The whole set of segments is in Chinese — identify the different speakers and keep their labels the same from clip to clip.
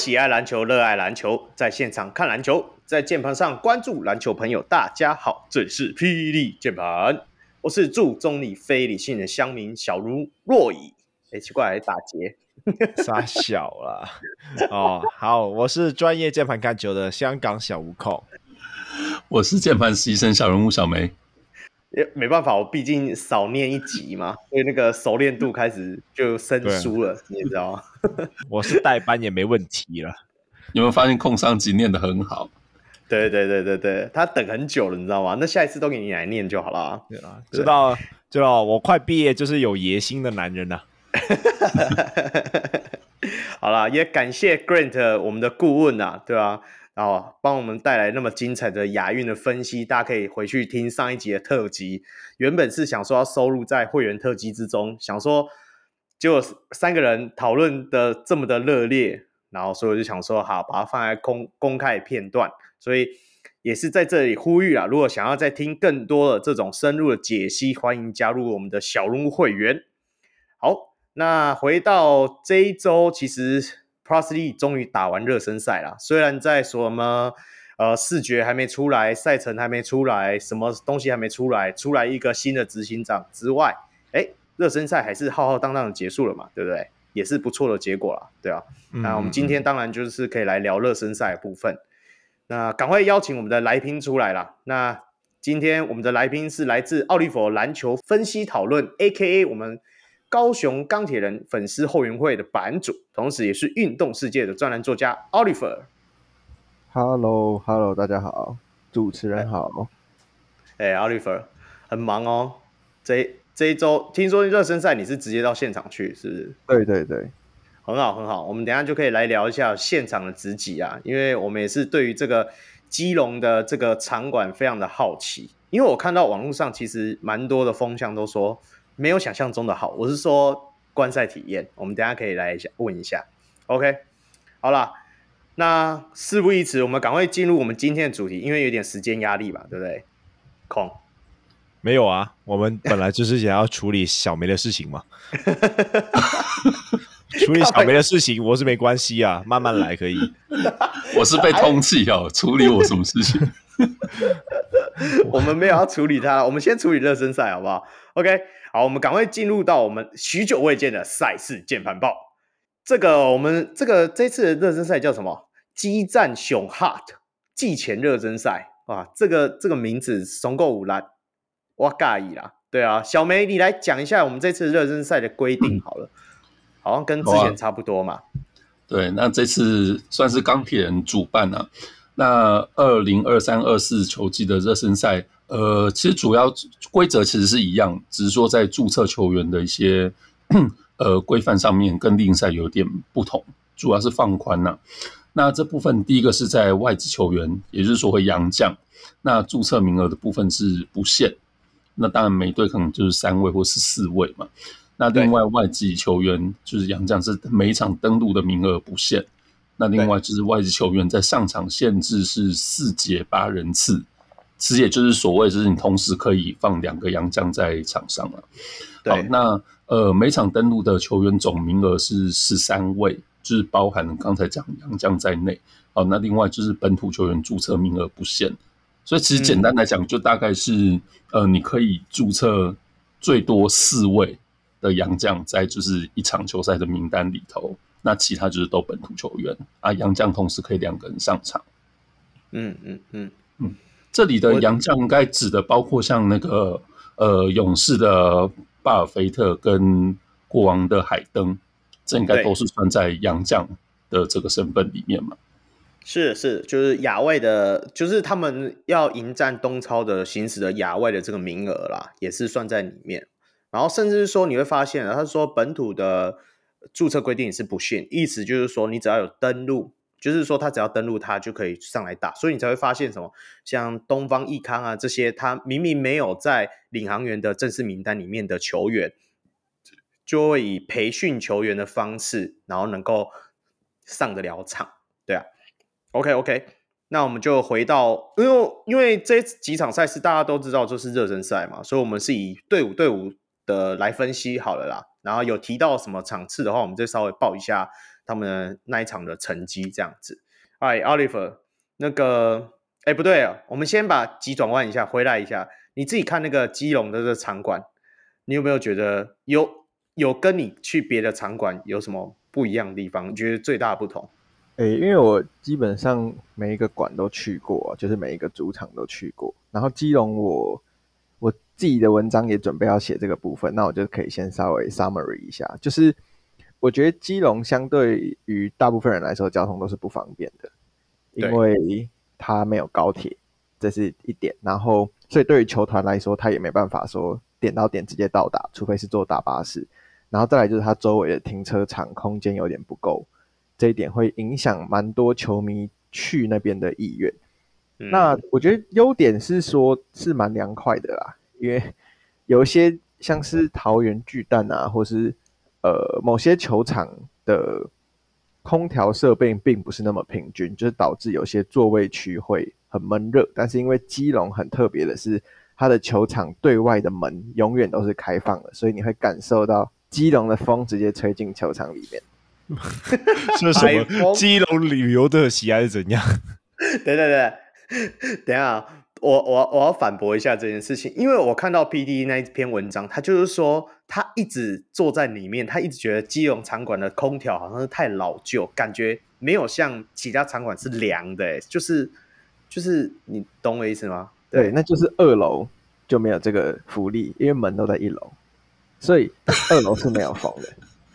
Speaker 1: 喜爱篮球、热爱篮球，在现场看篮球，在键盘上关注篮球朋友，大家好，这里是霹雳键盘，我是祝中你非理性的乡民小如若以。哎，奇怪，还打劫，
Speaker 2: 傻小了 哦。好，我是专业键盘看球的香港小悟空，
Speaker 3: 我是键盘实习生小人物小梅。
Speaker 1: 也没办法，我毕竟少念一集嘛，所以那个熟练度开始就生疏了，你知道吗？
Speaker 2: 我是代班也没问题了。
Speaker 3: 有没有发现空上集念得很好？
Speaker 1: 对对对对对，他等很久了，你知道吗？那下一次都给你来念就好了。
Speaker 2: 对啊，知道知道，我快毕业就是有野心的男人呐、啊。
Speaker 1: 好了，也感谢 Grant 我们的顾问呐、啊，对吧、啊？然后帮我们带来那么精彩的亚运的分析，大家可以回去听上一集的特辑。原本是想说要收录在会员特辑之中，想说结果三个人讨论的这么的热烈，然后所以我就想说，好，把它放在公公开片段。所以也是在这里呼吁啊，如果想要再听更多的这种深入的解析，欢迎加入我们的小人物会员。好，那回到这一周，其实。Plus League 终于打完热身赛了，虽然在什么呃视觉还没出来，赛程还没出来，什么东西还没出来，出来一个新的执行长之外，哎，热身赛还是浩浩荡荡的结束了嘛，对不对？也是不错的结果了，对啊。那我们今天当然就是可以来聊热身赛的部分。那赶快邀请我们的来宾出来啦。那今天我们的来宾是来自奥利弗篮球分析讨论，A.K.A 我们。高雄钢铁人粉丝后援会的版主，同时也是运动世界的专栏作家 Oliver。
Speaker 4: Hello，Hello，大家好，主持人好。
Speaker 1: 哎、欸，Oliver，很忙哦。这这一周听说热身赛你是直接到现场去，是不是？
Speaker 4: 对对对，
Speaker 1: 很好很好。我们等一下就可以来聊一下现场的直击啊，因为我们也是对于这个基隆的这个场馆非常的好奇，因为我看到网络上其实蛮多的风向都说。没有想象中的好，我是说观赛体验。我们等一下可以来一下问一下，OK？好了，那事不宜迟，我们赶快进入我们今天的主题，因为有点时间压力吧，对不对？空？
Speaker 2: 没有啊，我们本来就是想要处理小梅的事情嘛。处理小梅的事情我是没关系啊，慢慢来可以。
Speaker 3: 我是被通缉哦，处理我什么事情？
Speaker 1: 我们没有要处理他，我们先处理热身赛好不好？OK。好，我们赶快进入到我们许久未见的赛事键盘报。这个我们这个这次的热身赛叫什么？激战熊 Hot 季前热身赛哇！这个这个名字怂够五烂，我尬意啦。对啊，小梅你来讲一下我们这次热身赛的规定好了，嗯、好像跟之前差不多嘛。
Speaker 3: 啊、对，那这次算是钢铁人主办啊。那二零二三二四球季的热身赛。呃，其实主要规则其实是一样，只是说在注册球员的一些 呃规范上面跟例行赛有点不同，主要是放宽呐、啊。那这部分第一个是在外籍球员，也就是说会洋将，那注册名额的部分是不限。那当然每队可能就是三位或是四位嘛。那另外外籍球员就是洋将是每一场登陆的名额不限。那另外就是外籍球员在上场限制是四节八人次。其实也就是所谓，就是你同时可以放两个洋将在场上了。对好，那呃，每场登陆的球员总名额是十三位，就是包含刚才讲洋将在内。好，那另外就是本土球员注册名额不限，所以其实简单来讲，就大概是、嗯、呃，你可以注册最多四位的洋将在就是一场球赛的名单里头，那其他就是都本土球员啊，洋将同时可以两个人上场。
Speaker 1: 嗯嗯嗯嗯。嗯嗯
Speaker 3: 这里的洋将应该指的包括像那个呃勇士的巴尔菲特跟国王的海登，这应该都是算在洋将的这个身份里面嘛？
Speaker 1: 是是，就是亚外的，就是他们要迎战东超的行使的亚外的这个名额啦，也是算在里面。然后甚至是说你会发现，他说本土的注册规定是不限，意思就是说你只要有登录。就是说，他只要登录，他就可以上来打，所以你才会发现什么，像东方益康啊这些，他明明没有在领航员的正式名单里面的球员，就会以培训球员的方式，然后能够上得了场，OK OK，那我们就回到，因为因为这几场赛事大家都知道就是热身赛嘛，所以我们是以队伍队伍的来分析好了啦。然后有提到什么场次的话，我们就稍微报一下他们那一场的成绩这样子。哎，Oliver，那个，哎，不对啊，我们先把急转弯一下，回来一下。你自己看那个基隆的这场馆，你有没有觉得有有跟你去别的场馆有什么不一样的地方？你觉得最大的不同？
Speaker 4: 诶，因为我基本上每一个馆都去过，就是每一个主场都去过。然后基隆我我自己的文章也准备要写这个部分，那我就可以先稍微 summary 一下。就是我觉得基隆相对于大部分人来说，交通都是不方便的，因为它没有高铁，这是一点。然后所以对于球团来说，他也没办法说点到点直接到达，除非是坐大巴士。然后再来就是它周围的停车场空间有点不够。这一点会影响蛮多球迷去那边的意愿。嗯。那我觉得优点是说，是蛮凉快的啦，因为有一些像是桃园巨蛋啊，或是呃某些球场的空调设备并不是那么平均，就是导致有些座位区会很闷热。但是因为基隆很特别的是，它的球场对外的门永远都是开放的，所以你会感受到基隆的风直接吹进球场里面。
Speaker 2: 是什么基隆旅游的喜爱是怎样？
Speaker 1: 等等等，等一下，我我我要反驳一下这件事情，因为我看到 PD 那一篇文章，他就是说他一直坐在里面，他一直觉得基隆场馆的空调好像是太老旧，感觉没有像其他场馆是凉的，就是就是你懂我意思吗？
Speaker 4: 对，对，那就是二楼就没有这个福利，因为门都在一楼，所以二楼是没有风的。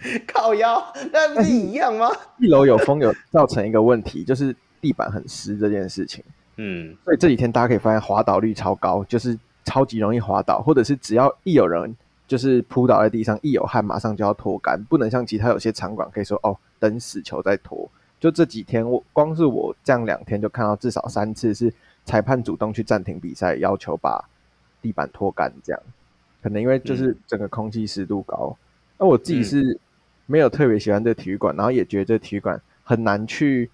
Speaker 1: 靠腰，那不是一样吗？
Speaker 4: 一楼有风，有造成一个问题，就是地板很湿这件事情。嗯，所以这几天大家可以发现滑倒率超高，就是超级容易滑倒，或者是只要一有人就是扑倒在地上，一有汗马上就要脱干，不能像其他有些场馆可以说哦，等死球再脱。就这几天，我光是我这样两天就看到至少三次是裁判主动去暂停比赛，要求把地板脱干，这样可能因为就是整个空气湿度高。那、嗯、我自己是。没有特别喜欢这个体育馆，然后也觉得这个体育馆很难去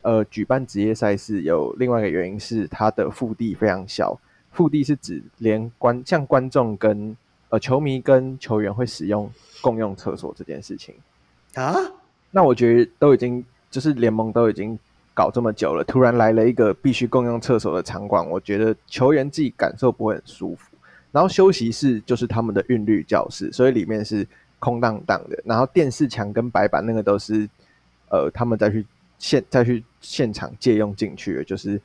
Speaker 4: 呃举办职业赛事。有另外一个原因是它的腹地非常小，腹地是指连观像观众跟呃球迷跟球员会使用共用厕所这件事情啊。那我觉得都已经就是联盟都已经搞这么久了，突然来了一个必须共用厕所的场馆，我觉得球员自己感受不会很舒服。然后休息室就是他们的韵律教室，所以里面是。空荡荡的，然后电视墙跟白板那个都是，呃，他们再去现再去现场借用进去的，就是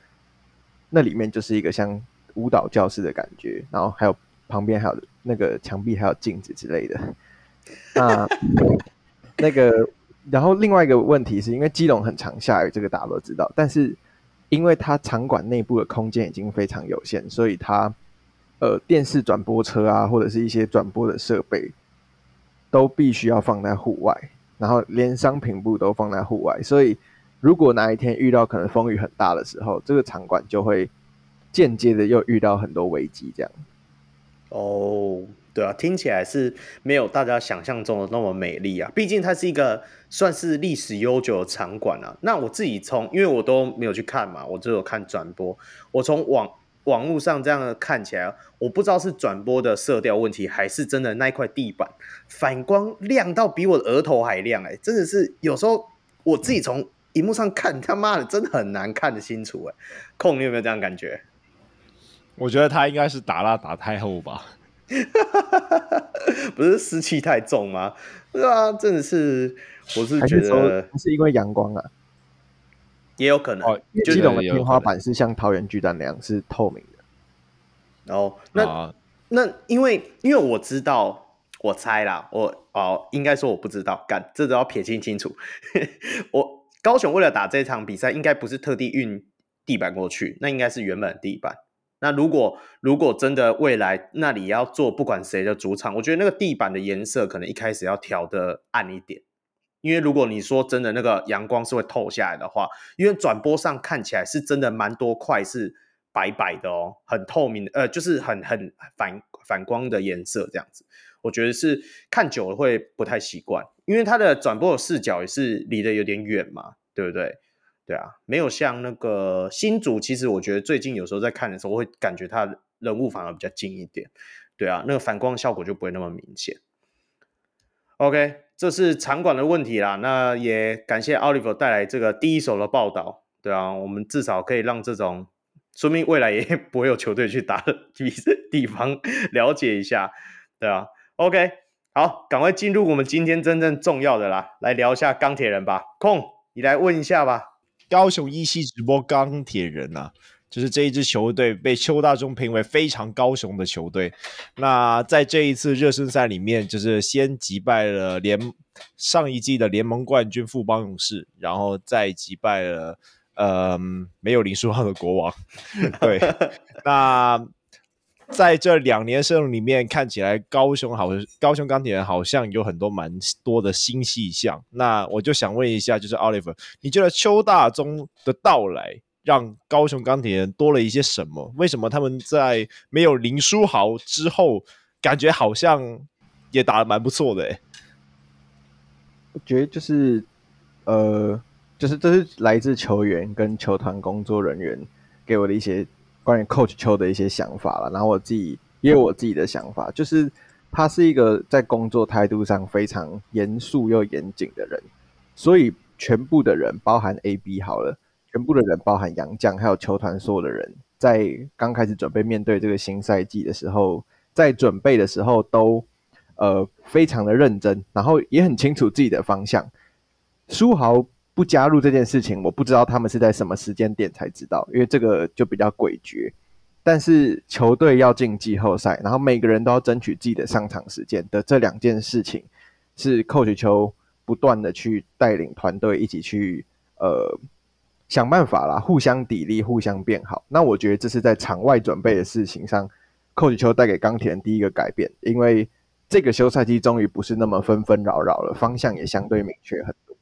Speaker 4: 那里面就是一个像舞蹈教室的感觉，然后还有旁边还有那个墙壁还有镜子之类的。那那个，然后另外一个问题是因为基隆很常下雨，这个大家都知道，但是因为它场馆内部的空间已经非常有限，所以它呃电视转播车啊，或者是一些转播的设备。都必须要放在户外，然后连商品部都放在户外，所以如果哪一天遇到可能风雨很大的时候，这个场馆就会间接的又遇到很多危机。这样
Speaker 1: 哦，对啊，听起来是没有大家想象中的那么美丽啊。毕竟它是一个算是历史悠久的场馆啊。那我自己从，因为我都没有去看嘛，我只有看转播，我从网。网络上这样看起来，我不知道是转播的色调问题，还是真的那一块地板反光亮到比我的额头还亮哎、欸！真的是有时候我自己从荧幕上看，他妈的真的很难看得清楚哎、欸。控，你有没有这样感觉？
Speaker 2: 我觉得他应该是打蜡打太厚吧？
Speaker 1: 不是湿气太重吗？对啊，真的是，我是觉得
Speaker 4: 是因为阳光啊。
Speaker 1: 也有可能，
Speaker 4: 哦、因为基隆的天花板是像桃园巨蛋那样是透明的。
Speaker 1: 然后，那、啊、那因为因为我知道，我猜啦，我哦应该说我不知道，干这都要撇清清楚。我高雄为了打这场比赛，应该不是特地运地板过去，那应该是原本的地板。那如果如果真的未来那里要做不管谁的主场，我觉得那个地板的颜色可能一开始要调的暗一点。因为如果你说真的那个阳光是会透下来的话，因为转播上看起来是真的蛮多块是白白的哦，很透明，呃，就是很很反反光的颜色这样子，我觉得是看久了会不太习惯，因为它的转播的视角也是离得有点远嘛，对不对？对啊，没有像那个新竹，其实我觉得最近有时候在看的时候，会感觉他人物反而比较近一点，对啊，那个反光效果就不会那么明显。OK，这是场馆的问题啦，那也感谢 Oliver 带来这个第一手的报道，对啊，我们至少可以让这种说明未来也不会有球队去打的地方了解一下，对啊，OK，好，赶快进入我们今天真正重要的啦，来聊一下钢铁人吧，空，你来问一下吧。
Speaker 2: 高雄一期直播钢铁人啊，就是这一支球队被邱大中评为非常高雄的球队。那在这一次热身赛里面，就是先击败了联上一季的联盟冠军富邦勇士，然后再击败了呃没有林书豪的国王。对，那。在这两年生里面，看起来高雄好，高雄钢铁人好像有很多蛮多的新气象。那我就想问一下，就是 Oliver，你觉得邱大中的到来让高雄钢铁人多了一些什么？为什么他们在没有林书豪之后，感觉好像也打得蛮不错的？诶，
Speaker 4: 我觉得就是，呃，就是这是来自球员跟球团工作人员给我的一些。关于 Coach 邱的一些想法了，然后我自己也有我自己的想法，就是他是一个在工作态度上非常严肃又严谨的人，所以全部的人，包含 AB 好了，全部的人，包含杨将，还有球团所有的人，在刚开始准备面对这个新赛季的时候，在准备的时候都呃非常的认真，然后也很清楚自己的方向，书豪。不加入这件事情，我不知道他们是在什么时间点才知道，因为这个就比较诡谲。但是球队要进季后赛，然后每个人都要争取自己的上场时间的这两件事情，是 Coach 邱不断的去带领团队一起去呃想办法啦，互相砥砺，互相变好。那我觉得这是在场外准备的事情上，Coach 邱带给钢铁人第一个改变，因为这个休赛季终于不是那么纷纷扰扰了，方向也相对明确很多。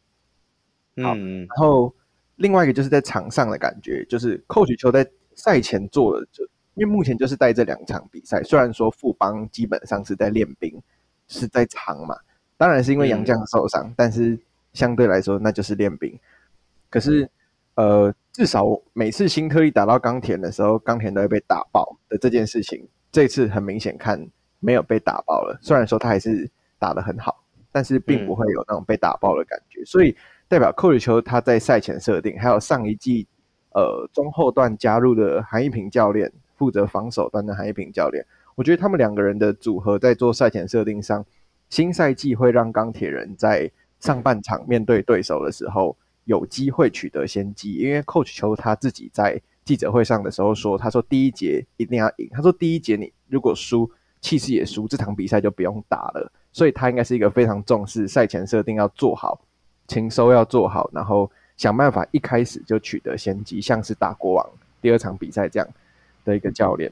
Speaker 4: 好，然后另外一个就是在场上的感觉，就是 Coach 邱在赛前做的，就因为目前就是带这两场比赛，虽然说富邦基本上是在练兵，是在场嘛，当然是因为杨绛受伤，嗯，但是相对来说那就是练兵。可是，呃，至少每次新特利打到钢铁的时候，钢铁都会被打爆的这件事情，这次很明显看没有被打爆了。虽然说他还是打得很好，但是并不会有那种被打爆的感觉，所以。代表 Coach 邱他在赛前设定，还有上一季呃中后段加入的韩一平教练负责防守端的韩一平教练，我觉得他们两个人的组合在做赛前设定上，新赛季会让钢铁人在上半场面对对手的时候有机会取得先机，因为 Coach 邱他自己在记者会上的时候说，他说第一节一定要赢，他说第一节你如果输，气势也输，这场比赛就不用打了，所以他应该是一个非常重视赛前设定要做好。情收要做好，然后想办法一开始就取得先机，像是打国王第二场比赛这样的一个教练。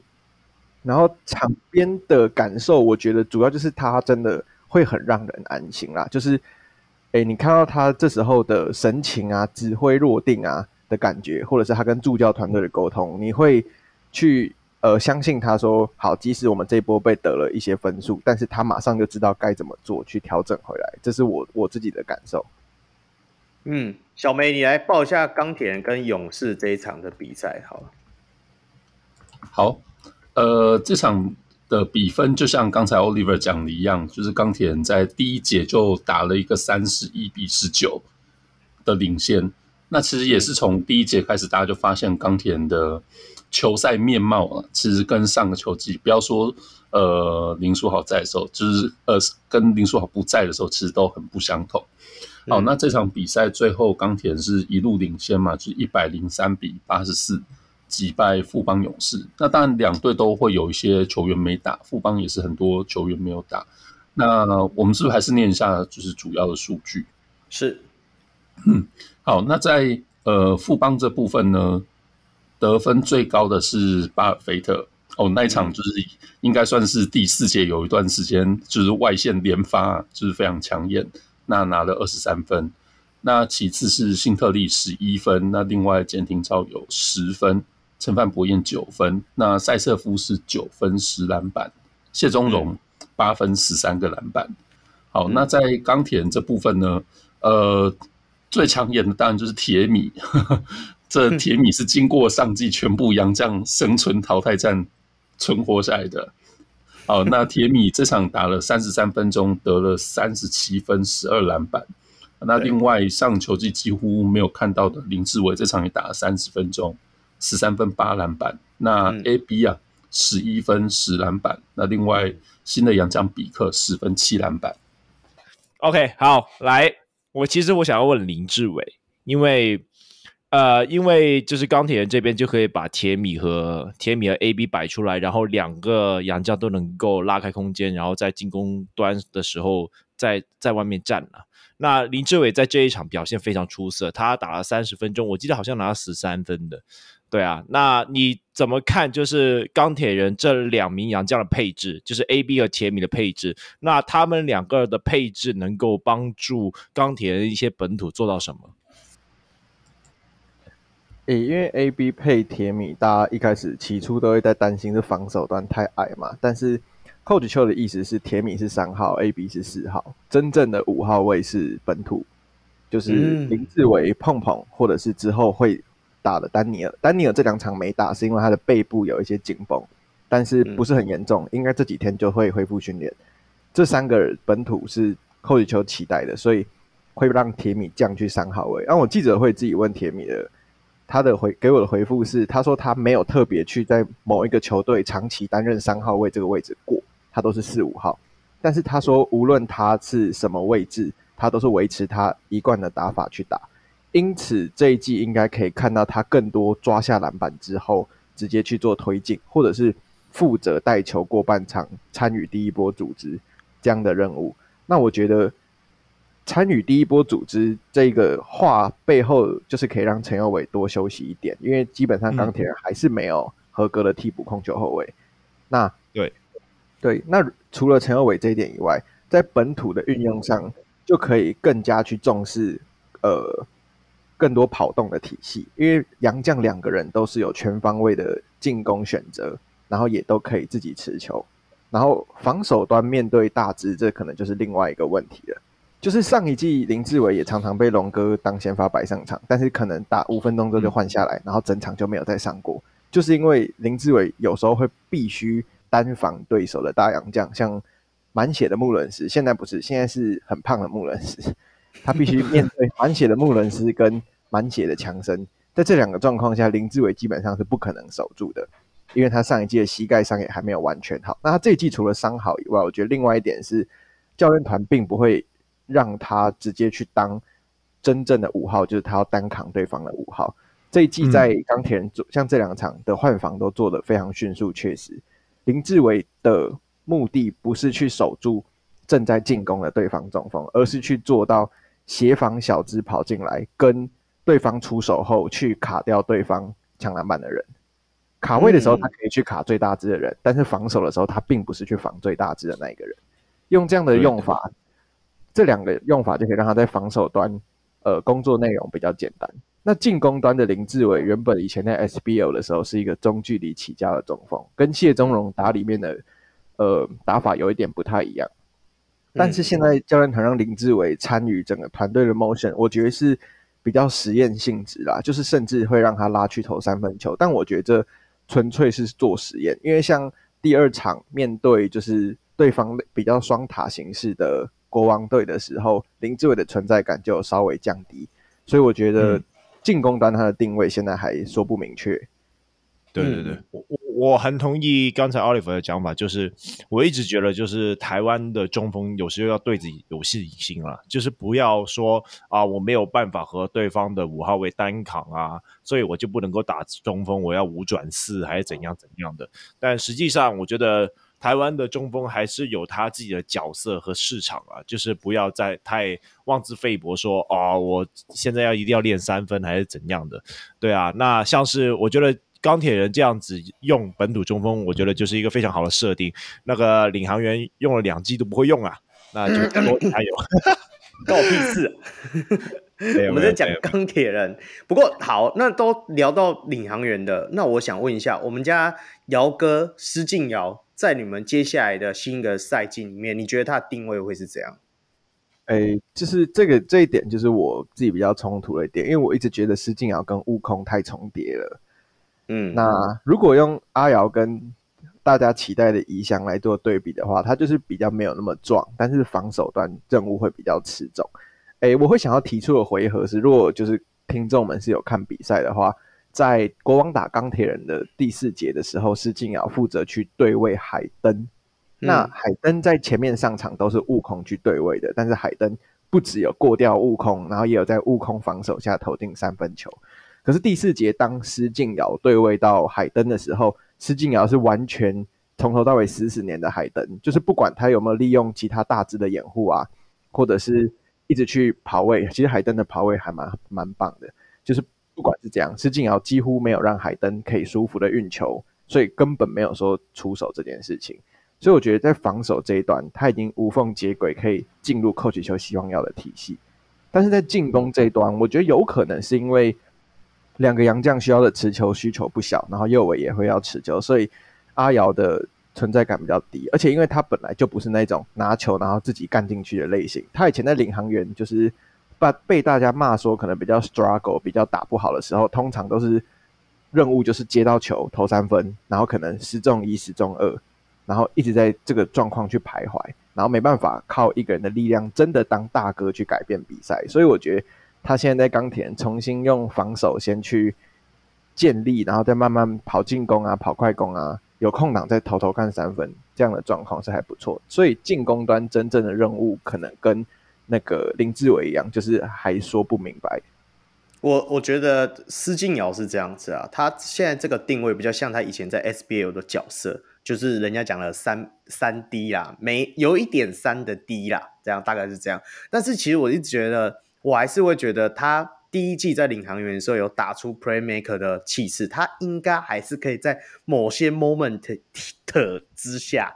Speaker 4: 然后场边的感受，我觉得主要就是他真的会很让人安心啦。就是，诶，你看到他这时候的神情啊、指挥若定啊的感觉，或者是他跟助教团队的沟通，你会去呃相信他说好，即使我们这一波被得了一些分数，但是他马上就知道该怎么做去调整回来。这是我我自己的感受。
Speaker 1: 嗯，小梅，你来报一下钢铁人跟勇士这一场的比赛，好了。
Speaker 3: 好，呃，这场的比分就像刚才 Oliver 讲的一样，就是钢铁人在第一节就打了一个三十一比十九的领先。那其实也是从第一节开始，大家就发现钢铁人的球赛面貌啊，其实跟上个球季，不要说呃林书豪在的时候，就是呃跟林书豪不在的时候，其实都很不相同。好，那这场比赛最后钢铁人是一路领先嘛，就是一百零三比八十四击败富邦勇士。那当然两队都会有一些球员没打，富邦也是很多球员没有打。那我们是不是还是念一下就是主要的数据？
Speaker 1: 是，
Speaker 3: 嗯，好，那在呃富邦这部分呢，得分最高的是巴尔菲特哦，那一场就是应该算是第四节有一段时间就是外线连发，就是非常抢眼。那拿了二十三分，那其次是辛特利十一分，那另外简廷超有十分，陈范博彦九分，那塞瑟夫是九分十篮板，谢宗荣八分十三个篮板。好，那在钢铁人这部分呢，呃，最抢眼的当然就是铁米，这铁米是经过上季全部洋将生存淘汰战存活下来的。好，那铁米这场打了三十三分钟，得了三十七分、十二篮板。那另外上球季几乎没有看到的林志伟，这场也打了三十分钟，十三分、八篮板。那 AB 啊，十一分、十篮板。那另外新的洋将比克十分、七篮板。
Speaker 2: OK，好，来，我其实我想要问林志伟，因为。呃，因为就是钢铁人这边就可以把铁米和铁米和 AB 摆出来，然后两个洋将都能够拉开空间，然后在进攻端的时候在在外面站了。那林志伟在这一场表现非常出色，他打了三十分钟，我记得好像拿了十三分的。对啊，那你怎么看？就是钢铁人这两名洋将的配置，就是 AB 和铁米的配置，那他们两个的配置能够帮助钢铁人一些本土做到什么？
Speaker 4: 诶，因为 A B 配铁米，大家一开始起初都会在担心是防守端太矮嘛。但是 Coach 邱的意思是，铁米是三号，A B 是四号，真正的五号位是本土，就是林志伟、碰碰，或者是之后会打了丹尼尔。丹尼尔这两场没打，是因为他的背部有一些紧绷，但是不是很严重，应该这几天就会恢复训练。这三个本土是 Coach 邱期待的，所以会让铁米降去三号位。然后我记者会自己问铁米的。他的回给我的回复是，他说他没有特别去在某一个球队长期担任三号位这个位置过，他都是四五号。但是他说，无论他是什么位置，他都是维持他一贯的打法去打。因此这一季应该可以看到他更多抓下篮板之后，直接去做推进，或者是负责带球过半场，参与第一波组织这样的任务。那我觉得。参与第一波组织这个话背后，就是可以让陈耀伟多休息一点，因为基本上钢铁人还是没有合格的替补控球后卫。嗯、那
Speaker 2: 对
Speaker 4: 对，那除了陈耀伟这一点以外，在本土的运用上，就可以更加去重视呃更多跑动的体系，因为杨将两个人都是有全方位的进攻选择，然后也都可以自己持球，然后防守端面对大支，这可能就是另外一个问题了。就是上一季林志伟也常常被龙哥当先发摆上场，但是可能打五分钟之后就换下来，然后整场就没有再上过。就是因为林志伟有时候会必须单防对手的大洋将，像满血的穆伦斯，现在不是，现在是很胖的穆伦斯，他必须面对满血的穆伦斯跟满血的强森，在这两个状况下，林志伟基本上是不可能守住的，因为他上一季的膝盖伤也还没有完全好。那他这一季除了伤好以外，我觉得另外一点是教练团并不会。让他直接去当真正的五号，就是他要单扛对方的五号。这一季在钢铁人做，像这两场的换防都做得非常迅速。确实，林志伟的目的不是去守住正在进攻的对方中锋，而是去做到协防小支跑进来，跟对方出手后去卡掉对方抢篮板的人。卡位的时候，他可以去卡最大只的人，但是防守的时候，他并不是去防最大只的那一个人。用这样的用法。这两个用法就可以让他在防守端，呃，工作内容比较简单。那进攻端的林志伟原本以前在 SBL 的时候是一个中距离起家的中锋，跟谢宗荣打里面的呃打法有一点不太一样。但是现在教练团让林志伟参与整个团队的 motion，我觉得是比较实验性质啦，就是甚至会让他拉去投三分球。但我觉得这纯粹是做实验，因为像第二场面对就是对方比较双塔形式的。国王队的时候，林志伟的存在感就稍微降低，所以我觉得进攻端他的定位现在还说不明确。
Speaker 2: 对对对，我我我很同意刚才 Oliver 的讲法，就是我一直觉得，就是台湾的中锋有时候要对自己有信心了，就是不要说啊，我没有办法和对方的五号位单扛啊，所以我就不能够打中锋，我要五转四还是怎样怎样的。但实际上，我觉得。台湾的中锋还是有他自己的角色和市场啊，就是不要再太妄自菲薄说，啊，我现在要一定要练三分还是怎样的，对啊，那像是我觉得钢铁人这样子用本土中锋，我觉得就是一个非常好的设定。那个领航员用了两季都不会用啊，那就多加油，
Speaker 1: 关我屁事。我们在讲钢铁人，不过好，那都聊到领航员的，那我想问一下，我们家姚哥施晋尧。在你们接下来的新的赛季里面，你觉得他的定位会是怎样？
Speaker 4: 哎，就是这个这一点，就是我自己比较冲突的一点，因为我一直觉得施晋尧跟悟空太重叠了。嗯，那如果用阿瑶跟大家期待的遗翔来做对比的话，他就是比较没有那么壮，但是防守端任务会比较吃重。诶，我会想要提出的回合是，如果就是听众们是有看比赛的话，在国王打钢铁人的第四节的时候，是静瑶负责去对位海灯。那海登在前面上场都是悟空去对位的，但是海登不只有过掉悟空，然后也有在悟空防守下投进三分球。可是第四节当施晋尧对位到海登的时候，施晋尧是完全从头到尾死死黏的海登，就是不管他有没有利用其他大只的掩护啊，或者是一直去跑位，其实海登的跑位还蛮蛮棒的。就是不管是这样，施晋尧几乎没有让海登可以舒服的运球，所以根本没有说出手这件事情。所以我觉得在防守这一段，他已经无缝接轨，可以进入 Coach 邱希望要的体系。但是在进攻这一端，我觉得有可能是因为两个洋将需要的持球需求不小，然后右维也会要持球，所以阿瑶的存在感比较低。而且因为他本来就不是那种拿球然后自己干进去的类型，他以前在领航员就是被被大家骂说可能比较 struggle，比较打不好的时候，通常都是任务就是接到球投三分，然后可能失中一失中二。然后一直在这个状况去徘徊，然后没办法靠一个人的力量真的当大哥去改变比赛，所以我觉得他现在在钢铁重新用防守先去建立，然后再慢慢跑进攻啊，跑快攻啊，有空档再投投看三分，这样的状况是还不错。所以进攻端真正的任务可能跟那个林志伟一样，就是还说不明白。
Speaker 1: 我我觉得施晋尧是这样子啊，他现在这个定位比较像他以前在 SBL 的角色。就是人家讲了三三 D 啦，没有一点三的 D 啦，这样大概是这样。但是其实我一直觉得，我还是会觉得他第一季在领航员的时候有打出 Playmaker 的气势，他应该还是可以在某些 moment 的 之下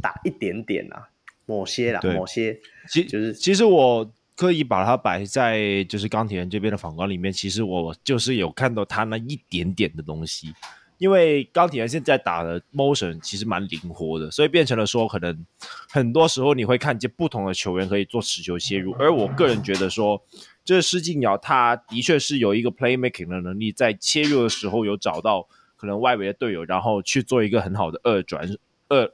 Speaker 1: 打一点点啊，某些啦，某些。其就是
Speaker 2: 其实我刻意把它摆在就是钢铁人这边的访纲里面，其实我就是有看到他那一点点的东西。因为钢铁人现在打的 motion 其实蛮灵活的，所以变成了说，可能很多时候你会看见不同的球员可以做持球切入。而我个人觉得说，这施晋瑶他的确是有一个 playmaking 的能力，在切入的时候有找到可能外围的队友，然后去做一个很好的二转二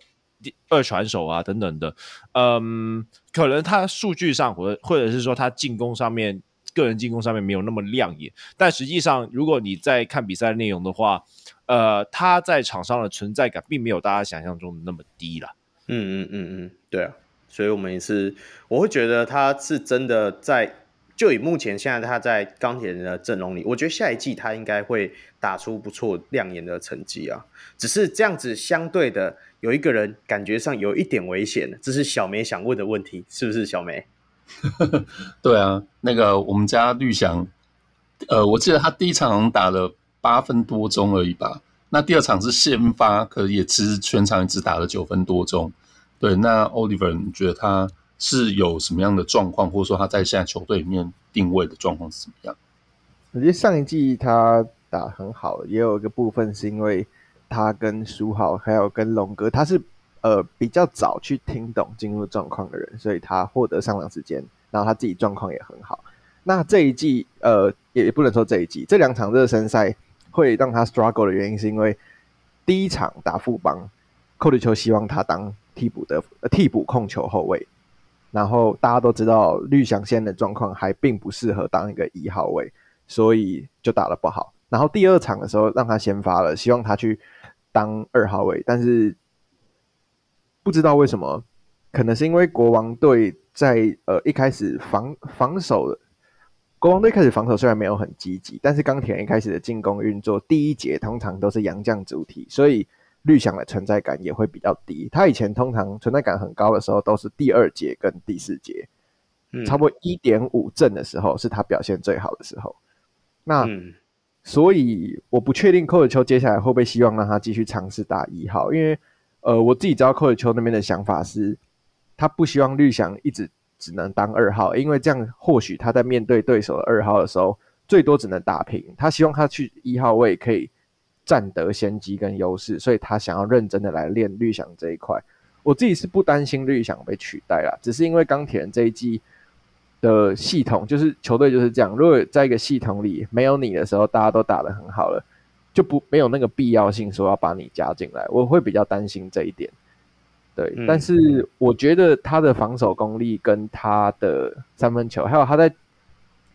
Speaker 2: 二传手啊等等的。嗯，可能他数据上或者或者是说他进攻上面个人进攻上面没有那么亮眼，但实际上如果你在看比赛内容的话，呃，他在场上的存在感并没有大家想象中的那么低了。
Speaker 1: 嗯嗯嗯嗯，对啊，所以我们也是，我会觉得他是真的在，就以目前现在他在钢铁人的阵容里，我觉得下一季他应该会打出不错亮眼的成绩啊。只是这样子相对的，有一个人感觉上有一点危险，这是小梅想问的问题，是不是小梅？
Speaker 3: 对啊，那个我们家绿翔，呃，我记得他第一场打了。八分多钟而已吧。那第二场是先发，可也其实全场只打了九分多钟。对，那 Oliver，你觉得他是有什么样的状况，或者说他在现在球队里面定位的状况是怎么样？
Speaker 4: 我觉得上一季他打很好，也有一个部分是因为他跟书豪还有跟龙哥，他是呃比较早去听懂进入状况的人，所以他获得上场时间，然后他自己状况也很好。那这一季呃也不能说这一季，这两场热身赛。会让他 struggle 的原因，是因为第一场打富邦，寇里球希望他当替补的呃替补控球后卫，然后大家都知道绿翔现在的状况还并不适合当一个一号位，所以就打得不好。然后第二场的时候让他先发了，希望他去当二号位，但是不知道为什么，可能是因为国王队在呃一开始防防守。国王队开始防守虽然没有很积极，但是钢铁人一开始的进攻运作第一节通常都是洋将主体，所以绿翔的存在感也会比较低。他以前通常存在感很高的时候都是第二节跟第四节，嗯、差不多一点五阵的时候是他表现最好的时候。那、嗯、所以我不确定寇尔丘接下来会不会希望让他继续尝试打一号，因为呃我自己知道寇尔秋那边的想法是，他不希望绿翔一直。只能当二号，因为这样或许他在面对对手的二号的时候，最多只能打平。他希望他去一号位可以占得先机跟优势，所以他想要认真的来练绿翔这一块。我自己是不担心绿翔被取代啦，只是因为钢铁人这一季的系统，就是球队就是这样。如果在一个系统里没有你的时候，大家都打得很好了，就不没有那个必要性说要把你加进来。我会比较担心这一点。对，嗯、但是我觉得他的防守功力跟他的三分球，还有他在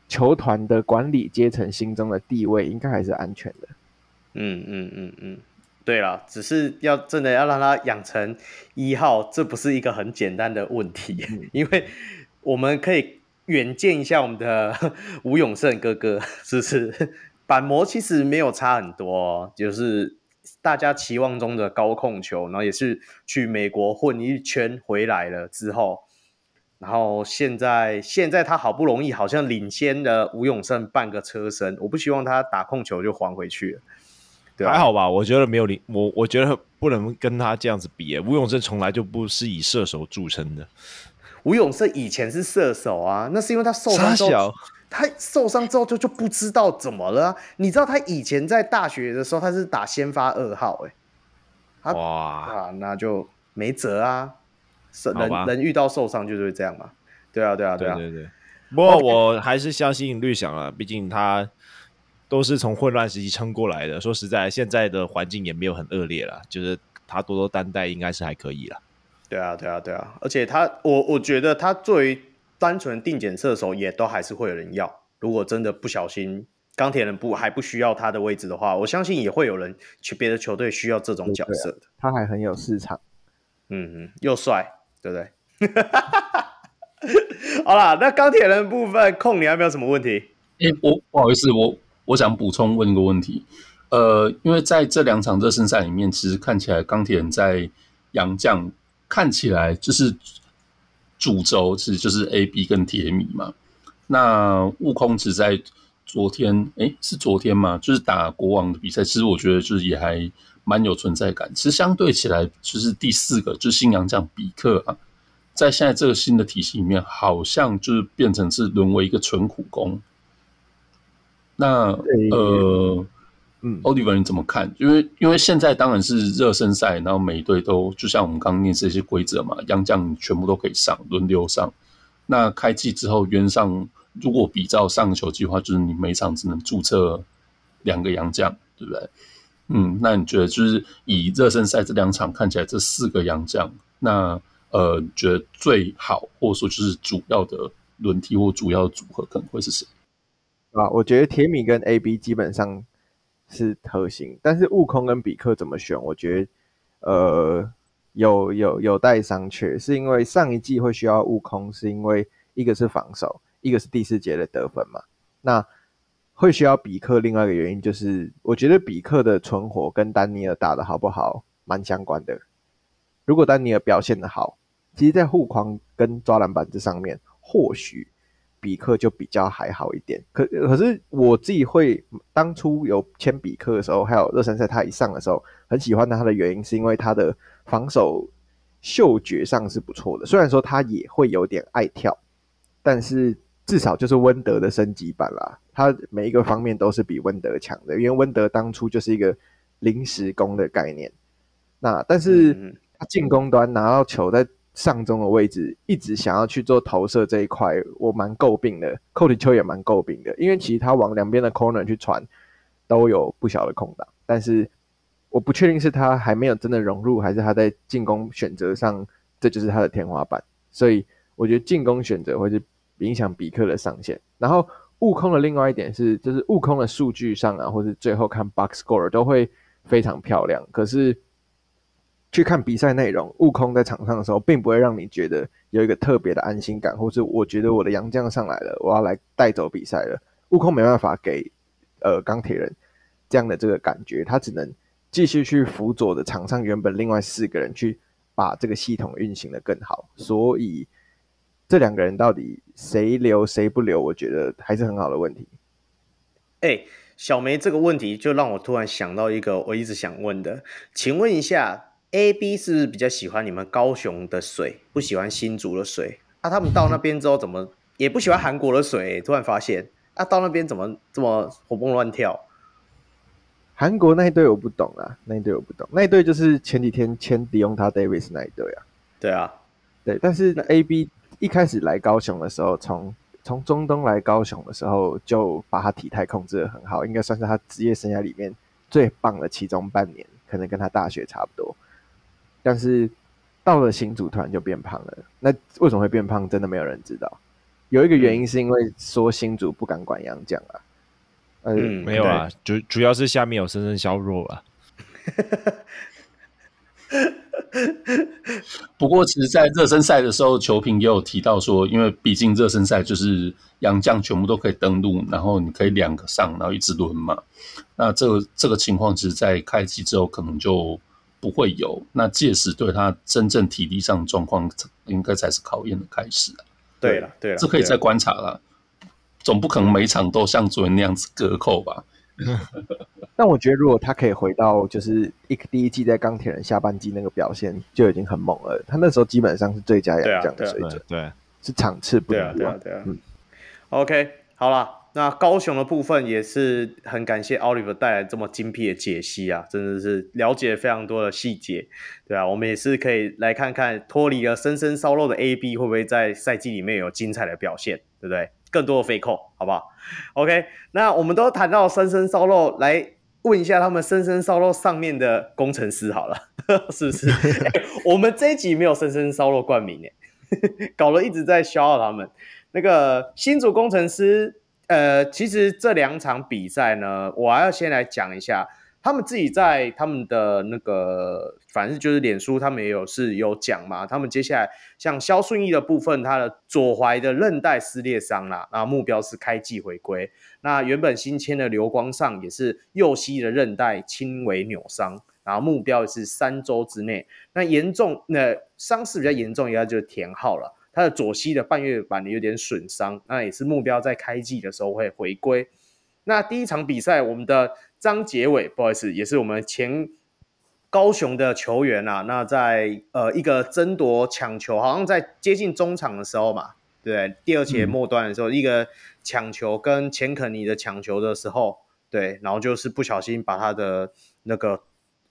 Speaker 4: 球团的管理阶层心中的地位，应该还是安全的。
Speaker 1: 嗯嗯嗯嗯，对了，只是要真的要让他养成一号，这不是一个很简单的问题，嗯、因为我们可以远见一下我们的 吴永胜哥哥，是不是？板模其实没有差很多，哦，就是。大家期望中的高控球，然后也是去美国混一圈回来了之后，然后现在现在他好不容易好像领先了吴永胜半个车身，我不希望他打控球就还回去了，对吧？
Speaker 2: 还好吧，我觉得没有领我，我觉得不能跟他这样子比。吴永胜从来就不是以射手著称的，
Speaker 1: 吴永胜以前是射手啊，那是因为他受伤之后。他受伤之后就就不知道怎么了、啊。你知道他以前在大学的时候他是打先发二号、欸，哇啊，那就没辙啊。人人遇到受伤就是这样嘛。对啊，对啊，对啊。对对对。
Speaker 2: 不过我还是相信绿翔啊，毕竟他都是从混乱时期撑过来的。说实在，现在的环境也没有很恶劣了，就是他多多担待应该是还可以了。
Speaker 1: 对啊，对啊，对啊。而且他，我我觉得他作为。单纯定检射手也都还是会有人要。如果真的不小心钢铁人不还不需要他的位置的话，我相信也会有人去别的球队需要这种角色的。
Speaker 4: 他还很有市场，
Speaker 1: 嗯嗯，又帅，对不对？好啦，那钢铁人部分控你还有没有什么问题？
Speaker 3: 哎、欸，我不好意思，我我想补充问一个问题。呃，因为在这两场热身赛里面，其实看起来钢铁人在洋将看起来就是。主轴其实就是 A B 跟铁米嘛，那悟空只在昨天，哎，是昨天嘛？就是打国王的比赛，其实我觉得就是也还蛮有存在感。其实相对起来，就是第四个就是新洋将比克啊，在现在这个新的体系里面，好像就是变成是沦为一个纯苦工。那呃。嗯，Oliver 你怎么看？因为因为现在当然是热身赛，然后每一队都就像我们刚刚念这些规则嘛，洋将全部都可以上，轮流上。那开季之后，原上如果比照上个球季的话，就是你每场只能注册两个洋将，对不对？嗯，那你觉得就是以热身赛这两场看起来，这四个洋将，那呃，觉得最好或者说就是主要的轮替或主要的组合可能会是谁？
Speaker 4: 啊，我觉得铁米跟 AB 基本上。是特性，但是悟空跟比克怎么选？我觉得，呃，有有有待商榷。是因为上一季会需要悟空，是因为一个是防守，一个是第四节的得分嘛。那会需要比克，另外一个原因就是，我觉得比克的存活跟丹尼尔打的好不好蛮相关的。如果丹尼尔表现的好，其实在护框跟抓篮板这上面，或许。比克就比较还好一点，可可是我自己会当初有签比克的时候，还有热身赛他一上的时候，很喜欢他的原因是因为他的防守嗅觉上是不错的，虽然说他也会有点爱跳，但是至少就是温德的升级版啦，他每一个方面都是比温德强的，因为温德当初就是一个临时工的概念，那但是他进攻端拿到球在。上中的位置一直想要去做投射这一块，我蛮诟病的。寇廷秋也蛮诟病的，因为其实他往两边的 corner 去传都有不小的空档，但是我不确定是他还没有真的融入，还是他在进攻选择上这就是他的天花板。所以我觉得进攻选择会是影响比克的上限。然后悟空的另外一点是，就是悟空的数据上啊，或是最后看 box score 都会非常漂亮，可是。去看比赛内容，悟空在场上的时候，并不会让你觉得有一个特别的安心感，或是我觉得我的洋将上来了，我要来带走比赛了。悟空没办法给呃钢铁人这样的这个感觉，他只能继续去辅佐的场上原本另外四个人去把这个系统运行得更好。所以这两个人到底谁留谁不留，我觉得还是很好的问题。
Speaker 1: 哎、小梅这个问题就让我突然想到一个我一直想问的，请问一下。A B 是比较喜欢你们高雄的水，不喜欢新竹的水？啊，他们到那边之后怎么也不喜欢韩国的水？突然发现，啊，到那边怎么这么活蹦乱跳？
Speaker 4: 韩国那一队我不懂啊，那一队我不懂，那一队就是前几天签 Deyonta Davis 那一队啊。
Speaker 1: 对啊，
Speaker 4: 对，但是 A B 一开始来高雄的时候，从从中东来高雄的时候，就把他体态控制的很好，应该算是他职业生涯里面最棒的其中半年，可能跟他大学差不多。但是到了新组突然就变胖了，那为什么会变胖？真的没有人知道。有一个原因是因为说新组不敢管杨将啊，
Speaker 2: 嗯，没有啊，主主要是下面有深深削弱啊。
Speaker 3: 不过，其实，在热身赛的时候，球评也有提到说，因为毕竟热身赛就是洋将全部都可以登录，然后你可以两个上，然后一直轮嘛。那这个这个情况，其实，在开季之后可能就不会有。那届时对他真正体力上的状况，应该才是考验的开始啊。
Speaker 1: 对了，对了，
Speaker 3: 这可以再观察了，总不可能每场都像昨天那样子隔扣吧？
Speaker 4: 但我觉得，如果他可以回到就是一第一季在钢铁人下半季那个表现，就已经很猛了。他那时候基本上是最佳洋将的水准，对，啊对，啊对，是场次不一样。
Speaker 1: 对啊，对啊，嗯。OK，好了，那高雄的部分也是很感谢 Oliver 带来这么精辟的解析啊，真的是了解非常多的细节。对啊，我们也是可以来看看脱离了深深烧肉的 AB 会不会在赛季里面有精彩的表现，对不对？更多的飞扣，好不好？OK，那我们都谈到深深烧肉，来问一下他们深深烧肉上面的工程师好了，是不是？欸、我们这一集没有深深烧肉冠名耶，搞了一直在消耗他们。那个新竹工程师，呃，其实这两场比赛呢，我还要先来讲一下。他们自己在他们的那个，反正就是脸书，他们也有是有讲嘛。他们接下来像肖顺义的部分，他的左踝的韧带撕裂伤啦，然后目标是开季回归。那原本新签的刘光上也是右膝的韧带轻微扭伤，然后目标是三周之内。那严重，那伤势比较严重，应该就是田浩了。他的左膝的半月板有点损伤，那也是目标在开季的时候会回归。那第一场比赛，我们的。张杰伟，不好意思，也是我们前高雄的球员啊。那在呃一个争夺抢球，好像在接近中场的时候嘛，对，第二节末端的时候，嗯、一个抢球跟钱肯尼的抢球的时候，对，然后就是不小心把他的那个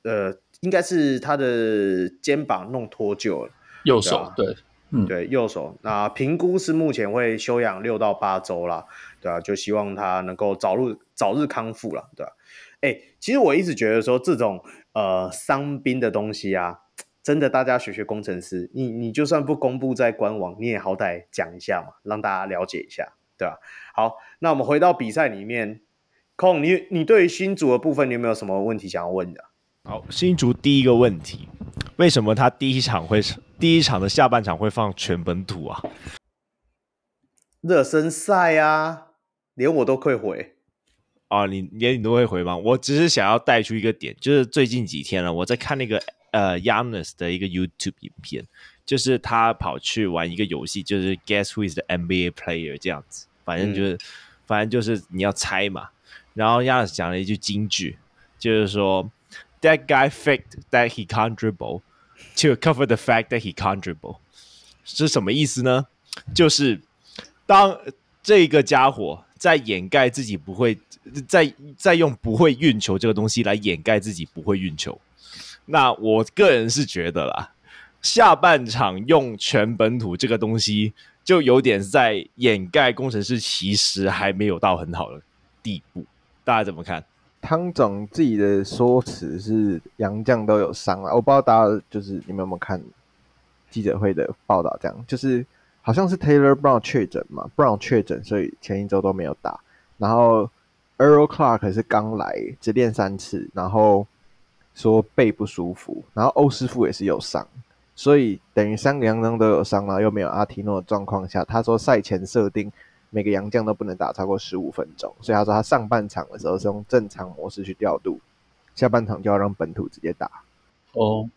Speaker 1: 呃，应该是他的肩膀弄脱臼了，
Speaker 3: 右手，对，对，
Speaker 1: 嗯，对，右手。那评估是目前会休养六到八周啦，对啊，就希望他能够早日早日康复了，对吧？哎、欸，其实我一直觉得说这种呃伤兵的东西啊，真的大家学学工程师，你你就算不公布在官网，你也好歹讲一下嘛，让大家了解一下，对吧？好，那我们回到比赛里面，空，你你对于新竹的部分，你有没有什么问题想要问的？
Speaker 2: 好，新竹第一个问题，为什么他第一场会第一场的下半场会放全本土啊？
Speaker 1: 热身赛啊，连我都可以回。
Speaker 2: 啊，你连你都会回吗？我只是想要带出一个点，就是最近几天了，我在看那个呃 Giannis 的一个 YouTube 影片，就是他跑去玩一个游戏，就是 Guess Who is the NBA Player 这样子，反正就是、嗯、反正就是你要猜嘛。然后 Giannis 讲了一句金句，就是说 That guy faked that he can't dribble to cover the fact that he can't dribble，是什么意思呢？就是当这个家伙在掩盖自己不会。在在用不会运球这个东西来掩盖自己不会运球，那我个人是觉得啦，下半场用全本土这个东西就有点在掩盖工程师其实还没有到很好的地步，大家怎么看？
Speaker 4: 汤总自己的说辞是洋将都有伤了，我不知道大家就是你们有没有看记者会的报道，这样就是好像是 Taylor Brown 确诊嘛，Brown 确诊，所以前一周都没有打，然后。Earl Clark 是刚来，只练三次，然后说背不舒服，然后欧师傅也是有伤，所以等于三个杨将都有伤了，又没有阿提诺的状况下，他说赛前设定每个洋将都不能打超过十五分钟，所以他说他上半场的时候是用正常模式去调度，下半场就要让本土直接打。
Speaker 3: 哦，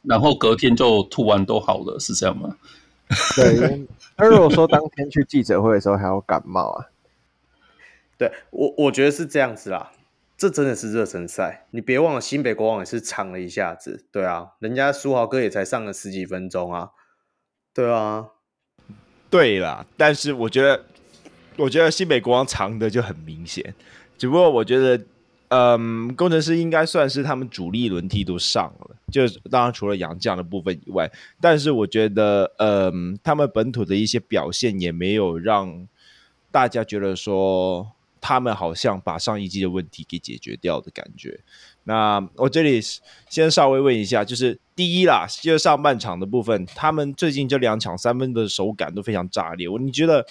Speaker 3: 然后隔天就突然都好了，是这样吗？
Speaker 4: 对他如果说当天去记者会的时候还要感冒啊。
Speaker 1: 对我，我觉得是这样子啦。这真的是热身赛，你别忘了新北国王也是抢了一下子。对啊，人家书豪哥也才上了十几分钟啊。对啊，
Speaker 2: 对啦。但是我觉得，我觉得新北国王藏的就很明显。只不过我觉得，嗯，工程师应该算是他们主力轮替都上了，就当然除了杨将的部分以外。但是我觉得，嗯，他们本土的一些表现也没有让。大家觉得说他们好像把上一季的问题给解决掉的感觉。那我这里先稍微问一下，就是第一啦，就是上半场的部分，他们最近这两场三分的手感都非常炸裂。你觉得，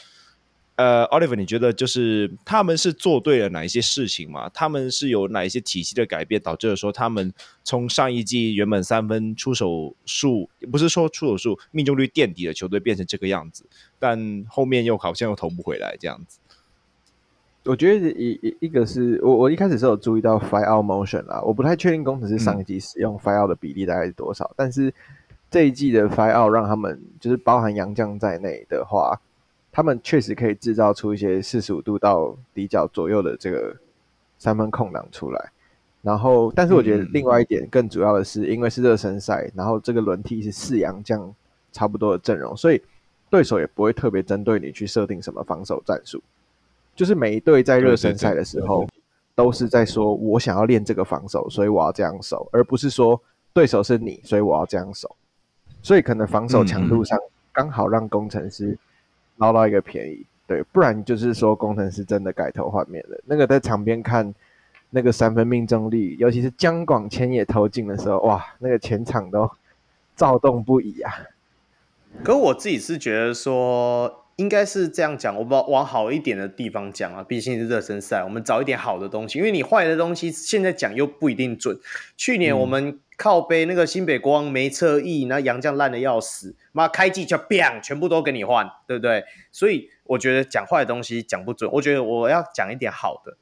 Speaker 2: 呃，Oliver，你觉得就是他们是做对了哪一些事情吗？他们是有哪一些体系的改变，导致了说他们从上一季原本三分出手数，不是说出手数命中率垫底的球队变成这个样子，但后面又好像又投不回来这样子。
Speaker 4: 我觉得一一一个是我我一开始是有注意到 five out motion 啦，我不太确定工程师上一季使用 five out 的比例大概是多少，但是这一季的 five out 让他们就是包含杨将在内的话，他们确实可以制造出一些四十五度到底角左右的这个三分空档出来。然后，但是我觉得另外一点更主要的是，因为是热身赛，然后这个轮替是四洋将差不多的阵容，所以对手也不会特别针对你去设定什么防守战术。就是每一队在热身赛的时候，都是在说：“我想要练这个防守，所以我要这样守，而不是说对手是你，所以我要这样守。”所以可能防守强度上刚好让攻城狮捞到一个便宜，对，不然就是说工程师真的改头换面了。那个在场边看那个三分命中率，尤其是江广千也投进的时候，哇，那个全场都躁动不已啊！
Speaker 1: 可我自己是觉得说。应该是这样讲，我们往好一点的地方讲啊，毕竟是热身赛，我们找一点好的东西。因为你坏的东西现在讲又不一定准。去年我们靠背那个新北国王没侧翼，那杨将烂的要死，妈开季就 bang 全部都给你换，对不对？所以我觉得讲坏的东西讲不准。我觉得我要讲一点好的，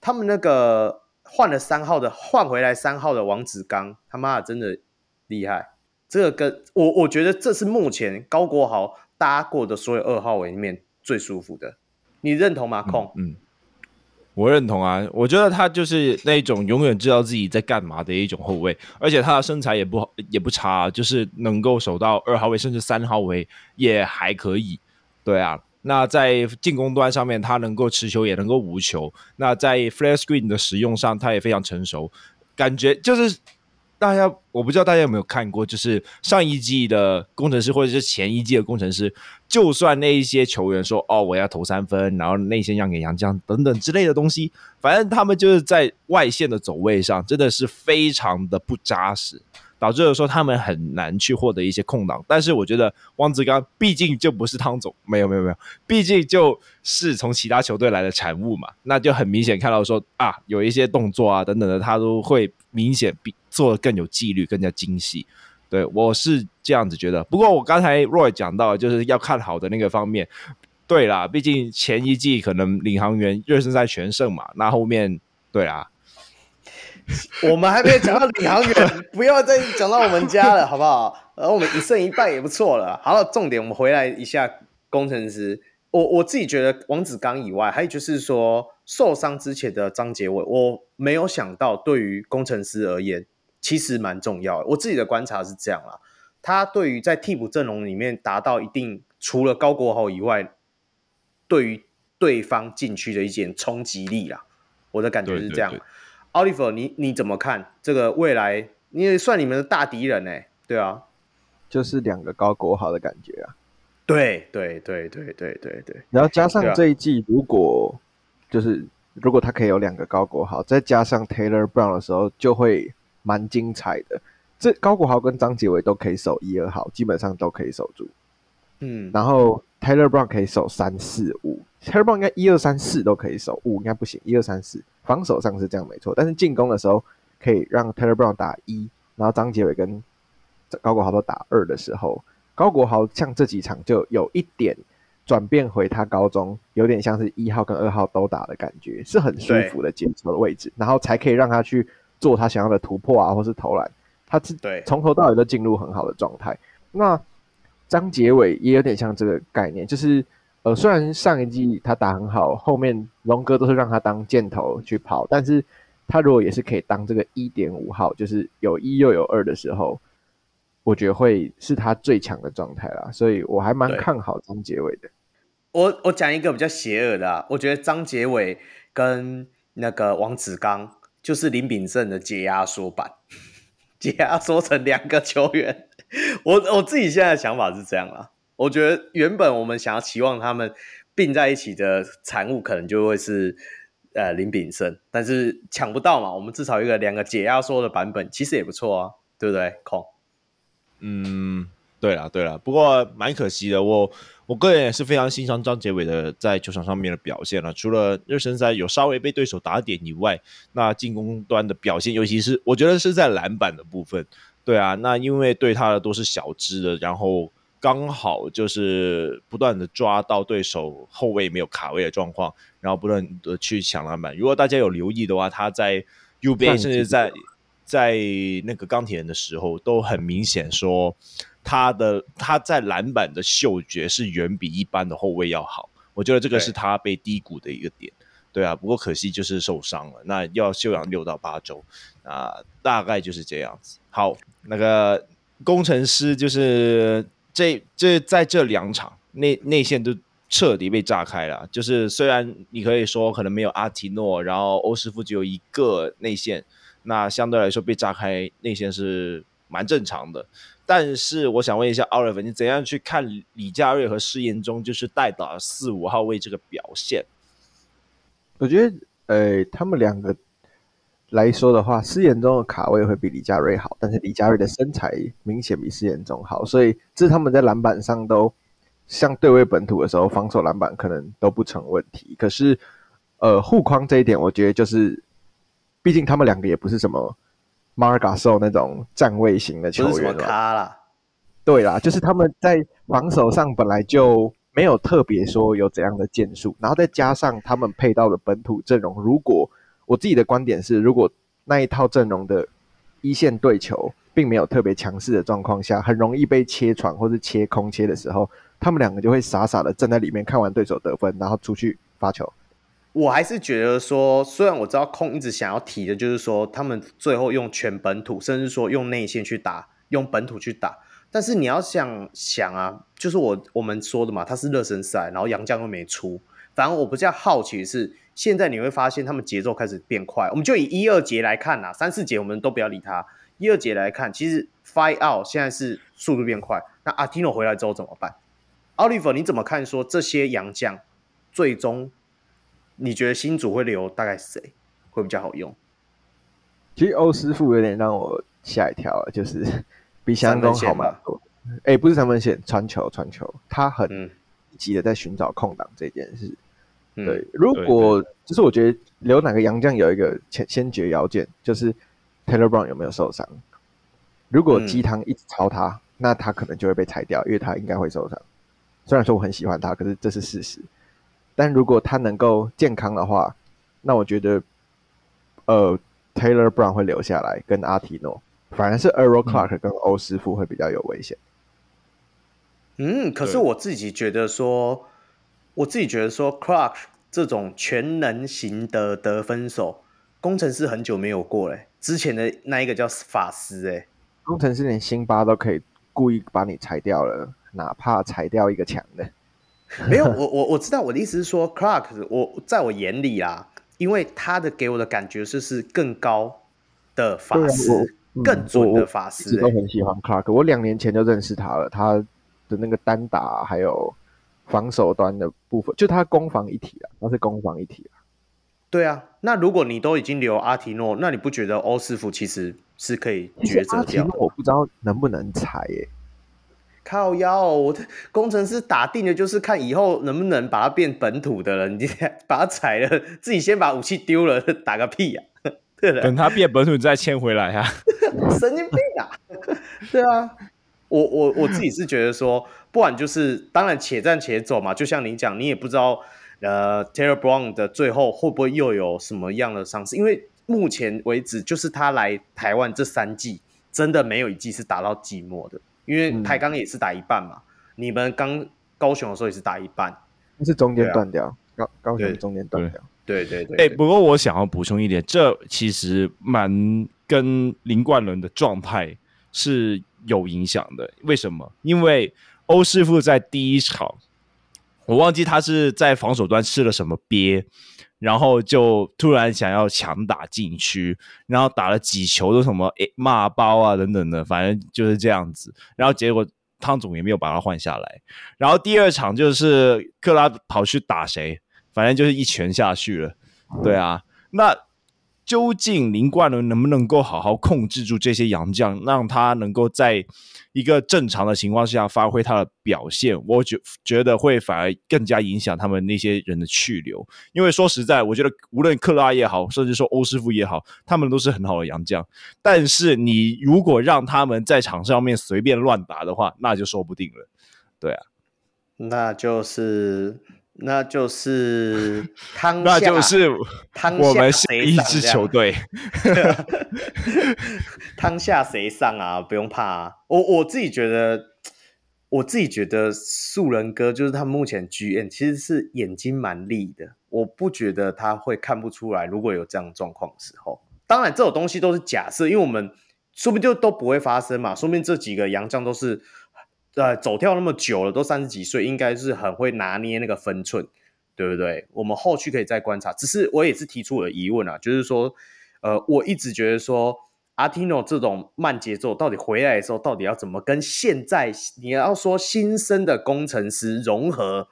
Speaker 1: 他们那个换了三号的，换回来三号的王子刚，他妈的真的厉害。这个跟我我觉得这是目前高国豪。搭过的所有二号位里面最舒服的，你认同吗？控，
Speaker 2: 嗯，我认同啊。我觉得他就是那种永远知道自己在干嘛的一种后卫，而且他的身材也不好，也不差，就是能够守到二号位甚至三号位也还可以。对啊，那在进攻端上面，他能够持球，也能够无球。那在 flare screen 的使用上，他也非常成熟，感觉就是。大家，我不知道大家有没有看过，就是上一季的工程师，或者是前一季的工程师，就算那一些球员说哦，我要投三分，然后内线让给杨将等等之类的东西，反正他们就是在外线的走位上真的是非常的不扎实。导致了说他们很难去获得一些空档，但是我觉得汪志刚毕竟就不是汤总，没有没有没有，毕竟就是从其他球队来的产物嘛，那就很明显看到说啊，有一些动作啊等等的，他都会明显比做得更有纪律、更加精细。对，我是这样子觉得。不过我刚才 Roy 讲到就是要看好的那个方面，对啦，毕竟前一季可能领航员热身赛全胜嘛，那后面对啊。
Speaker 1: 我们还没有讲到领航员，不要再讲到我们家了，好不好？而我们一胜一败也不错了。好了，重点我们回来一下工程师。我我自己觉得王子刚以外，还有就是说受伤之前的张杰伟，我没有想到对于工程师而言，其实蛮重要的。我自己的观察是这样啦，他对于在替补阵容里面达到一定，除了高国豪以外，对于对方禁区的一点冲击力啦，我的感觉是这样。Oliver，你你怎么看这个未来？你也算你们的大敌人呢？对啊，
Speaker 4: 就是两个高国豪的感觉啊。
Speaker 1: 对对对对对对对。
Speaker 4: 然后加上这一季，如果、啊、就是如果他可以有两个高国豪，再加上 Taylor Brown 的时候，就会蛮精彩的。这高国豪跟张杰伟都可以守一二号，基本上都可以守住。嗯，然后 Taylor Brown 可以守三四五，Taylor Brown 应该一二三四都可以守，五应该不行，一二三四。防守上是这样没错，但是进攻的时候可以让 Taylor Brown 打一，然后张杰伟跟高国豪都打二的时候，高国豪像这几场就有一点转变回他高中，有点像是一号跟二号都打的感觉，是很舒服的接球的位置，然后才可以让他去做他想要的突破啊，或是投篮，他是从头到尾都进入很好的状态。那张杰伟也有点像这个概念，就是。呃，虽然上一季他打很好，后面龙哥都是让他当箭头去跑，但是他如果也是可以当这个一点五号，就是有一又有二的时候，我觉得会是他最强的状态啦，所以我还蛮看好张杰伟的。
Speaker 1: 我我讲一个比较邪恶的啊，我觉得张杰伟跟那个王子刚就是林秉胜的解压缩版，解压缩成两个球员。我我自己现在想法是这样啦。我觉得原本我们想要期望他们并在一起的产物可能就会是呃林秉胜，但是抢不到嘛，我们至少一个两个解压缩的版本，其实也不错啊，对不对？空，
Speaker 2: 嗯，对了对了，不过蛮可惜的，我我个人也是非常欣赏张杰伟的在球场上面的表现了，除了热身赛有稍微被对手打点以外，那进攻端的表现，尤其是我觉得是在篮板的部分。对啊，那因为对他的都是小支的，然后刚好就是不断的抓到对手后卫没有卡位的状况，然后不断的去抢篮板。如果大家有留意的话，他在 UBA 甚至在在那个钢铁人的时候，都很明显说他的他在篮板的嗅觉是远比一般的后卫要好。我觉得这个是他被低估的一个点。对啊，不过可惜就是受伤了，那要休养六到八周啊，大概就是这样子。好。那个工程师就是这这在这两场内内线都彻底被炸开了。就是虽然你可以说可能没有阿提诺，然后欧师傅只有一个内线，那相对来说被炸开内线是蛮正常的。但是我想问一下奥利弗，你怎样去看李佳瑞和施延中就是代打四五号位这个表现？
Speaker 4: 我觉得，呃，他们两个。来说的话，施延中的卡位会比李佳瑞好，但是李佳瑞的身材明显比施延中好，所以这是他们在篮板上都像对位本土的时候，防守篮板可能都不成问题。可是，呃，护框这一点，我觉得就是，毕竟他们两个也不是什么 Marc Gasol 那种站位型的球员
Speaker 1: 了。
Speaker 4: 对啦，就是他们在防守上本来就没有特别说有怎样的建树，然后再加上他们配到的本土阵容，如果我自己的观点是，如果那一套阵容的一线对球并没有特别强势的状况下，很容易被切传或是切空切的时候，他们两个就会傻傻的站在里面看完对手得分，然后出去发球。
Speaker 1: 我还是觉得说，虽然我知道空一直想要提的就是说，他们最后用全本土，甚至说用内线去打，用本土去打，但是你要想想啊，就是我我们说的嘛，他是热身赛，然后洋将又没出，反正我比较好奇的是。现在你会发现他们节奏开始变快，我们就以一二节来看呐，三四节我们都不要理他。一二节来看，其实 fight out 现在是速度变快。那阿提诺回来之后怎么办？奥利弗你怎么看？说这些洋将最终你觉得新主会留大概谁会比较好用？
Speaker 4: 其实欧师傅有点让我吓一跳，就是 比想象中好蛮多。哎、欸，不是三分线，传球传球，他很积极的在寻找空档这件事。对，如果就是我觉得留哪个洋将有一个先先决条件，就是 Taylor Brown 有没有受伤。如果鸡汤一直抄他，嗯，那他可能就会被裁掉，因为他应该会受伤。虽然说我很喜欢他，可是这是事实。但如果他能够健康的话，那我觉得呃 Taylor Brown 会留下来跟阿提诺，反而是 Earl Clark 跟欧师傅会比较有危险。
Speaker 1: 嗯，可是我自己觉得说。我自己觉得说，Clark 这种全能型的得分手，工程师很久没有过嘞。之前的那一个叫法师，哎，
Speaker 4: 工程师连辛巴都可以故意把你裁掉了，哪怕裁掉一个强的。
Speaker 1: 没有，我我我知道我的意思是说，Clark 我在我眼里啊，因为他的给我的感觉就是更高的法师，嗯、更准的法师。
Speaker 4: 我都很喜欢 Clark，我两年前就认识他了，他的那个单打还有。防守端的部分，就他攻防一体啊，他是攻防一体啊。
Speaker 1: 对啊，那如果你都已经留阿提诺，那你不觉得欧师傅其实是可以抉择掉？
Speaker 4: 我不知道能不能裁耶、欸。
Speaker 1: 靠腰，我的工程师打定的就是看以后能不能把它变本土的了。你 把它踩了，自己先把武器丢了，打个屁呀、啊！对了，
Speaker 2: 等它变本土再迁回来啊！
Speaker 1: 神经病啊！对啊，我我我自己是觉得说。不管就是，当然且战且走嘛。就像你讲，你也不知道，呃，Taylor Brown 的最后会不会又有什么样的伤势？因为目前为止，就是他来台湾这三季，真的没有一季是打到季末的。因为台钢也是打一半嘛，嗯、你们刚高雄的时候也是打一半，
Speaker 4: 是中间断掉，高、啊、高雄中间断掉。
Speaker 1: 对对对。哎、欸，
Speaker 2: 不过我想要补充一点，这其实蛮跟林冠伦的状态是有影响的。为什么？因为欧师傅在第一场，我忘记他是在防守端吃了什么鳖，然后就突然想要强打禁区，然后打了几球都什么诶骂包啊等等的，反正就是这样子。然后结果汤总也没有把他换下来。然后第二场就是克拉跑去打谁，反正就是一拳下去了。对啊，那。究竟林冠伦能不能够好好控制住这些洋将，让他能够在一个正常的情况下发挥他的表现？我觉觉得会反而更加影响他们那些人的去留。因为说实在，我觉得无论克拉也好，甚至说欧师傅也好，他们都是很好的洋将。但是你如果让他们在场上面随便乱打的话，那就说不定了。对啊，
Speaker 1: 那就是。那就是汤下，
Speaker 2: 那就是我们是一支球队。
Speaker 1: 汤下谁上啊？不用怕啊！我我自己觉得，我自己觉得素人哥就是他目前 GM 其实是眼睛蛮利的，我不觉得他会看不出来。如果有这样状况的时候，当然这种东西都是假设，因为我们说不定就都不会发生嘛。说不定这几个洋将都是。呃，走跳那么久了，都三十几岁，应该是很会拿捏那个分寸，对不对？我们后续可以再观察。只是我也是提出我的疑问啊，就是说，呃，我一直觉得说，阿提诺这种慢节奏，到底回来的时候，到底要怎么跟现在你要说新生的工程师融合，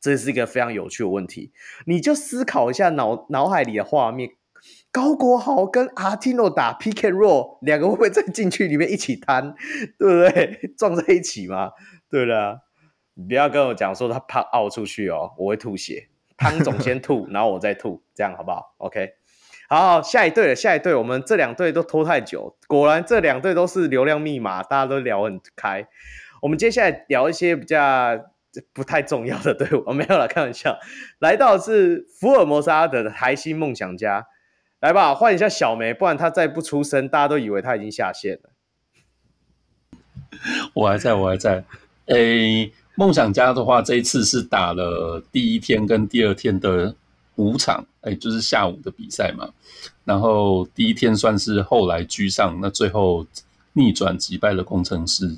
Speaker 1: 这是一个非常有趣的问题。你就思考一下脑脑海里的画面。高国豪跟阿提诺打 and roll，两个会不会在禁区里面一起摊，对不对？撞在一起嘛？对了，你不要跟我讲说他怕凹出去哦，我会吐血。汤总先吐，然后我再吐，这样好不好？OK，好，下一队了，下一队，我们这两队都拖太久，果然这两队都是流量密码，大家都聊很开。我们接下来聊一些比较不太重要的队伍，我没有了，开玩笑。来到的是福尔摩沙的台新梦想家。来吧，换一下小梅，不然他再不出声，大家都以为他已经下线了。
Speaker 3: 我还在，我还在。诶，梦想家的话，这一次是打了第一天跟第二天的五场，诶，就是下午的比赛嘛。然后第一天算是后来居上，那最后逆转击败了工程师。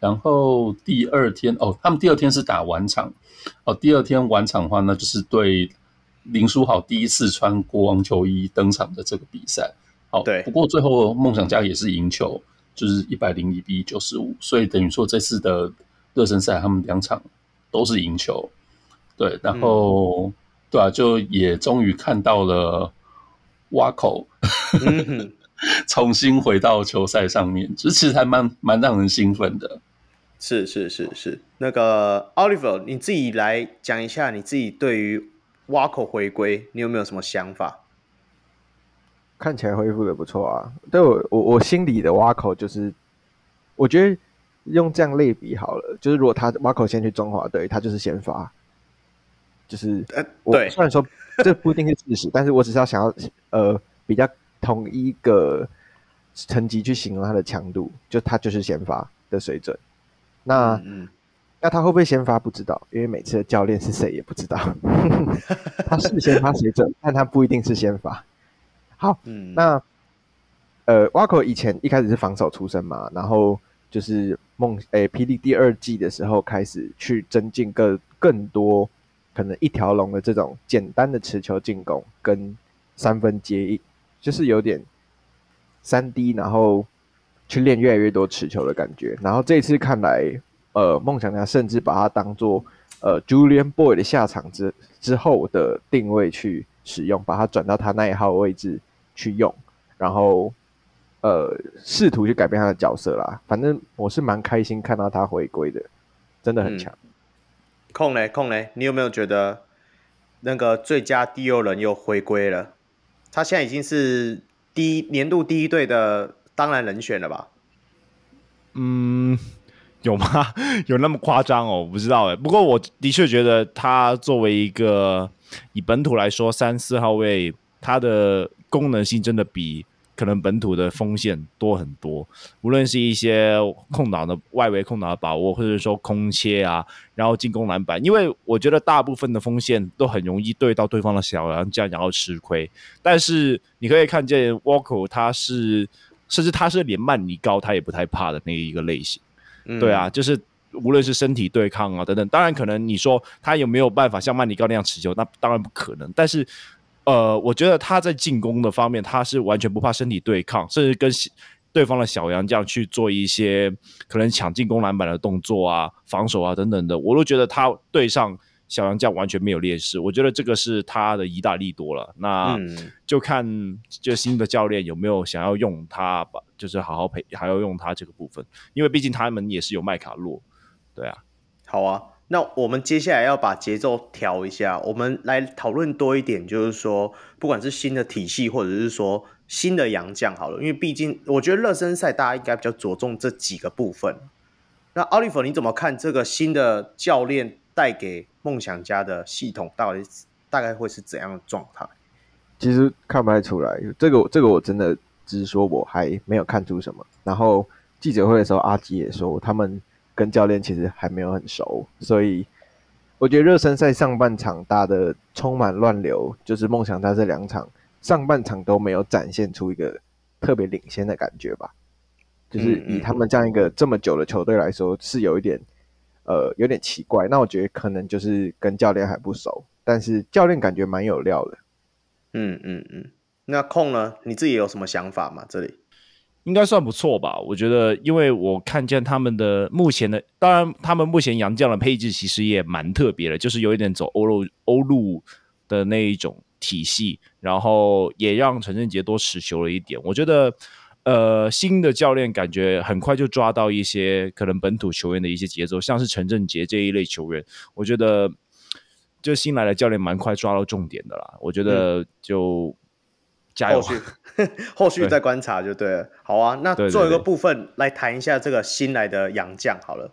Speaker 3: 然后第二天哦，他们第二天是打晚场，哦，第二天晚场的话，那就是对。林书豪第一次穿国王球衣登场的这个比赛，好，对。不过最后梦想家也是赢球，就是一百零一比九十五，所以等于说这次的热身赛他们两场都是赢球，对。然后，嗯、对啊，就也终于看到了挖口，嗯、重新回到球赛上面，就其实还蛮蛮让人兴奋的。
Speaker 1: 是是是是，那个 Oliver，你自己来讲一下你自己对于。挖口回归，你有没有什么想法？
Speaker 4: 看起来恢复的不错啊。对我，我我心里的挖口就是，我觉得用这样类比好了，就是如果他挖口先去中华队，他就是先发，就是我，对。虽然说这不一定是事实，但是我只是要想要呃比较同一个层级去形容他的强度，就他就是先发的水准。那嗯。嗯那他会不会先发不知道，因为每次的教练是谁也不知道。他是先发水准，但他不一定是先发。好，嗯，那呃，挖口以前一开始是防守出身嘛，然后就是梦诶，霹雳第二季的时候开始去增进更更多可能一条龙的这种简单的持球进攻跟三分接应，就是有点三 D，然后去练越来越多持球的感觉。然后这一次看来。呃，梦想家甚至把它当做呃 Julian Boy 的下场之之后的定位去使用，把它转到他那一号位置去用，然后呃试图去改变他的角色啦。反正我是蛮开心看到他回归的，真的很强。嗯、
Speaker 1: 控嘞控嘞，你有没有觉得那个最佳第六人又回归了？他现在已经是第一年度第一队的当然人选了吧？
Speaker 2: 嗯。有吗？有那么夸张哦？我不知道哎。不过我的确觉得他作为一个以本土来说，三四号位，他的功能性真的比可能本土的锋线多很多。无论是一些空档的外围空档的把握，或者说空切啊，然后进攻篮板，因为我觉得大部分的锋线都很容易对到对方的小篮，这样然后吃亏。但是你可以看见 Walker，他是甚至他是连曼尼高他也不太怕的那一个类型。对啊，就是无论是身体对抗啊等等，当然可能你说他有没有办法像曼尼高那样持球，那当然不可能。但是，呃，我觉得他在进攻的方面，他是完全不怕身体对抗，甚至跟对方的小杨这样去做一些可能抢进攻篮板的动作啊、防守啊等等的，我都觉得他对上小杨将完全没有劣势。我觉得这个是他的一大利多了。那就看就新的教练有没有想要用他吧，就是好好培，还要用他这个部分，因为毕竟他们也是有麦卡洛，对啊。
Speaker 1: 好啊，那我们接下来要把节奏调一下，我们来讨论多一点，就是说，不管是新的体系，或者是说新的洋将，好了，因为毕竟我觉得热身赛大家应该比较着重这几个部分。那奥利弗，你怎么看这个新的教练带给梦想家的系统，到底大概会是怎样的状态？
Speaker 4: 其实看不太出来，这个这个我真的只是说我还没有看出什么。然后记者会的时候，阿吉也说他们。跟教练其实还没有很熟，所以我觉得热身赛上半场打的充满乱流，就是梦想家这两场上半场都没有展现出一个特别领先的感觉吧。就是以他们这样一个这么久的球队来说，是有一点呃有点奇怪。那我觉得可能就是跟教练还不熟，但是教练感觉蛮有料的。
Speaker 1: 嗯嗯嗯，那控呢？你自己有什么想法吗？这里？
Speaker 2: 应该算不错吧？我觉得，因为我看见他们的目前的，当然他们目前洋将的配置其实也蛮特别的，就是有一点走欧陆欧陆的那一种体系，然后也让陈振杰多持球了一点。我觉得，呃，新的教练感觉很快就抓到一些可能本土球员的一些节奏，像是陈振杰这一类球员，我觉得就新来的教练蛮快抓到重点的啦。我觉得就。嗯加油！后续
Speaker 1: 后续再观察就对了。对好啊，那做一个部分来谈一下这个新来的洋将好了。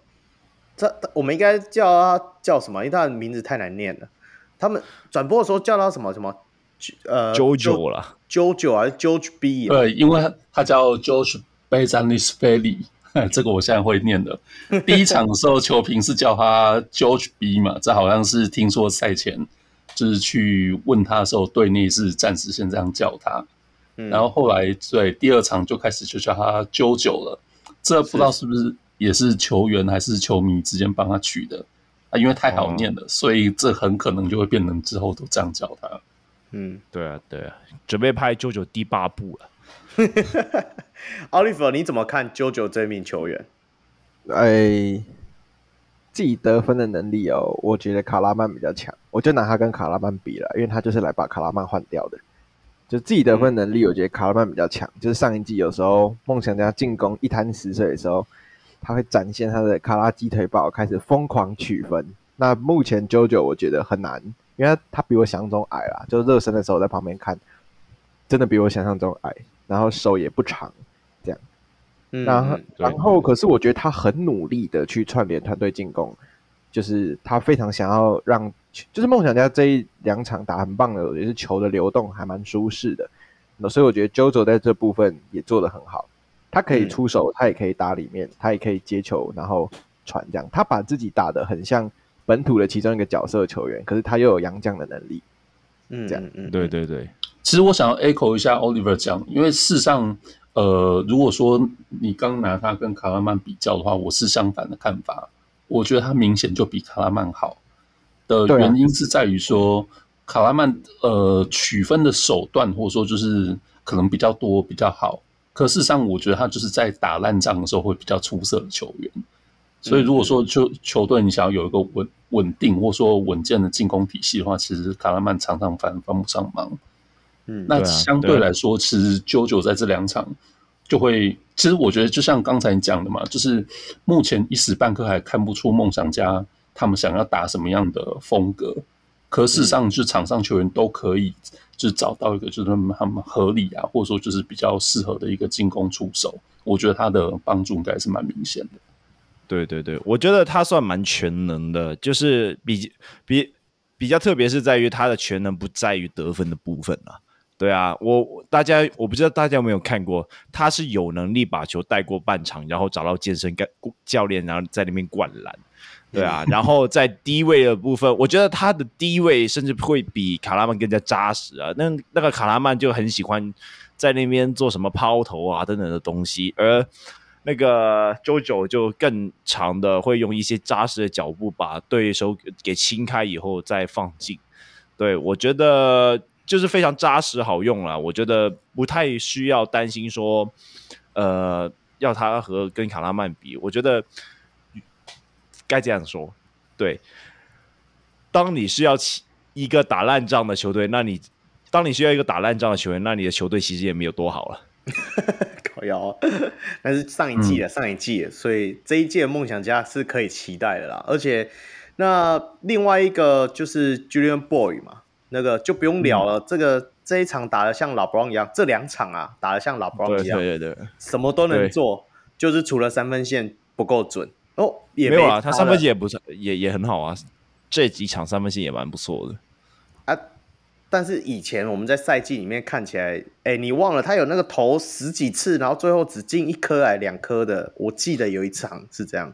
Speaker 1: 这我们应该叫他叫什么？因为他的名字太难念了。他们转播的时候叫他什么什么？呃
Speaker 2: ，JoJo 了
Speaker 1: ，JoJo 还是 George B？
Speaker 3: 对，因为他叫 George Bezanisvili，这个我现在会念的。第一场的时候，球评是叫他 George B 嘛？这好像是听说赛前。就是去问他的时候，队内是暂时先这样叫他，嗯、然后后来对第二场就开始就叫他 JoJo 了。这不知道是不是也是球员还是球迷之间帮他取的啊？因为太好念了，哦、所以这很可能就会变成之后都这样叫他。
Speaker 2: 嗯，对啊，对啊，准备拍 JoJo 第八部了。
Speaker 1: 奥利弗，你怎么看 JoJo 这名球员？
Speaker 4: 哎。自己得分的能力哦，我觉得卡拉曼比较强，我就拿他跟卡拉曼比了，因为他就是来把卡拉曼换掉的。就自己得分能力，我觉得卡拉曼比较强。就是上一季有时候梦想家进攻一滩死水的时候，他会展现他的卡拉鸡腿堡，开始疯狂取分。那目前 JoJo 我觉得很难，因为他，他比我想象中矮啦，就热身的时候在旁边看，真的比我想象中矮，然后手也不长。这样然后，然后，可是我觉得他很努力的去串联团队进攻，就是他非常想要让，就是梦想家这一两场打很棒的，也是球的流动还蛮舒适的。那所以我觉得 JoJo 在这部分也做得很好，他可以出手，他也可以打里面，他也可以接球，然后传这样，他把自己打得很像本土的其中一个角色球员，可是他又有洋将的能力，嗯，这样，嗯，
Speaker 2: 对对对。
Speaker 3: 其实我想要 echo 一下 Oliver 讲，因为事实上。呃，如果说你刚拿他跟卡拉曼比较的话，我是相反的看法。我觉得他明显就比卡拉曼好的原因是在于说，卡拉曼呃取分的手段或者说就是可能比较多比较好，可事实上我觉得他就是在打烂仗的时候会比较出色的球员。所以如果说球球队你想要有一个稳稳定或者说稳健的进攻体系的话，其实卡拉曼常常反帮不上忙。嗯，那相对来说，其实 JoJo 在这两场就会，其实我觉得就像刚才你讲的嘛，就是目前一时半刻还看不出梦想家他们想要打什么样的风格，可事实上，就场上球员都可以就找到一个就是他们合理啊，或者说就是比较适合的一个进攻出手，我觉得他的帮助应该是蛮明显的。
Speaker 2: 对对对，我觉得他算蛮全能的，就是比比比较特别是在于他的全能不在于得分的部分啊。对啊，我大家我不知道大家有没有看过，他是有能力把球带过半场，然后找到健身教练，然后在那边灌篮。对啊，然后在低位的部分，我觉得他的低位甚至会比卡拉曼更加扎实啊。那那个卡拉曼就很喜欢在那边做什么抛投啊等等的东西，而那个 JoJo 就更长的会用一些扎实的脚步把对手给清开以后再放进。对，我觉得。就是非常扎实好用了，我觉得不太需要担心说，呃，要他和跟卡拉曼比，我觉得该这样说。对，当你是要起一个打烂仗的球队，那你当你需要一个打烂仗的球员，那你的球队其实也没有多好了。
Speaker 1: 靠腰，但是上一季了，上一季了，所以这一届梦想家是可以期待的啦。而且，那另外一个就是 Julian Boyd 嘛，那个就不用聊了。嗯、这个这一场打的像老 Brown 一样，这两场啊打的像老 Brown 一样，
Speaker 2: 对对对，
Speaker 1: 什么都能做，就是除了三分线不够准哦，也没，
Speaker 2: 没有啊，他三分线也不是也也很好啊，这几场三分线也蛮不错的
Speaker 1: 啊。但是以前我们在赛季里面看起来，哎，你忘了他有那个投十几次，然后最后只进一颗还两颗的，我记得有一场是这样。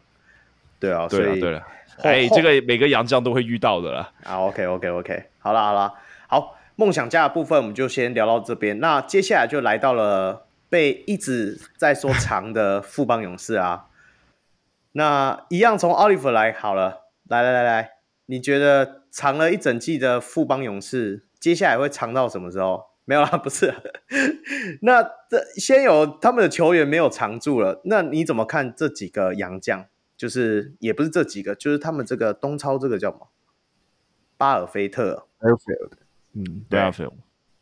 Speaker 1: 对啊，
Speaker 2: 对啊，对了，哎，这个每个洋将都会遇到的啦。
Speaker 1: 啊，OK，OK，OK，好了好了，好，梦想家的部分我们就先聊到这边。那接下来就来到了被一直在说长的富邦勇士啊。那一样从 Oliver 来好了，来来来来，你觉得长了一整季的富邦勇士？接下来会长到什么时候？没有啦，不是。那这先有他们的球员没有长住了，那你怎么看这几个洋将？就是也不是这几个，就是他们这个东超这个叫什么？巴尔菲特。
Speaker 4: 嗯，对。Airfield。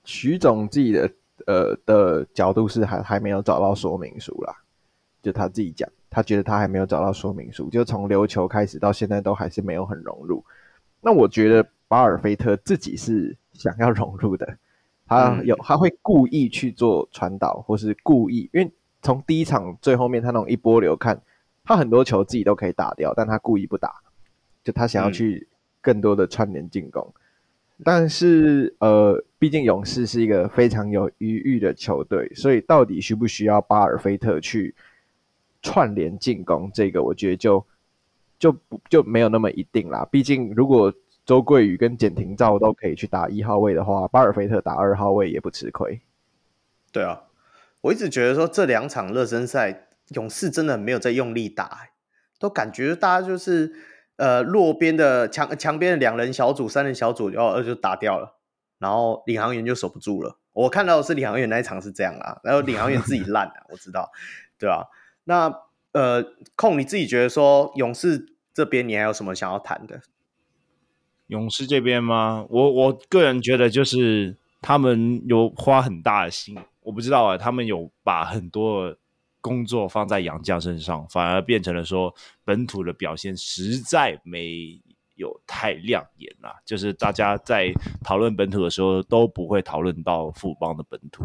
Speaker 4: 许总自己的呃的角度是还还没有找到说明书啦，就他自己讲，他觉得他还没有找到说明书，就从琉球开始到现在都还是没有很融入。那我觉得巴尔菲特自己是。想要融入的，他有他会故意去做传导，或是故意，因为从第一场最后面他那种一波流看，他很多球自己都可以打掉，但他故意不打，就他想要去更多的串联进攻。嗯、但是呃，毕竟勇士是一个非常有余裕的球队，所以到底需不需要巴尔菲特去串联进攻，这个我觉得就就不就没有那么一定啦。毕竟如果周桂宇跟简廷照都可以去打一号位的话，巴尔菲特打二号位也不吃亏。
Speaker 1: 对啊，我一直觉得说这两场热身赛，勇士真的没有在用力打，都感觉大家就是呃弱边的墙墙边的两人小组、三人小组，然后就打掉了，然后领航员就守不住了。我看到的是领航员那一场是这样啊，然后领航员自己烂了，我知道，对啊。那呃，控你自己觉得说勇士这边你还有什么想要谈的？
Speaker 2: 勇士这边吗？我我个人觉得就是他们有花很大的心，我不知道啊，他们有把很多工作放在杨绛身上，反而变成了说本土的表现实在没有太亮眼啊。就是大家在讨论本土的时候都不会讨论到富邦的本土。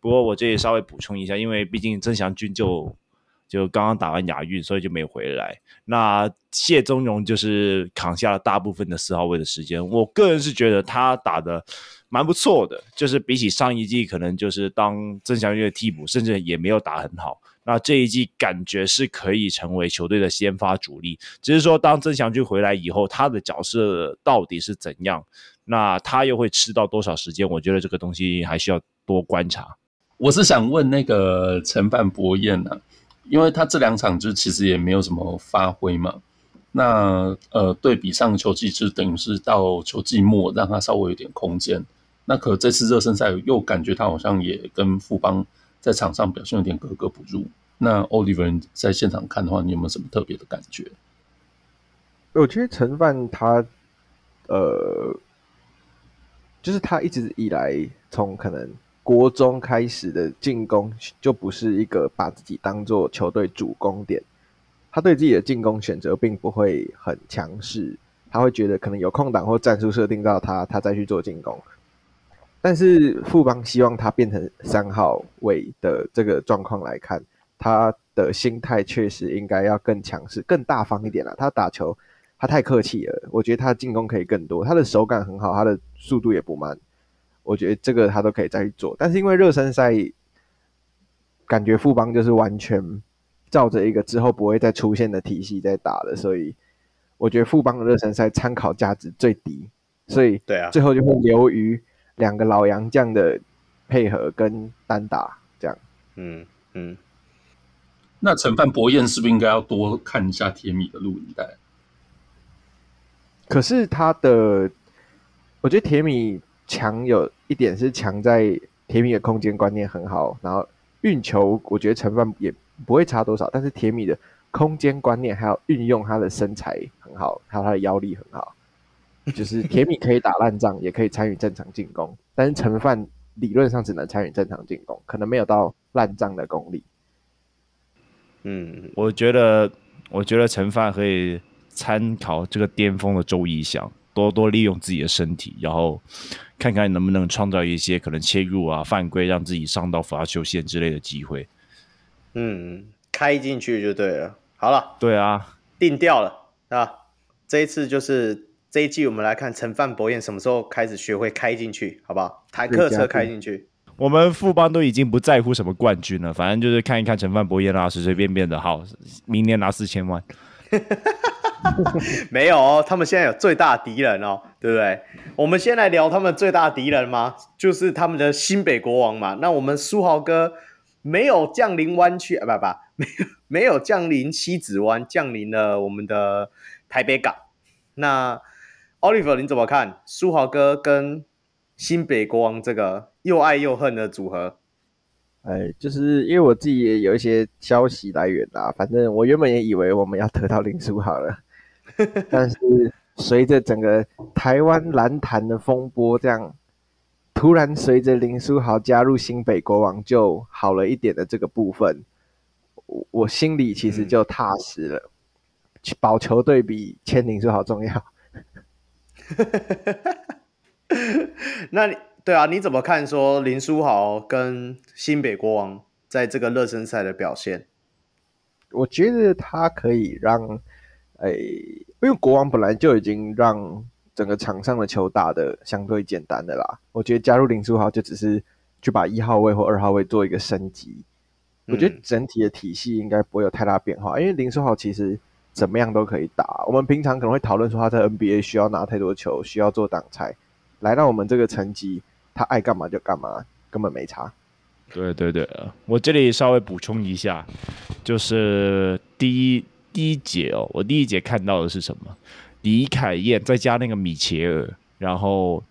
Speaker 2: 不过我这里稍微补充一下，因为毕竟曾祥军就。就刚刚打完亚运，所以就没回来。那谢宗荣就是扛下了大部分的四号位的时间。我个人是觉得他打得蛮不错的，就是比起上一季，可能就是当曾祥钧的替补，甚至也没有打很好。那这一季感觉是可以成为球队的先发主力，只是说当曾祥钧回来以后，他的角色到底是怎样？那他又会吃到多少时间？我觉得这个东西还需要多观察。
Speaker 3: 我是想问那个陈范博彦呢？因为他这两场就其实也没有什么发挥嘛，那呃对比上球季就等于是到球季末让他稍微有点空间，那可这次热身赛又感觉他好像也跟富邦在场上表现有点格格不入。那 Oliver 在现场看的话，你有没有什么特别的感觉？
Speaker 4: 我觉得陈范他呃，就是他一直以来从可能。国中开始的进攻就不是一个把自己当做球队主攻点，他对自己的进攻选择并不会很强势，他会觉得可能有空档或战术设定到他，他再去做进攻。但是富邦希望他变成三号位的这个状况来看，他的心态确实应该要更强势、更大方一点了。他打球他太客气了，我觉得他进攻可以更多，他的手感很好，他的速度也不慢。我觉得这个他都可以再去做，但是因为热身赛感觉富邦就是完全照着一个之后不会再出现的体系在打的，所以我觉得富邦的热身赛参考价值最低，所以对啊，最后就会留于两个老洋将的配合跟单打这样。
Speaker 1: 嗯嗯，
Speaker 3: 那陈范博彦是不是应该要多看一下铁米的录影带？
Speaker 4: 可是他的，我觉得铁米。强有一点是强在铁米的空间观念很好，然后运球，我觉得陈范也不会差多少，但是铁米的空间观念还有运用他的身材很好，还有他的腰力很好，就是铁米可以打烂仗，也可以参与正常进攻，但是陈范理论上只能参与正常进攻，可能没有到烂仗的功力。
Speaker 2: 嗯，我觉得，我觉得陈范可以参考这个巅峰的周逸翔，多多利用自己的身体，然后。看看能不能创造一些可能切入啊、犯规，让自己上到罚球线之类的机会。
Speaker 1: 嗯，开进去就对了。好了，
Speaker 2: 对啊，
Speaker 1: 定调了啊。这一次就是这一季，我们来看陈范博彦什么时候开始学会开进去，好不好？坦克车开进去。
Speaker 2: 我们富邦都已经不在乎什么冠军了，反正就是看一看陈范博彦啊，随随便便的好，明年拿四千万。
Speaker 1: 没有哦，他们现在有最大敌人哦，对不对？我们先来聊他们最大敌人嘛，就是他们的新北国王嘛。那我们书豪哥没有降临湾区啊，不不，没有没有降临西子湾，降临了我们的台北港。那 Oliver 你怎么看书豪哥跟新北国王这个又爱又恨的组合？
Speaker 4: 哎，就是因为我自己也有一些消息来源啊，反正我原本也以为我们要得到林书豪了。但是随着整个台湾篮坛的风波，这样突然随着林书豪加入新北国王就好了一点的这个部分，我我心里其实就踏实了。嗯、保球队比签林书豪重要。
Speaker 1: 那你对啊，你怎么看说林书豪跟新北国王在这个热身赛的表现？
Speaker 4: 我觉得他可以让。哎，因为国王本来就已经让整个场上的球打得相对简单的啦，我觉得加入林书豪就只是去把一号位或二号位做一个升级，我觉得整体的体系应该不会有太大变化，因为林书豪其实怎么样都可以打。我们平常可能会讨论说他在 NBA 需要拿太多球，需要做挡拆，来到我们这个层级，他爱干嘛就干嘛，根本没差。
Speaker 2: 对对对，我这里稍微补充一下，就是第一。第一节哦，我第一节看到的是什么？李凯燕再加那个米切尔，然后，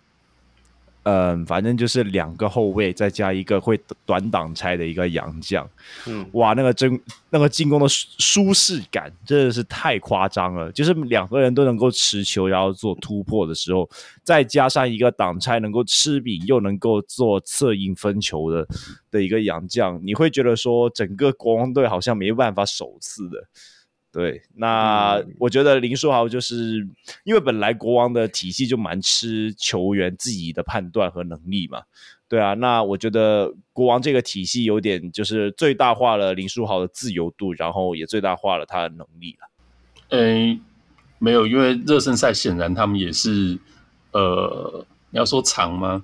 Speaker 2: 嗯，反正就是两个后卫再加一个会短挡拆的一个洋将。嗯，哇，那个真那个进攻的舒适感真的是太夸张了。就是两个人都能够持球，然后做突破的时候，再加上一个挡拆能够吃饼又能够做策应分球的的一个洋将，你会觉得说整个国王队好像没办法首次的。对，那我觉得林书豪就是因为本来国王的体系就蛮吃球员自己的判断和能力嘛。对啊，那我觉得国王这个体系有点就是最大化了林书豪的自由度，然后也最大化了他的能力了。
Speaker 3: 诶，没有，因为热身赛显然他们也是呃。你要说长吗？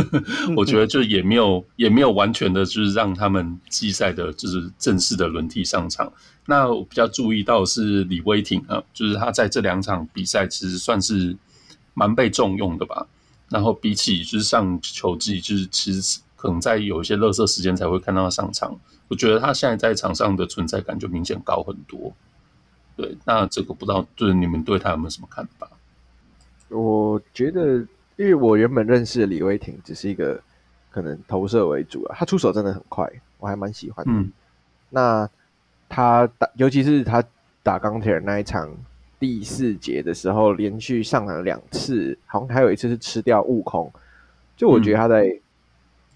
Speaker 3: 我觉得就也没有，也没有完全的，就是让他们季赛的，就是正式的轮替上场。那我比较注意到是李威霆啊，就是他在这两场比赛其实算是蛮被重用的吧。然后比起就是上球季，就是其实可能在有一些垃圾时间才会看到他上场。我觉得他现在在场上的存在感就明显高很多。对，那这个不知道就是你们对他有没有什么看法？
Speaker 4: 我觉得。因为我原本认识的李威霆只是一个可能投射为主啊，他出手真的很快，我还蛮喜欢的。嗯、那他打，尤其是他打钢铁人那一场第四节的时候，连续上了两次，好像还有一次是吃掉悟空。就我觉得他在、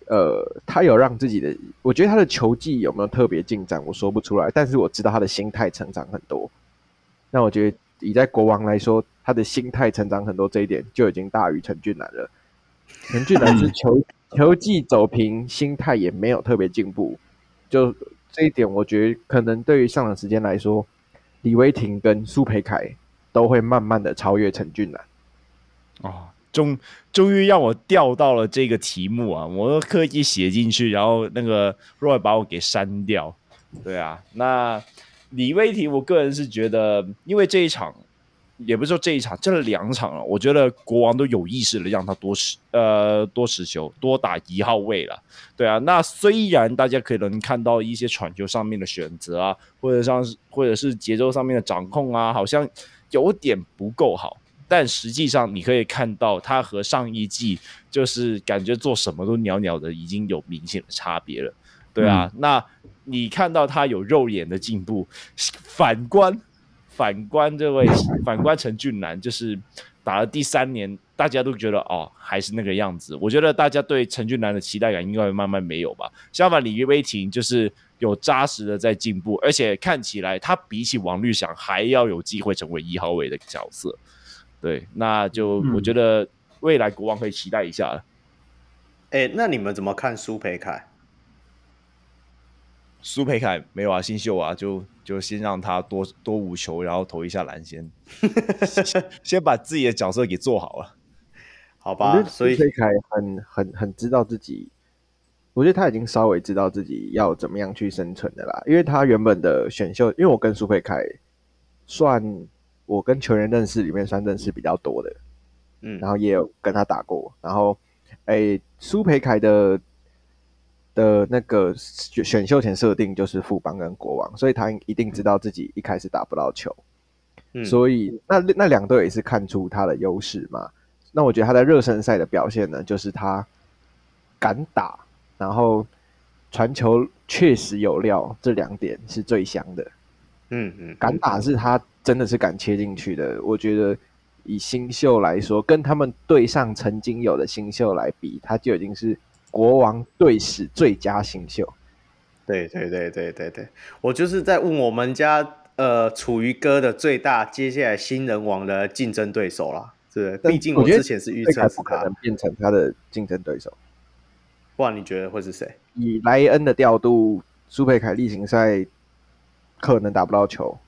Speaker 4: 嗯、呃，他有让自己的，我觉得他的球技有没有特别进展，我说不出来，但是我知道他的心态成长很多。那我觉得以在国王来说。他的心态成长很多，这一点就已经大于陈俊南了。陈俊南是球球技走平，心态也没有特别进步。就这一点，我觉得可能对于上场时间来说，李威霆跟苏培凯都会慢慢的超越陈俊南。
Speaker 2: 哦，终终于让我调到了这个题目啊！我都刻意写进去，然后那个 Roy 把我给删掉。对啊，那李威霆，我个人是觉得，因为这一场。也不是说这一场，这两场了，我觉得国王都有意识的让他多持呃多持球，多打一号位了。对啊，那虽然大家可能看到一些传球上面的选择啊，或者像或者是节奏上面的掌控啊，好像有点不够好，但实际上你可以看到他和上一季就是感觉做什么都鸟鸟的，已经有明显的差别了。对啊，嗯、那你看到他有肉眼的进步，反观反观这位反观陈俊南，就是打了第三年，大家都觉得哦还是那个样子。我觉得大家对陈俊南的期待感应该会慢慢没有吧。相反，李威霆就是有扎实的在进步，而且看起来他比起王绿翔还要有机会成为一号位的角色。对，那就我觉得未来国王可以期待一下了。
Speaker 1: 哎、嗯，那你们怎么看苏培凯？
Speaker 2: 苏培凯没有啊，新秀啊，就就先让他多多五球，然后投一下篮先，先把自己的角色给做好了，
Speaker 1: 好吧？所以
Speaker 4: 苏培凯很很很知道自己，我觉得他已经稍微知道自己要怎么样去生存的啦，因为他原本的选秀，因为我跟苏培凯算我跟球员认识里面算认识比较多的，嗯，然后也有跟他打过，然后哎，苏培凯的。的那个选秀前设定就是副帮跟国王，所以他一定知道自己一开始打不到球，嗯、所以那那两队也是看出他的优势嘛。那我觉得他在热身赛的表现呢，就是他敢打，然后传球确实有料，这两点是最香的。嗯嗯，敢打是他真的是敢切进去的。我觉得以新秀来说，跟他们队上曾经有的新秀来比，他就已经是。国王队史最佳新秀，
Speaker 1: 对对对对对对，我就是在问我们家呃楚瑜哥的最大接下来新人王的竞争对手啦，是毕竟我之前是预测是他。
Speaker 4: 能变成他的竞争对手，
Speaker 1: 不然你觉得会是谁？
Speaker 4: 以莱恩的调度，苏佩凯例行赛可能打不到球，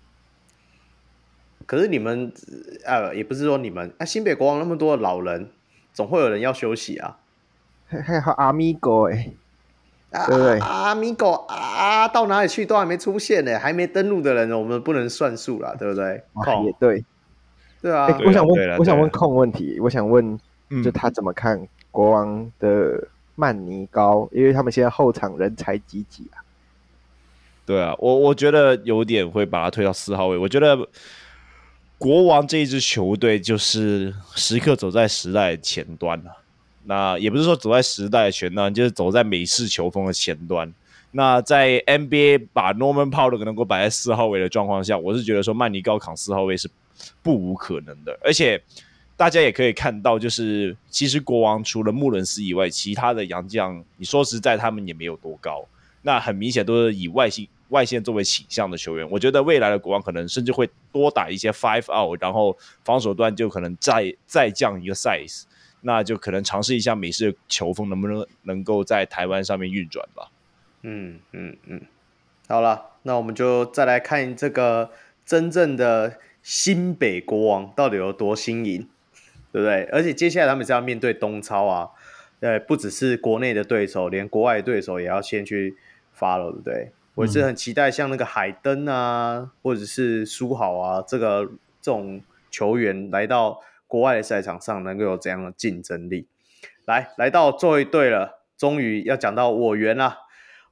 Speaker 1: 可是你们呃也不是说你们啊，新北国王那么多的老人，总会有人要休息啊。
Speaker 4: 还有阿米狗哎，对不对？
Speaker 1: 阿米狗啊，到哪里去都还没出现呢，还没登录的人，我们不能算数了，对不对？
Speaker 4: 也对，
Speaker 1: 对啊。
Speaker 4: 我想问，我想问控问题，我想问，就他怎么看国王的曼尼高？因为他们现在后场人才济济啊。
Speaker 2: 对啊，我我觉得有点会把他推到四号位。我觉得国王这一支球队就是时刻走在时代前端了。那也不是说走在时代的前端，就是走在美式球风的前端。那在 NBA 把 Norman p o w e l 能够摆在四号位的状况下，我是觉得说曼尼高扛四号位是不无可能的。而且大家也可以看到，就是其实国王除了穆伦斯以外，其他的洋将，你说实在他们也没有多高。那很明显都是以外线外线作为倾向的球员。我觉得未来的国王可能甚至会多打一些 Five Out，然后防守端就可能再再降一个 size。那就可能尝试一下美式球风能不能能够在台湾上面运转吧。
Speaker 1: 嗯嗯嗯，好了，那我们就再来看这个真正的新北国王到底有多新颖，对不对？而且接下来他们是要面对东超啊，呃，不只是国内的对手，连国外的对手也要先去 follow，对不对？嗯、我是很期待像那个海登啊，或者是苏豪啊，这个这种球员来到。国外的赛场上能够有怎样的竞争力？来，来到最后一队了，终于要讲到我园了。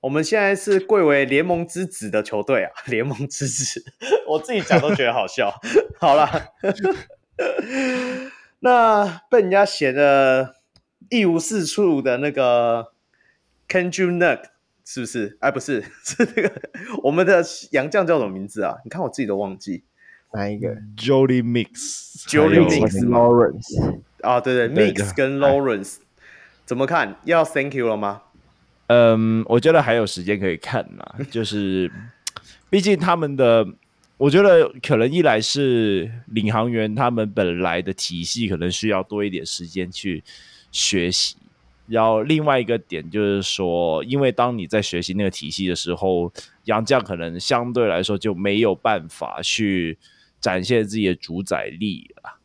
Speaker 1: 我们现在是贵为联盟之子的球队啊，联盟之子，我自己讲都觉得好笑。好了，那被人家写的一无是处的那个 Nunn 是不是？哎，不是，是那个我们的洋将叫什么名字啊？你看我自己都忘记。
Speaker 4: 哪一个
Speaker 2: ？Jody Mix，Jody
Speaker 1: Mix，Lawrence 啊，对对，，Mix 跟 Lawrence 怎么看？要 Thank you 了吗？
Speaker 2: 嗯，我觉得还有时间可以看嘛，就是毕竟他们的，我觉得可能一来是领航员他们本来的体系可能需要多一点时间去学习，然后另外一个点就是说，因为当你在学习那个体系的时候，杨绛可能相对来说就没有办法去。展现自己的主宰力啊！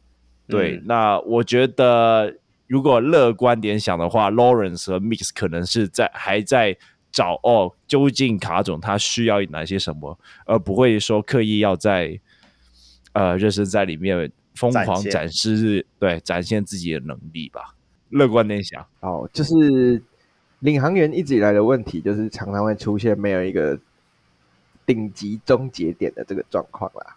Speaker 2: 对，嗯、那我觉得如果乐观点想的话，Lawrence 和 Mix 可能是在还在找哦，究竟卡总他需要哪些什么，而不会说刻意要在呃热身赛里面疯狂展示展对展现自己的能力吧。乐观点想，
Speaker 4: 哦，就是领航员一直以来的问题，就是常常会出现没有一个顶级终结点的这个状况啦。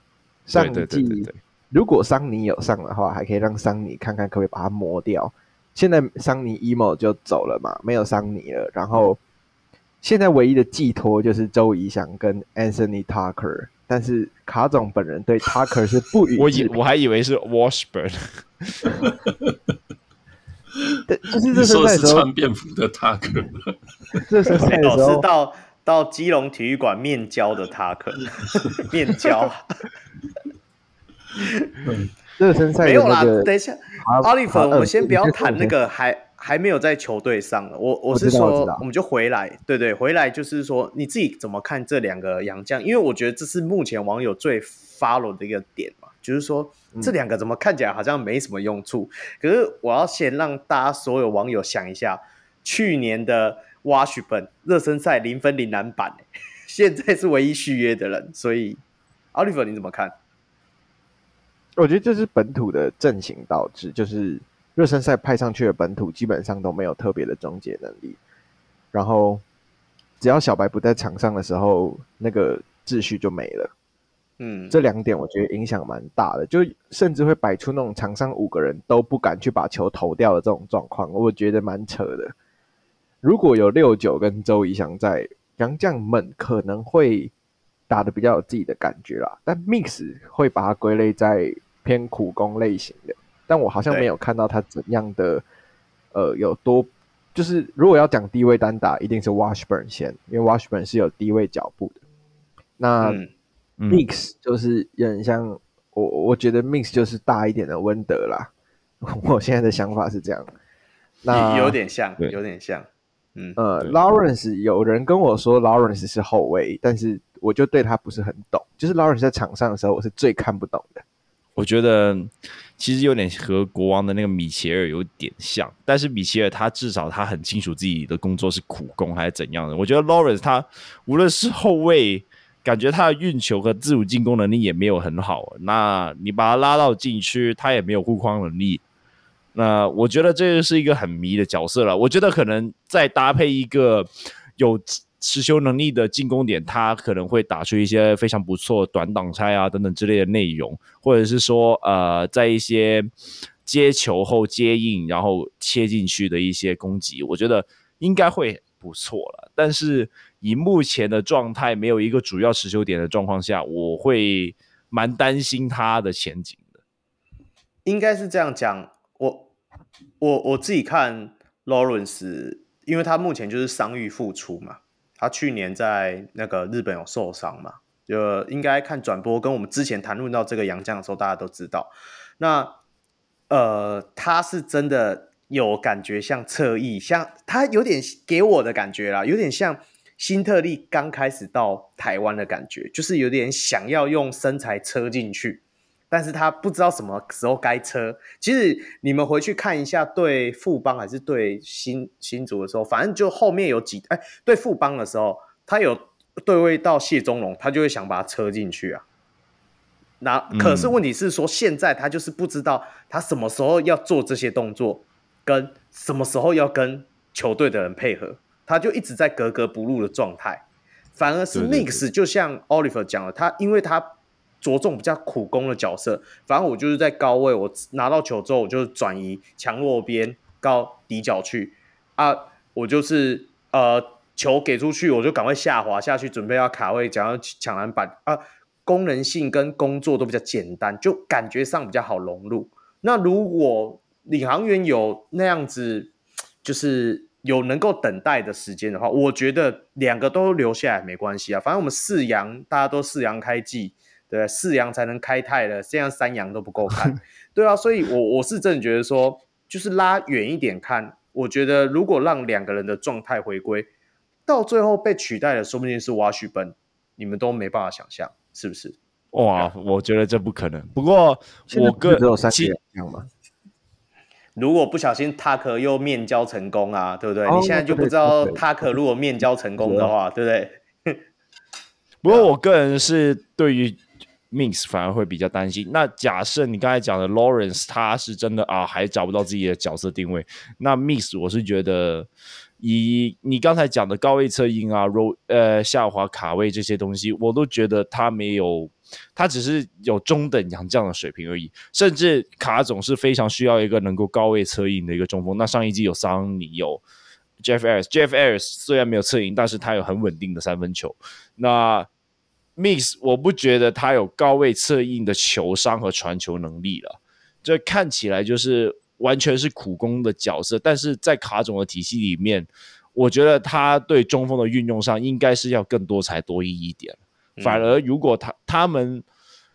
Speaker 4: 上一季如果桑尼有上的话，还可以让桑尼看看可不可以把它磨掉。现在桑尼 emo 就走了嘛，没有桑尼了。然后现在唯一的寄托就是周怡翔跟 Anthony Tucker，但是卡总本人对 Tucker 是不予。
Speaker 2: 我以我还以为是 Washburn。
Speaker 4: 对，就是热身赛的时候
Speaker 3: 说是穿便服的 Tucker。
Speaker 4: 热身赛的时候
Speaker 1: 是到到基隆体育馆面交的 Tucker，面交。
Speaker 4: 热身赛、
Speaker 1: 没有啦，等一下，Oliver，我们先不要谈那个还。还没有在球队上了，我我是说我，我们就回来，对对，回来就是说你自己怎么看这两个洋将？因为我觉得这是目前网友最 follow 的一个点嘛，就是说这两个怎么看起来好像没什么用处，嗯、可是我要先让大家所有网友想一下，去年的 Washburn 热身赛零分零篮板，现在是唯一续约的人，所以 Oliver 你怎么看？
Speaker 4: 我觉得这是本土的阵型导致，就是。热身赛派上去的本土基本上都没有特别的终结能力，然后只要小白不在场上的时候，那个秩序就没了。嗯，这两点我觉得影响蛮大的，就甚至会摆出那种场上五个人都不敢去把球投掉的这种状况，我觉得蛮扯的。如果有六九跟周怡翔在，杨将们可能会打的比较有自己的感觉啦，但 Mix 会把它归类在偏苦攻类型的。但我好像没有看到他怎样的，呃，有多就是如果要讲低位单打，一定是 Washburn 先，因为 Washburn 是有低位脚步的。那 Mix 就是有点像我，我觉得 Mix 就是大一点的温德啦。我现在的想法是这样，那
Speaker 1: 有点像，有点像，嗯
Speaker 4: 呃，Lawrence 有人跟我说 Lawrence 是后卫，但是我就对他不是很懂。就是 Lawrence 在场上的时候，我是最看不懂的。
Speaker 2: 我觉得其实有点和国王的那个米切尔有点像，但是米切尔他至少他很清楚自己的工作是苦工还是怎样的。我觉得 Lawrence 他无论是后卫，感觉他的运球和自主进攻能力也没有很好。那你把他拉到禁区，他也没有护框能力。那我觉得这个是一个很迷的角色了。我觉得可能再搭配一个有。持球能力的进攻点，他可能会打出一些非常不错短挡拆啊等等之类的内容，或者是说呃，在一些接球后接应然后切进去的一些攻击，我觉得应该会不错了。但是以目前的状态，没有一个主要持球点的状况下，我会蛮担心他的前景的。
Speaker 1: 应该是这样讲，我我自己看 Lawrence，因为他目前就是伤愈复出嘛。他去年在那个日本有受伤嘛？就应该看转播，跟我们之前谈论到这个杨将的时候，大家都知道。那呃，他是真的有感觉像侧翼，像他有点给我的感觉啦，有点像新特利刚开始到台湾的感觉，就是有点想要用身材车进去。但是他不知道什么时候该车。其实你们回去看一下，对富邦还是对新新竹的时候，反正就后面有几哎，对富邦的时候，他有对位到谢宗龙，他就会想把他车进去啊。那可是问题是说，现在他就是不知道他什么时候要做这些动作，跟什么时候要跟球队的人配合，他就一直在格格不入的状态。反而是 Mix 就像 Oliver 讲了，他因为他。着重比较苦攻的角色，反正我就是在高位，我拿到球之后，我就转移强弱边高底角去啊，我就是呃球给出去，我就赶快下滑下去，准备要卡位，想要抢篮板啊，功能性跟工作都比较简单，就感觉上比较好融入。那如果领航员有那样子，就是有能够等待的时间的话，我觉得两个都留下来没关系啊，反正我们四阳大家都四阳开季。对，四阳才能开泰了，这样三阳都不够看。对啊，所以我我是真的觉得说，就是拉远一点看，我觉得如果让两个人的状态回归，到最后被取代的，说不定是 Washburn，你们都没办法想象，是不是？
Speaker 2: 哇，我觉得这不可能。不过我个人
Speaker 4: 只有三阳吗？
Speaker 1: 如果不小心 Tucker 又面交成功啊，对不对？哦、你现在就不知道 Tucker 如果面交成功的话，对不对？
Speaker 2: 不过我个人是对于。Mix 反而会比较担心。那假设你刚才讲的 Lawrence 他是真的啊，还找不到自己的角色定位。那 Mix 我是觉得，以你刚才讲的高位策应啊、Ro 呃下滑卡位这些东西，我都觉得他没有，他只是有中等洋将的水平而已。甚至卡总是非常需要一个能够高位策应的一个中锋。那上一季有桑尼有 Jeff Ayres，Jeff Ayres 虽然没有策应，但是他有很稳定的三分球。那 Mix 我不觉得他有高位策应的球商和传球能力了，这看起来就是完全是苦工的角色。但是在卡总的体系里面，我觉得他对中锋的运用上应该是要更多才多艺一点。反而如果他他们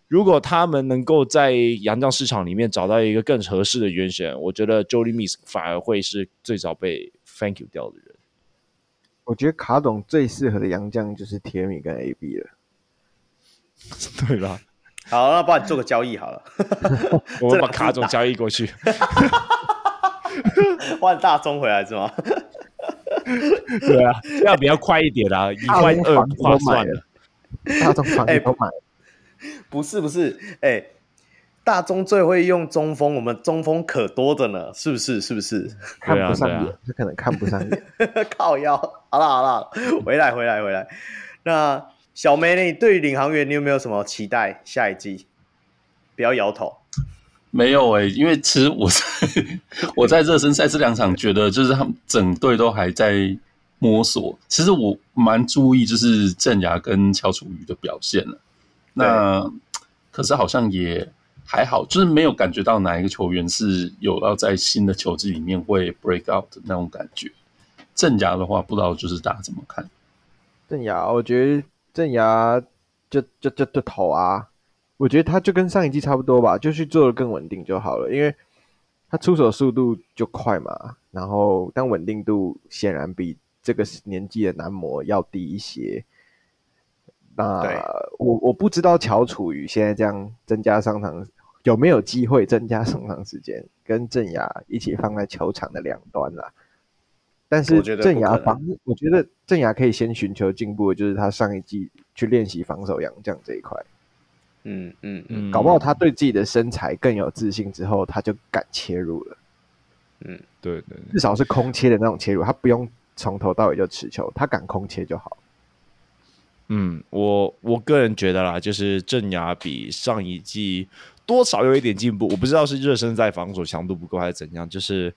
Speaker 2: 如果他们能够在洋将市场里面找到一个更合适的人选，我觉得 Jody Meeks 反而会是最早被 Thank you 掉的人。
Speaker 4: 我觉得卡总最适合的洋将就是铁米跟 AB 了。
Speaker 2: 对吧？
Speaker 1: 好，那帮你做个交易好了。
Speaker 2: 我们把 卡总交易过去，
Speaker 1: 换大中回来是吗？
Speaker 2: 对啊，这样比较快一点啊，一块二不划算了。
Speaker 4: 大钟房都买、
Speaker 1: 欸，不是不是，哎、欸，大中最会用中锋，我们中锋可多的呢，是不是？是不是？
Speaker 4: 看不上眼，他、啊啊、可能看不上眼。
Speaker 1: 靠腰，好了好了，回来回来回来，那。小梅，你对领航员你有没有什么期待？下一季不要摇头，
Speaker 3: 没有诶、欸，因为其实我在我在热身赛这两场觉得就是他们整队都还在摸索。其实我蛮注意就是郑雅跟乔楚瑜的表现了，那可是好像也还好，就是没有感觉到哪一个球员是有要在新的球季里面会 break out 的那种感觉。郑雅的话，不知道就是大家怎么看？
Speaker 4: 郑雅，我觉得。郑牙就就就就投啊，我觉得他就跟上一季差不多吧，就去做的更稳定就好了，因为他出手速度就快嘛，然后但稳定度显然比这个年纪的男模要低一些。那我我不知道乔楚瑜现在这样增加上场有没有机会增加上场时间，跟郑牙一起放在球场的两端啦。但是郑牙防，我觉得郑牙可以先寻求进步，就是他上一季去练习防守洋将这一块。
Speaker 1: 嗯嗯嗯，
Speaker 4: 搞不好他对自己的身材更有自信之后，他就敢切入了。
Speaker 2: 嗯，对对，
Speaker 4: 至少是空切的那种切入，他不用从头到尾就持球，他敢空切就好。
Speaker 2: 嗯，我我个人觉得啦，就是郑牙比上一季多少有一点进步，我不知道是热身在防守强度不够还是怎样，就是。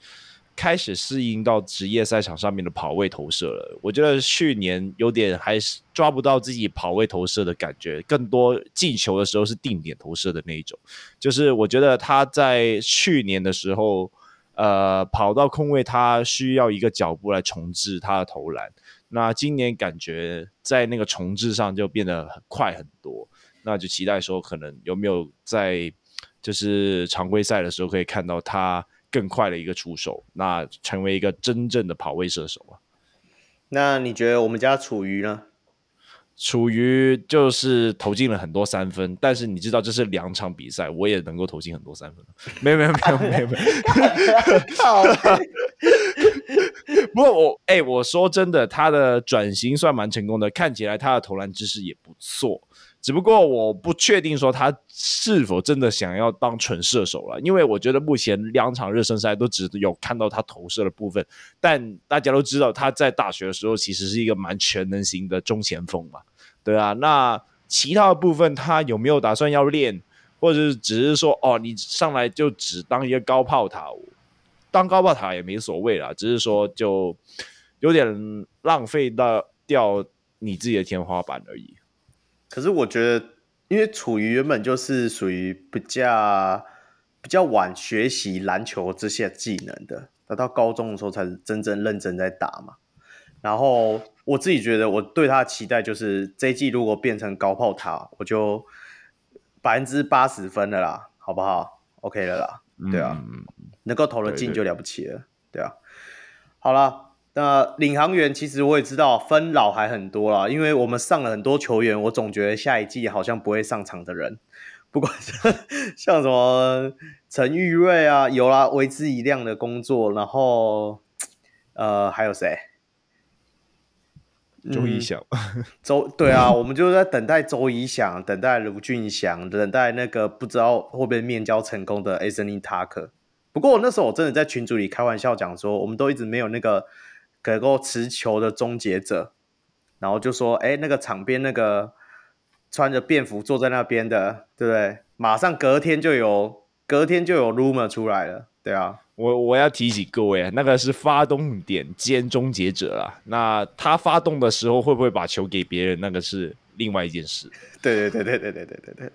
Speaker 2: 开始适应到职业赛场上面的跑位投射了。我觉得去年有点还是抓不到自己跑位投射的感觉，更多进球的时候是定点投射的那一种。就是我觉得他在去年的时候，呃，跑到空位，他需要一个脚步来重置他的投篮。那今年感觉在那个重置上就变得很快很多。那就期待说，可能有没有在就是常规赛的时候可以看到他。更快的一个出手，那成为一个真正的跑位射手啊。
Speaker 1: 那你觉得我们家楚瑜呢？
Speaker 2: 楚瑜就是投进了很多三分，但是你知道这是两场比赛，我也能够投进很多三分。没有没有没有没有没有。不过我哎、欸，我说真的，他的转型算蛮成功的，看起来他的投篮姿势也不错。只不过我不确定说他是否真的想要当纯射手了，因为我觉得目前两场热身赛都只有看到他投射的部分，但大家都知道他在大学的时候其实是一个蛮全能型的中前锋嘛，对啊，那其他的部分他有没有打算要练，或者是只是说哦，你上来就只当一个高炮塔，当高炮塔也没所谓啦，只是说就有点浪费到掉你自己的天花板而已。
Speaker 1: 可是我觉得，因为楚瑜原本就是属于比较比较晚学习篮球这些技能的，他到高中的时候才是真正认真在打嘛。然后我自己觉得，我对他的期待就是这一季如果变成高炮塔，我就百分之八十分了啦，好不好？OK 了啦，对啊，嗯、能够投得进就了不起了，对啊。好了。那领航员其实我也知道分老还很多啦，因为我们上了很多球员，我总觉得下一季好像不会上场的人，不管是像什么陈玉瑞啊，有啦，为之一亮的工作，然后呃还有谁？
Speaker 2: 周一翔，
Speaker 1: 周对啊，我们就在等待周一翔，等待卢俊祥，等待那个不知道会不会面交成功的 Anthony Tucker。不过我那时候我真的在群组里开玩笑讲说，我们都一直没有那个。能够持球的终结者，然后就说：“哎，那个场边那个穿着便服坐在那边的，对不对？马上隔天就有，隔天就有 rumor 出来了，对啊，
Speaker 2: 我我要提醒各位，那个是发动点兼终结者啊。那他发动的时候会不会把球给别人，那个是另外一件事。
Speaker 1: 对对对对对对对对对。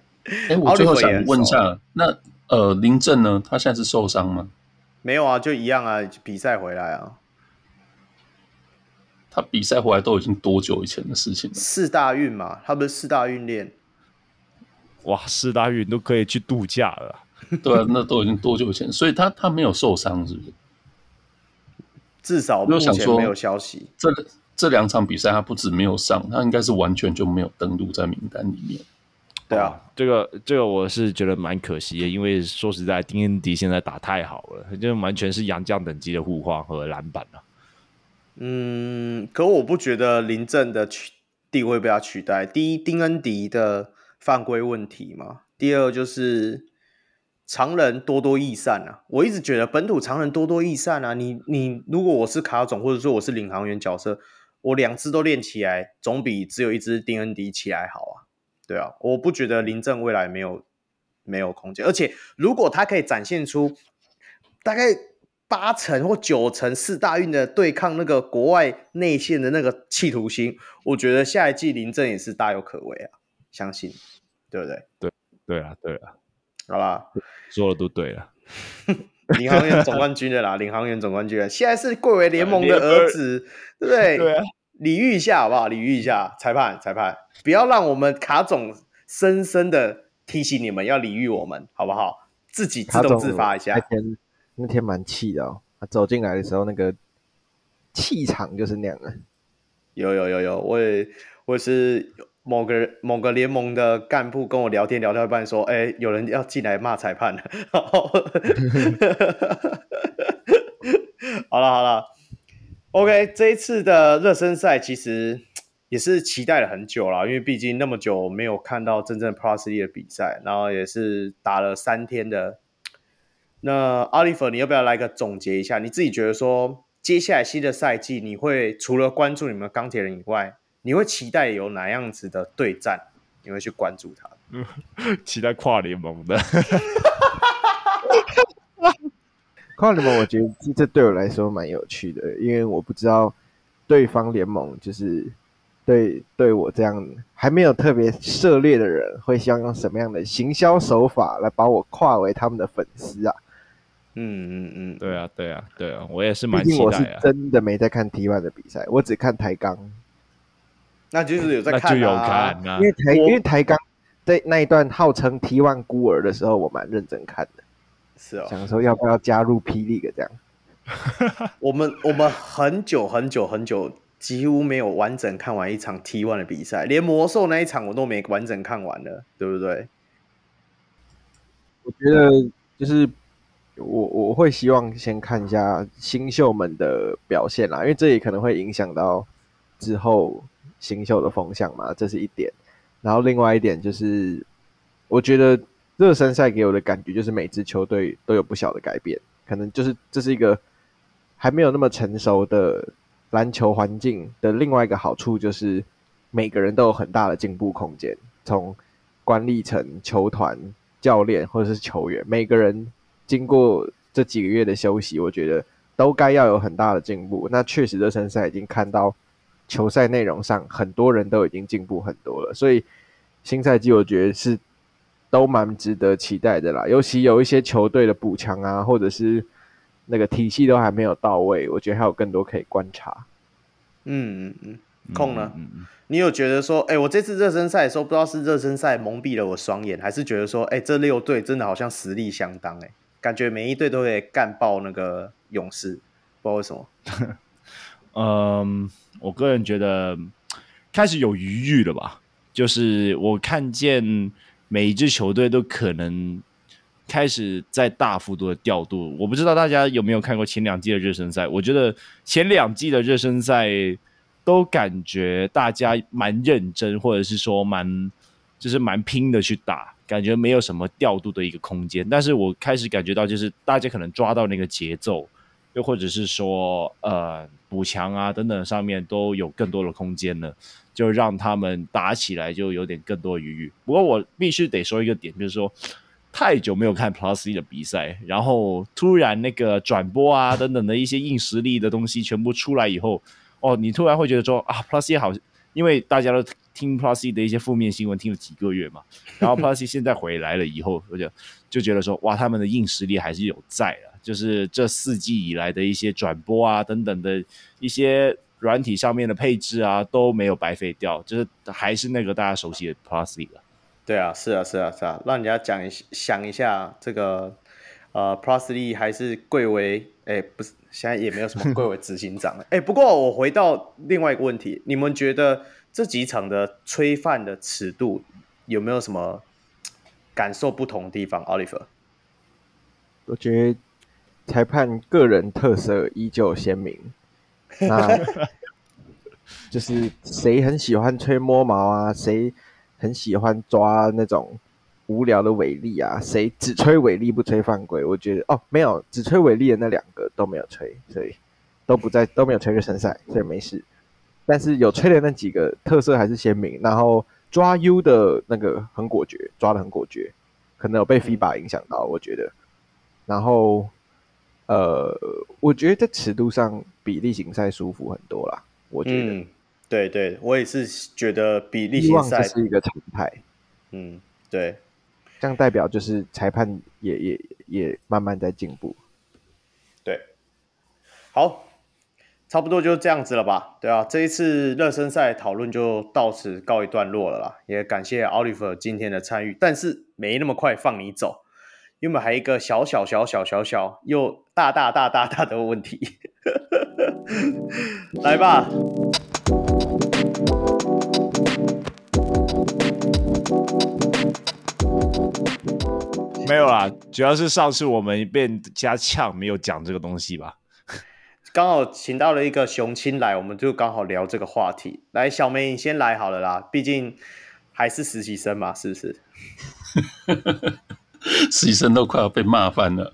Speaker 3: 哎，我最后想问一下，那呃林振呢？他现在是受伤吗？
Speaker 1: 没有啊，就一样啊，比赛回来啊。
Speaker 3: 他比赛回来都已经多久以前的事情了？
Speaker 1: 四大运嘛，他不是四大运练。
Speaker 2: 哇，四大运都可以去度假了。
Speaker 3: 对啊，那都已经多久以前？所以他他没有受伤，是不是？
Speaker 1: 至少目前没有消息。
Speaker 3: 这这两场比赛他不止没有上，他应该是完全就没有登录在名单里面。
Speaker 1: 对啊，
Speaker 2: 这个这个我是觉得蛮可惜的，因为说实在，丁恩迪现在打太好了，就完全是洋将等级的护框和篮板了。
Speaker 1: 嗯，可我不觉得林振的取地位被他取代。第一，丁恩迪的犯规问题嘛；第二，就是常人多多益善啊。我一直觉得本土常人多多益善啊。你你，如果我是卡总，或者说我是领航员角色，我两只都练起来，总比只有一只丁恩迪起来好啊。对啊，我不觉得林振未来没有没有空间，而且如果他可以展现出大概八成或九成四大运的对抗那个国外内线的那个企图心，我觉得下一季林振也是大有可为啊，相信对不对？
Speaker 2: 对对啊，对啊，
Speaker 1: 好吧，
Speaker 2: 说的都对了，
Speaker 1: 领航员总冠军的啦，领航员总冠军，现在是贵为联盟的儿子，对不对？
Speaker 2: 对啊。
Speaker 1: 礼遇一下好不好？礼遇一下，裁判，裁判，不要让我们卡总深深的提醒你们要礼遇我们，好不好？自己自动自发一下。
Speaker 4: 那天蛮气的哦，他走进来的时候那个气场就是那样的。
Speaker 1: 有有有有，我也我也是某个某个联盟的干部跟我聊天聊到一半说，哎，有人要进来骂裁判 了。好了好了。OK，这一次的热身赛其实也是期待了很久了，因为毕竟那么久没有看到真正 Plus League 的比赛，然后也是打了三天的。那 Oliver，你要不要来个总结一下？你自己觉得说，接下来新的赛季，你会除了关注你们钢铁人以外，你会期待有哪样子的对战？你会去关注他？
Speaker 2: 嗯，期待跨联盟的。
Speaker 4: 跨联盟，我觉得这对我来说蛮有趣的，因为我不知道对方联盟就是对对我这样还没有特别涉猎的人，会希望用什么样的行销手法来把我跨为他们的粉丝啊？
Speaker 2: 嗯嗯嗯，对啊对啊对啊，我也是蛮期待啊。毕竟
Speaker 4: 我是真的没在看 T one 的比赛，我只看台钢。
Speaker 1: 那就是有在看啊，
Speaker 2: 那就有看啊，
Speaker 4: 因为台因为台钢在那一段号称 T one 孤儿的时候，我蛮认真看的。
Speaker 1: 是哦，
Speaker 4: 想说要不要加入霹雳的这样？
Speaker 1: 我们我们很久很久很久几乎没有完整看完一场 T one 的比赛，连魔兽那一场我都没完整看完了，对不对？
Speaker 4: 我觉得就是我我会希望先看一下新秀们的表现啦，因为这也可能会影响到之后新秀的风向嘛，这是一点。然后另外一点就是，我觉得。热身赛给我的感觉就是每支球队都有不小的改变，可能就是这是一个还没有那么成熟的篮球环境的另外一个好处，就是每个人都有很大的进步空间。从管理层、球团、教练或者是球员，每个人经过这几个月的休息，我觉得都该要有很大的进步。那确实热身赛已经看到球赛内容上很多人都已经进步很多了，所以新赛季我觉得是。都蛮值得期待的啦，尤其有一些球队的补强啊，或者是那个体系都还没有到位，我觉得还有更多可以观察。
Speaker 1: 嗯嗯嗯，空呢？你有觉得说，哎、欸，我这次热身赛的时候，不知道是热身赛蒙蔽了我双眼，还是觉得说，哎、欸，这六队真的好像实力相当、欸，哎，感觉每一队都会干爆那个勇士，不知道为什么。
Speaker 2: 嗯，我个人觉得开始有余裕了吧，就是我看见。每一支球队都可能开始在大幅度的调度，我不知道大家有没有看过前两季的热身赛？我觉得前两季的热身赛都感觉大家蛮认真，或者是说蛮就是蛮拼的去打，感觉没有什么调度的一个空间。但是我开始感觉到，就是大家可能抓到那个节奏，又或者是说呃补强啊等等上面都有更多的空间了。就让他们打起来就有点更多余裕。不过我必须得说一个点，就是说，太久没有看 Plus League 的比赛，然后突然那个转播啊等等的一些硬实力的东西全部出来以后，哦，你突然会觉得说啊，Plus League 好，因为大家都听 Plus League 的一些负面新闻听了几个月嘛，然后 Plus League 现在回来了以后，我就就觉得说哇，他们的硬实力还是有在的，就是这四季以来的一些转播啊等等的一些软体上面的配置啊都没有白费掉，就是还是那个大家熟悉的 Plus League 了。
Speaker 1: 对啊，是啊，是啊，是啊，让人家讲一想一下这个呃，Plus League 还是贵为哎，不是，现在也没有什么贵为执行长了。哎，不过我回到另外一个问题，你们觉得这几场的吹犯的尺度有没有什么感受不同的地方？Oliver，
Speaker 4: 我觉得裁判个人特色依旧鲜明，那 就是谁很喜欢吹摸毛啊，谁。很喜欢抓那种无聊的违例啊，谁只吹违例不吹犯规？我觉得哦，没有只吹违例的那两个都没有吹，所以都不在都没有吹热身赛，所以没事。但是有吹的那几个特色还是鲜明，然后抓 U 的那个很果决，抓的很果决，可能有被 FIBA 影响到，我觉得。然后呃，我觉得在尺度上比例行赛舒服很多啦，我觉得。嗯
Speaker 1: 对对，我也是觉得比例行赛
Speaker 4: 是一个常态。
Speaker 1: 嗯，对，
Speaker 4: 这样代表就是裁判也也也慢慢在进步。
Speaker 1: 对，好，差不多就这样子了吧？对啊，这一次热身赛讨论就到此告一段落了啦。也感谢 Oliver 今天的参与，但是没那么快放你走，因为还有一个小小小小小小又大大大大大的问题，来吧。
Speaker 2: 没有啦，主要是上次我们被加呛，没有讲这个东西吧。
Speaker 1: 刚好请到了一个雄青来，我们就刚好聊这个话题。来，小梅你先来好了啦，毕竟还是实习生嘛，是不是？
Speaker 3: 实习生都快要被骂翻了。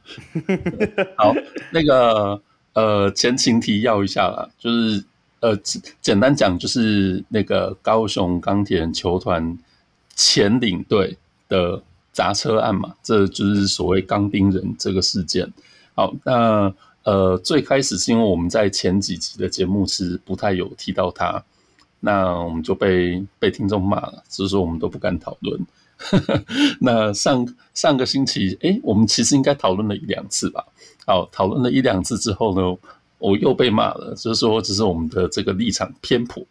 Speaker 3: 好，那个呃，前情提要一下啦，就是呃，简单讲就是那个高雄钢铁人球团前领队的。砸车案嘛，这就是所谓钢钉人这个事件。好，那呃，最开始是因为我们在前几集的节目是不太有提到他，那我们就被被听众骂了，所以说我们都不敢讨论。那上上个星期，哎，我们其实应该讨论了一两次吧？好，讨论了一两次之后呢，我又被骂了，就是说只是我们的这个立场偏颇，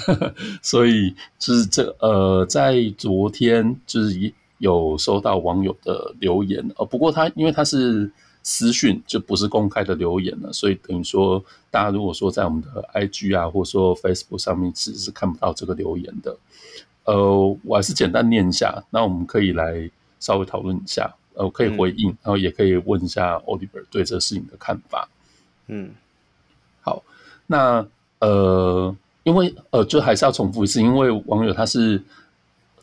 Speaker 3: 所以就是这呃，在昨天就是。有收到网友的留言，呃，不过他因为他是私讯，就不是公开的留言了，所以等于说，大家如果说在我们的 IG 啊，或者说 Facebook 上面，其实是看不到这个留言的。呃，我还是简单念一下，那我们可以来稍微讨论一下，呃，可以回应，然后也可以问一下 Oliver 对这事情的看法。嗯，好，那呃，因为呃，就还是要重复一次，因为网友他是。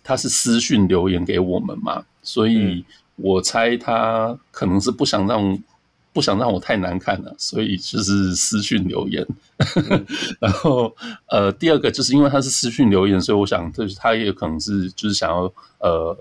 Speaker 3: 他是私讯留言给我们嘛，所以我猜他可能是不想让不想让我太难看了，所以就是私讯留言。嗯、然后呃，第二个就是因为他是私讯留言，所以我想就是他也可能是就是想要呃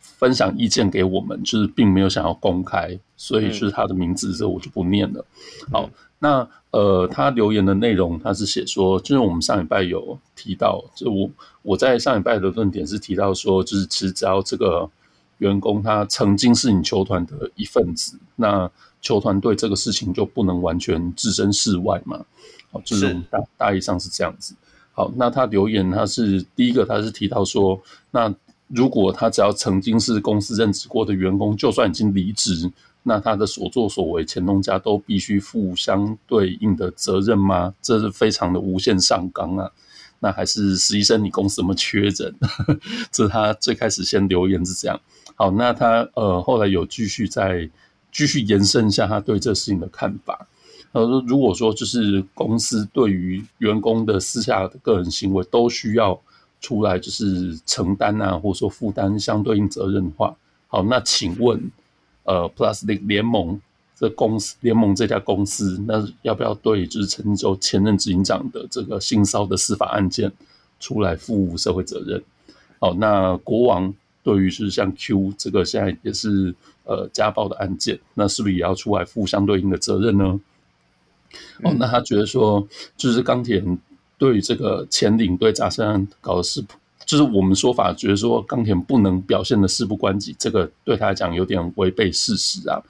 Speaker 3: 分享意见给我们，就是并没有想要公开，所以就是他的名字这我就不念了。好。那呃，他留言的内容，他是写说，就是我们上礼拜有提到，就我我在上礼拜的论点是提到说，就是其实只要这个员工他曾经是你球团的一份子，那球团对这个事情就不能完全置身事外嘛。好，就是大大意上是这样子。好，那他留言他是第一个，他是提到说，那如果他只要曾经是公司任职过的员工，就算已经离职。那他的所作所为，前东家都必须负相对应的责任吗？这是非常的无限上纲啊！那还是实习生，你公司怎么缺人？这是他最开始先留言是这样。好，那他呃后来有继续再继续延伸一下他对这事情的看法。呃，如果说就是公司对于员工的私下的个人行为都需要出来就是承担啊，或者说负担相对应责任的话，好，那请问？呃，Plus League 联盟这公司，联盟这家公司，那要不要对就是陈金州前任执行长的这个性骚的司法案件出来负社会责任？哦，那国王对于是像 Q 这个现在也是呃家暴的案件，那是不是也要出来负相对应的责任呢？嗯、哦，那他觉得说，就是钢铁人对于这个前领队扎森案搞的是，就是我们说法觉得说钢铁人不能表现的事不关己，这个对他来讲有点违背事实啊。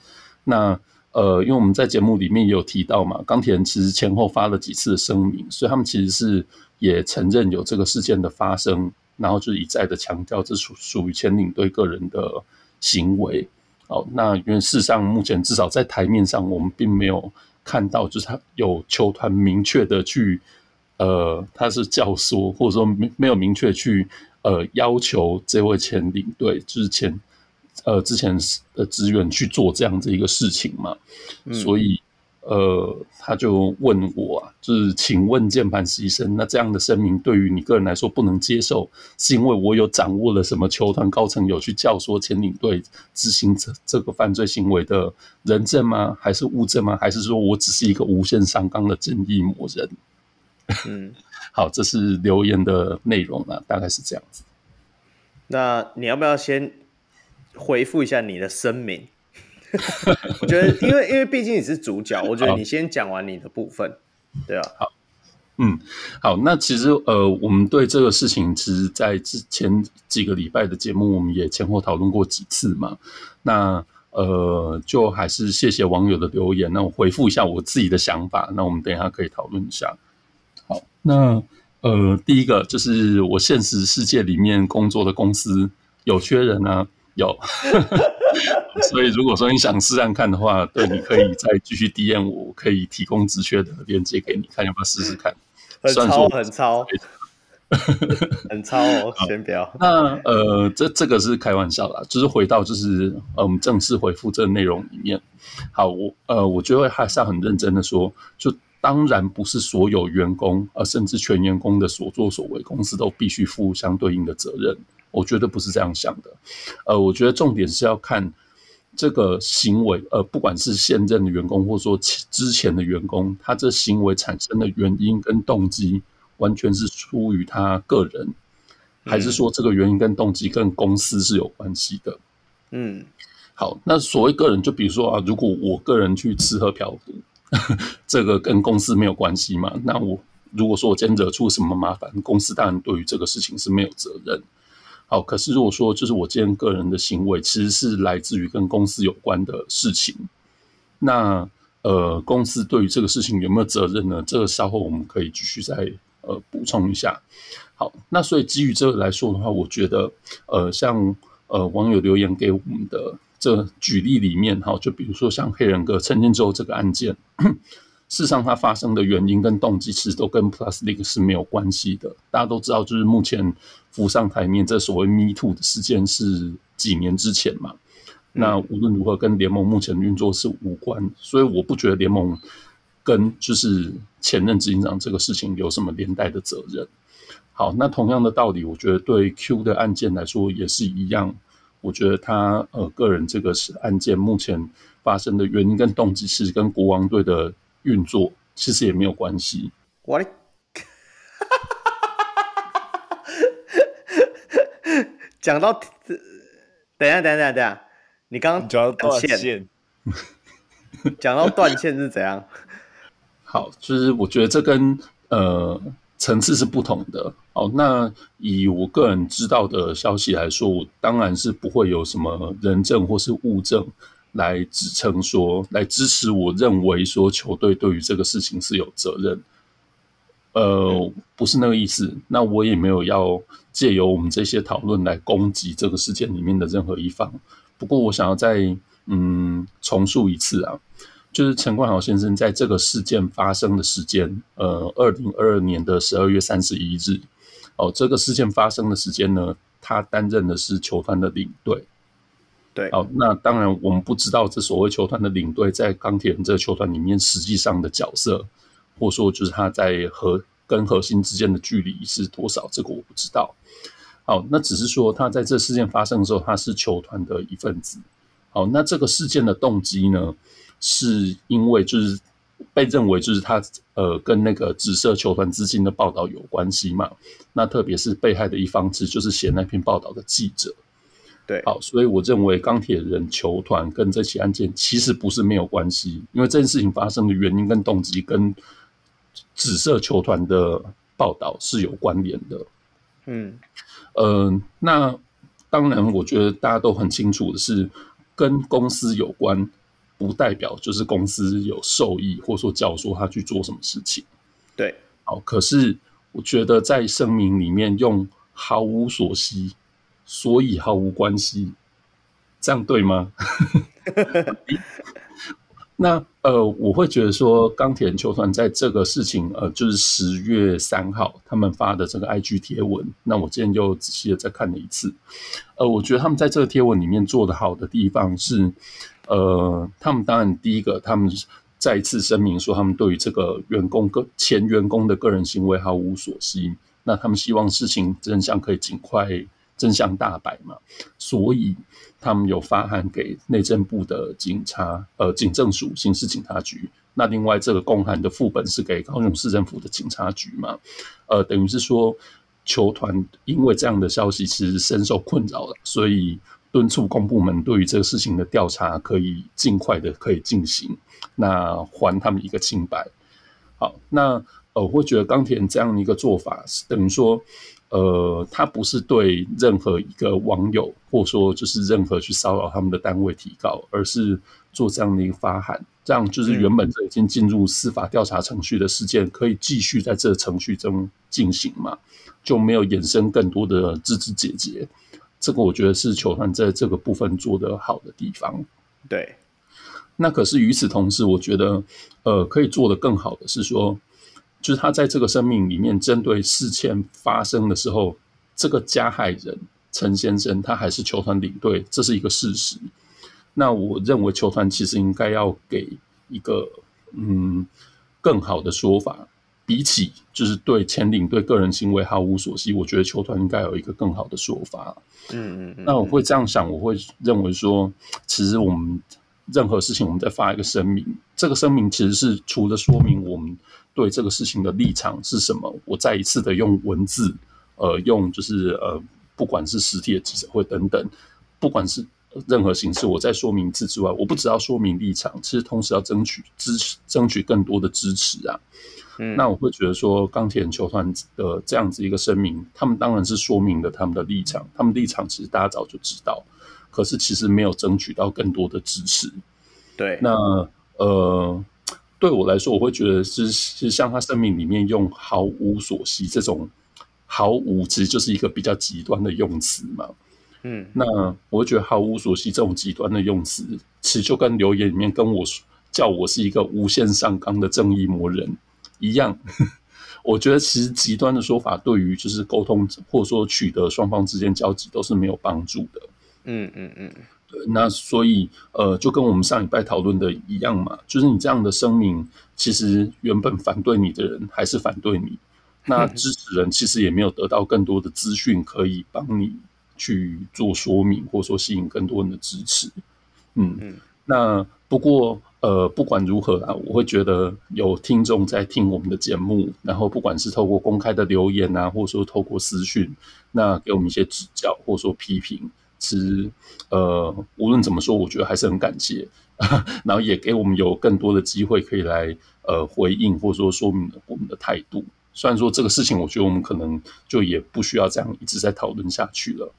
Speaker 3: 那呃，因为我们在节目里面也有提到嘛，钢铁人其实前后发了几次的声明，所以他们其实是也承认有这个事件的发生，然后就一再的强调这属属于前领队个人的行为。好，那因为事实上目前至少在台面上，我们并没有看到就是他有球团明确的去呃，他是教唆或者说没没有明确去呃要求这位前领队就是前。呃，之前的资源去做这样子一个事情嘛，嗯、所以呃，他就问我啊，就是请问键盘实习生，那这样的声明对于你个人来说不能接受，是因为我有掌握了什么球团高层有去教唆前领队执行这这个犯罪行为的人证吗？还是物证吗？还是说我只是一个无限上纲的正义魔人？嗯，好，这是留言的内容啊，大概是这样子。
Speaker 1: 那你要不要先？回复一下你的声明，我觉得，因为因为毕竟你是主角，我觉得你先讲完你的部分，对啊，
Speaker 3: 好，嗯，好，那其实呃，我们对这个事情，其实，在之前几个礼拜的节目，我们也前后讨论过几次嘛。那呃，就还是谢谢网友的留言，那我回复一下我自己的想法，那我们等一下可以讨论一下。好，那呃，第一个就是我现实世界里面工作的公司有缺人啊。有，所以如果说你想试试看的话，对，你可以再继续 DM 我，我可以提供职缺的链接给你，看要不要试试看。
Speaker 1: 很超，很超，很超哦！先不要。
Speaker 3: 那呃，这这个是开玩笑啦，就是回到就是呃，我们正式回复这个内容里面。好，我呃，我觉得还是要很认真的说，就当然不是所有员工，呃，甚至全员工的所作所为，公司都必须负相对应的责任。我觉得不是这样想的，呃，我觉得重点是要看这个行为，呃，不管是现任的员工，或者说之前的员工，他这行为产生的原因跟动机，完全是出于他个人，还是说这个原因跟动机跟公司是有关系的？嗯，好，那所谓个人，就比如说啊，如果我个人去吃喝嫖赌，这个跟公司没有关系嘛？那我如果说我今天惹出什么麻烦，公司当然对于这个事情是没有责任。好，可是如果说就是我今天个人的行为，其实是来自于跟公司有关的事情，那呃，公司对于这个事情有没有责任呢？这个稍后我们可以继续再呃补充一下。好，那所以基于这个来说的话，我觉得呃，像呃网友留言给我们的这个举例里面，哈，就比如说像黑人哥陈建州这个案件。事实上，它发生的原因跟动机其实都跟 Plus League 是没有关系的。大家都知道，就是目前浮上台面这所谓 Me Too 的事件是几年之前嘛。那无论如何，跟联盟目前运作是无关，所以我不觉得联盟跟就是前任执行长这个事情有什么连带的责任。好，那同样的道理，我觉得对 Q 的案件来说也是一样。我觉得他呃个人这个是案件目前发生的原因跟动机是跟国王队的。运作其实也没有关系。我，
Speaker 1: 讲到，等一下，等一下，等一下，你刚刚讲到断线，讲到断线是怎样？
Speaker 3: 好，就是我觉得这跟呃层次是不同的。好，那以我个人知道的消息来说，我当然是不会有什么人证或是物证。来支撑说，来支持我认为说球队对于这个事情是有责任，呃，不是那个意思。那我也没有要借由我们这些讨论来攻击这个事件里面的任何一方。不过，我想要再嗯重述一次啊，就是陈冠豪先生在这个事件发生的时间，呃，二零二二年的十二月三十一日，哦，这个事件发生的时间呢，他担任的是球团的领队。
Speaker 1: 对，
Speaker 3: 哦，那当然我们不知道这所谓球团的领队在钢铁人这个球团里面实际上的角色，或者说就是他在核跟核心之间的距离是多少，这个我不知道。好，那只是说他在这事件发生的时候，他是球团的一份子。好，那这个事件的动机呢，是因为就是被认为就是他呃跟那个紫色球团资金的报道有关系嘛？那特别是被害的一方，其实就是写那篇报道的记者。
Speaker 1: 对，
Speaker 3: 好，所以我认为钢铁人球团跟这起案件其实不是没有关系，因为这件事情发生的原因跟动机跟紫色球团的报道是有关联的。
Speaker 1: 嗯，
Speaker 3: 呃，那当然，我觉得大家都很清楚的是，跟公司有关，不代表就是公司有受益，或者说教唆他去做什么事情。
Speaker 1: 对，
Speaker 3: 好，可是我觉得在声明里面用毫无所惜，所以毫无关系，这样对吗？那呃，我会觉得说，钢铁人球团在这个事情，呃，就是十月三号他们发的这个 IG 贴文，那我今天又仔细的再看了一次，呃，我觉得他们在这个贴文里面做的好的地方是，呃，他们当然第一个，他们再一次声明说，他们对于这个员工个前员工的个人行为毫无所悉，那他们希望事情真相可以尽快真相大白嘛，所以。他们有发函给内政部的警察，呃，警政署刑事警察局。那另外这个公函的副本是给高雄市政府的警察局嘛？呃，等于是说，球团因为这样的消息其实深受困扰了，所以敦促公部门对于这个事情的调查可以尽快的可以进行，那还他们一个清白。好，那呃，我会觉得冈田这样的一个做法是等于说。呃，他不是对任何一个网友，或者说就是任何去骚扰他们的单位提告，而是做这样的一个发函，这样就是原本这已经进入司法调查程序的事件，可以继续在这个程序中进行嘛，就没有衍生更多的枝枝节节。这个我觉得是球团在这个部分做得好的地方。
Speaker 1: 对，
Speaker 3: 那可是与此同时，我觉得呃，可以做得更好的是说。就是他在这个生命里面，针对事件发生的时候，这个加害人陈先生他还是球团领队，这是一个事实。那我认为球团其实应该要给一个嗯更好的说法，比起就是对前领队个人行为毫无所惜，我觉得球团应该有一个更好的说法。
Speaker 1: 嗯嗯嗯。
Speaker 3: 那我会这样想，我会认为说，其实我们任何事情，我们在发一个声明，这个声明其实是除了说明我们。对这个事情的立场是什么？我再一次的用文字，呃，用就是呃，不管是实体的记者会等等，不管是任何形式，我在说明字之外，我不只要说明立场，其实同时要争取支持，争取更多的支持啊。嗯，那我会觉得说，钢铁人球团的这样子一个声明，他们当然是说明了他们的立场，他们立场其实大家早就知道，可是其实没有争取到更多的支持。
Speaker 1: 对，
Speaker 3: 那呃。对我来说，我会觉得是是像他声明里面用“毫无所惜”这种“毫无”，其实就是一个比较极端的用词嘛。
Speaker 1: 嗯，
Speaker 3: 那我会觉得“毫无所惜”这种极端的用词，其实就跟留言里面跟我说叫我是一个无限上纲的正义魔人一样。我觉得其实极端的说法，对于就是沟通或者说取得双方之间交集都是没有帮助的。
Speaker 1: 嗯嗯嗯。
Speaker 3: 对那所以，呃，就跟我们上礼拜讨论的一样嘛，就是你这样的声明，其实原本反对你的人还是反对你，那 支持人其实也没有得到更多的资讯可以帮你去做说明，或者说吸引更多人的支持。嗯嗯。那不过，呃，不管如何啊，我会觉得有听众在听我们的节目，然后不管是透过公开的留言啊，或者说透过私讯，那给我们一些指教，或者说批评。其实，呃，无论怎么说，我觉得还是很感谢，然后也给我们有更多的机会可以来呃回应或者说说明我们的态度。虽然说这个事情，我觉得我们可能就也不需要这样一直在讨论下去了。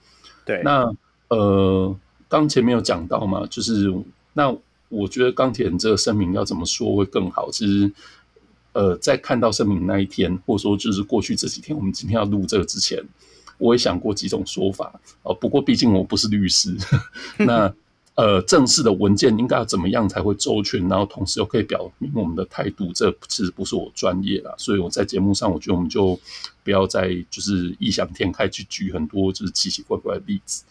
Speaker 1: 对，
Speaker 3: 那呃，刚前面有讲到嘛，就是那我觉得钢铁人这个声明要怎么说会更好？其实，呃，在看到声明那一天，或者说就是过去这几天，我们今天要录这个之前。我也想过几种说法哦，不过毕竟我不是律师，那呃，正式的文件应该要怎么样才会周全，然后同时又可以表明我们的态度，这其实不是我专业啦，所以我在节目上，我觉得我们就不要再就是异想天开去举很多就是奇奇怪怪的例子。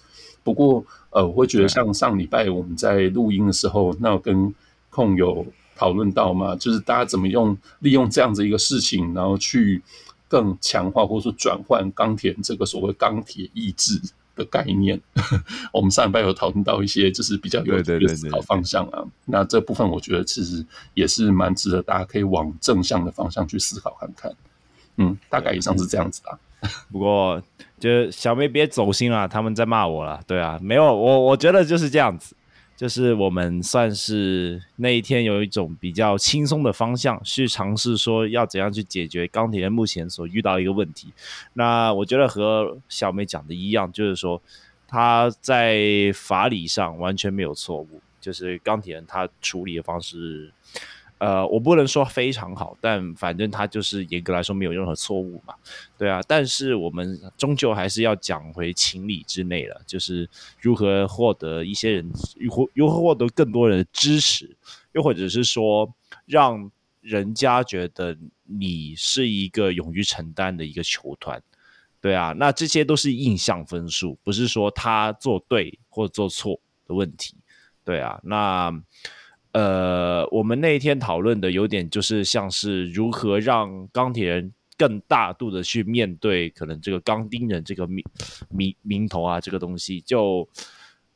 Speaker 3: 不过呃，我会觉得像上礼拜我们在录音的时候，那我跟控友讨论到嘛，就是大家怎么用利用这样子一个事情，然后去。更强化或者说转换钢铁这个所谓钢铁意志的概念，我们上礼拜有讨论到一些就是比较有趣的思考方向啊。那这部分我觉得其实也是蛮值得大家可以往正向的方向去思考看看。嗯，大概以上是这样子啊。
Speaker 2: 不过就小梅别走心了，他们在骂我了。对啊，没有我，我觉得就是这样子，就是我们算是那一天有一种比较轻松的方向去尝试说要怎样去解决钢铁人目前所遇到一个问题。那我觉得和小梅讲的一样，就是说他在法理上完全没有错误，就是钢铁人他处理的方式。呃，我不能说非常好，但反正他就是严格来说没有任何错误嘛，对啊。但是我们终究还是要讲回情理之内了，就是如何获得一些人，如何如何获得更多人的支持，又或者是说让人家觉得你是一个勇于承担的一个球团，对啊。那这些都是印象分数，不是说他做对或做错的问题，对啊。那。呃，我们那一天讨论的有点就是像是如何让钢铁人更大度的去面对可能这个钢钉人这个名名名头啊，这个东西就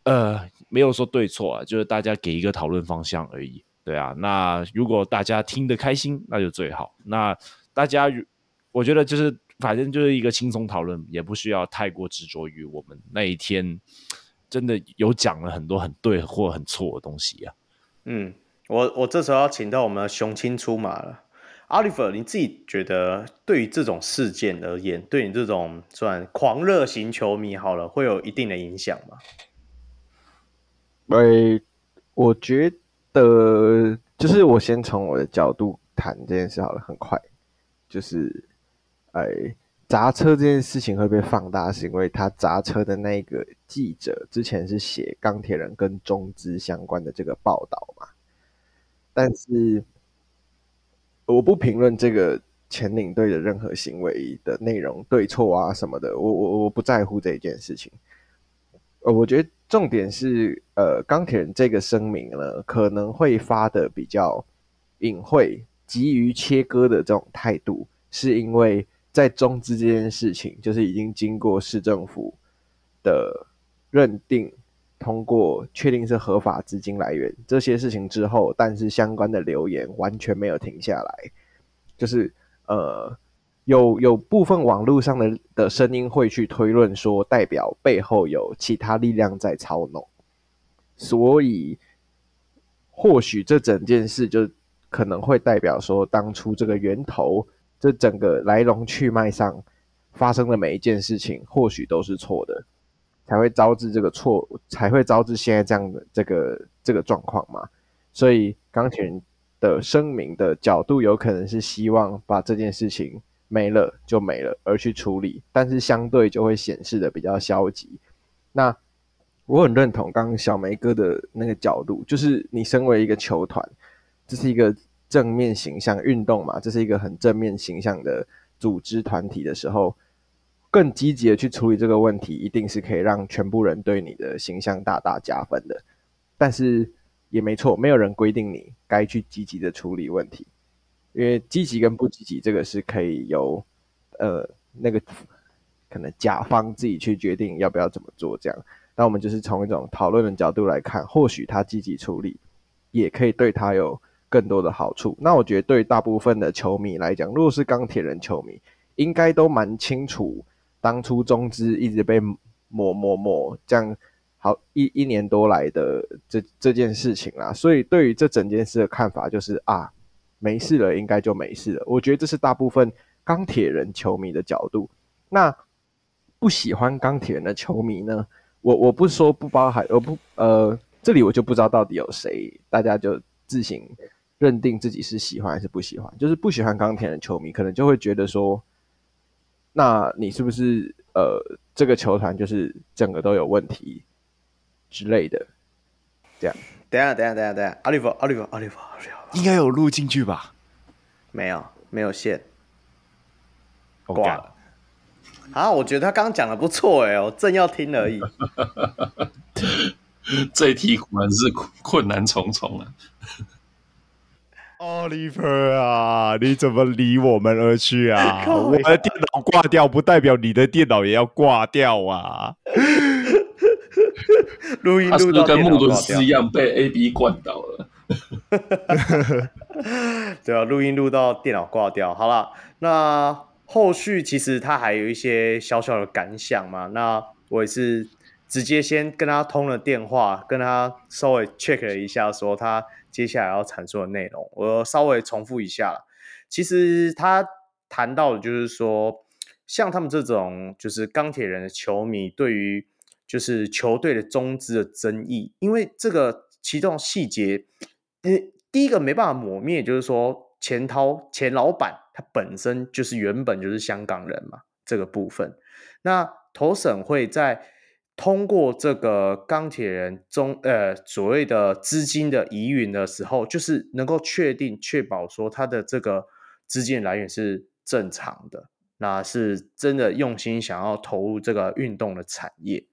Speaker 2: 呃没有说对错啊，就是大家给一个讨论方向而已。对啊，那如果大家听得开心，那就最好。那大家我觉得就是反正就是一个轻松讨论，也不需要太过执着于我们那一天真的有讲了很多很对或很错的东西啊。
Speaker 1: 嗯，我我这时候要请到我们的雄青出马了，Oliver，你自己觉得对于这种事件而言，对你这种算狂热型球迷好了，会有一定的影响吗？
Speaker 4: 哎，我觉得就是我先从我的角度谈这件事好了，很快，就是哎。砸车这件事情会被放大，是因为他砸车的那个记者之前是写钢铁人跟中资相关的这个报道嘛。但是我不评论这个前领队的任何行为的内容对错啊什么的，我我我不在乎这一件事情。呃，我觉得重点是，呃，钢铁人这个声明呢，可能会发的比较隐晦、急于切割的这种态度，是因为。在中资这件事情，就是已经经过市政府的认定，通过确定是合法资金来源这些事情之后，但是相关的留言完全没有停下来，就是呃，有有部分网络上的的声音会去推论说，代表背后有其他力量在操弄，所以或许这整件事就可能会代表说，当初这个源头。这整个来龙去脉上发生的每一件事情，或许都是错的，才会招致这个错，才会招致现在这样的这个这个状况嘛。所以钢铁人的声明的角度，有可能是希望把这件事情没了就没了而去处理，但是相对就会显示的比较消极。那我很认同刚刚小梅哥的那个角度，就是你身为一个球团，这是一个。正面形象运动嘛，这是一个很正面形象的组织团体的时候，更积极的去处理这个问题，一定是可以让全部人对你的形象大大加分的。但是也没错，没有人规定你该去积极的处理问题，因为积极跟不积极，这个是可以由呃那个可能甲方自己去决定要不要怎么做。这样，那我们就是从一种讨论的角度来看，或许他积极处理，也可以对他有。更多的好处，那我觉得对大部分的球迷来讲，如果是钢铁人球迷，应该都蛮清楚当初中资一直被抹抹抹这样好一一年多来的这这件事情啦。所以对于这整件事的看法就是啊，没事了，应该就没事了。我觉得这是大部分钢铁人球迷的角度。那不喜欢钢铁人的球迷呢？我我不说不包含，我不呃，这里我就不知道到底有谁，大家就自行。认定自己是喜欢还是不喜欢，就是不喜欢钢铁人的球迷，可能就会觉得说，那你是不是呃，这个球团就是整个都有问题之类的？这样，
Speaker 1: 等下，等下，等下，等下，Oliver，Oliver，Oliver，
Speaker 2: 应该有录进去吧？
Speaker 1: 没有，没有线，
Speaker 2: 挂了。
Speaker 1: 啊，我觉得他刚刚讲的不错哎，我正要听而已。
Speaker 3: 这一题果然是困难重重啊。
Speaker 2: Oliver 啊，你怎么离我们而去啊？我的电脑挂掉，不代表你的电脑也要挂掉啊！
Speaker 1: 录音录到
Speaker 3: 跟穆伦斯一样被 AB 灌倒了。
Speaker 1: 对啊，录音录到电脑挂掉。好了，那后续其实他还有一些小小的感想嘛，那我也是直接先跟他通了电话，跟他稍微 check 了一下，说他接下来要阐述的内容，我稍微重复一下。其实他谈到的就是说，像他们这种就是钢铁人的球迷，对于就是球队的中资的争议，因为这个其中细节，第第一个没办法抹灭，就是说钱涛钱老板他本身就是原本就是香港人嘛，这个部分，那投审会在通过这个钢铁人中呃所谓的资金的疑云的时候，就是能够确定确保说他的这个资金来源是正常的，那是真的用心想要投入这个运动的产业。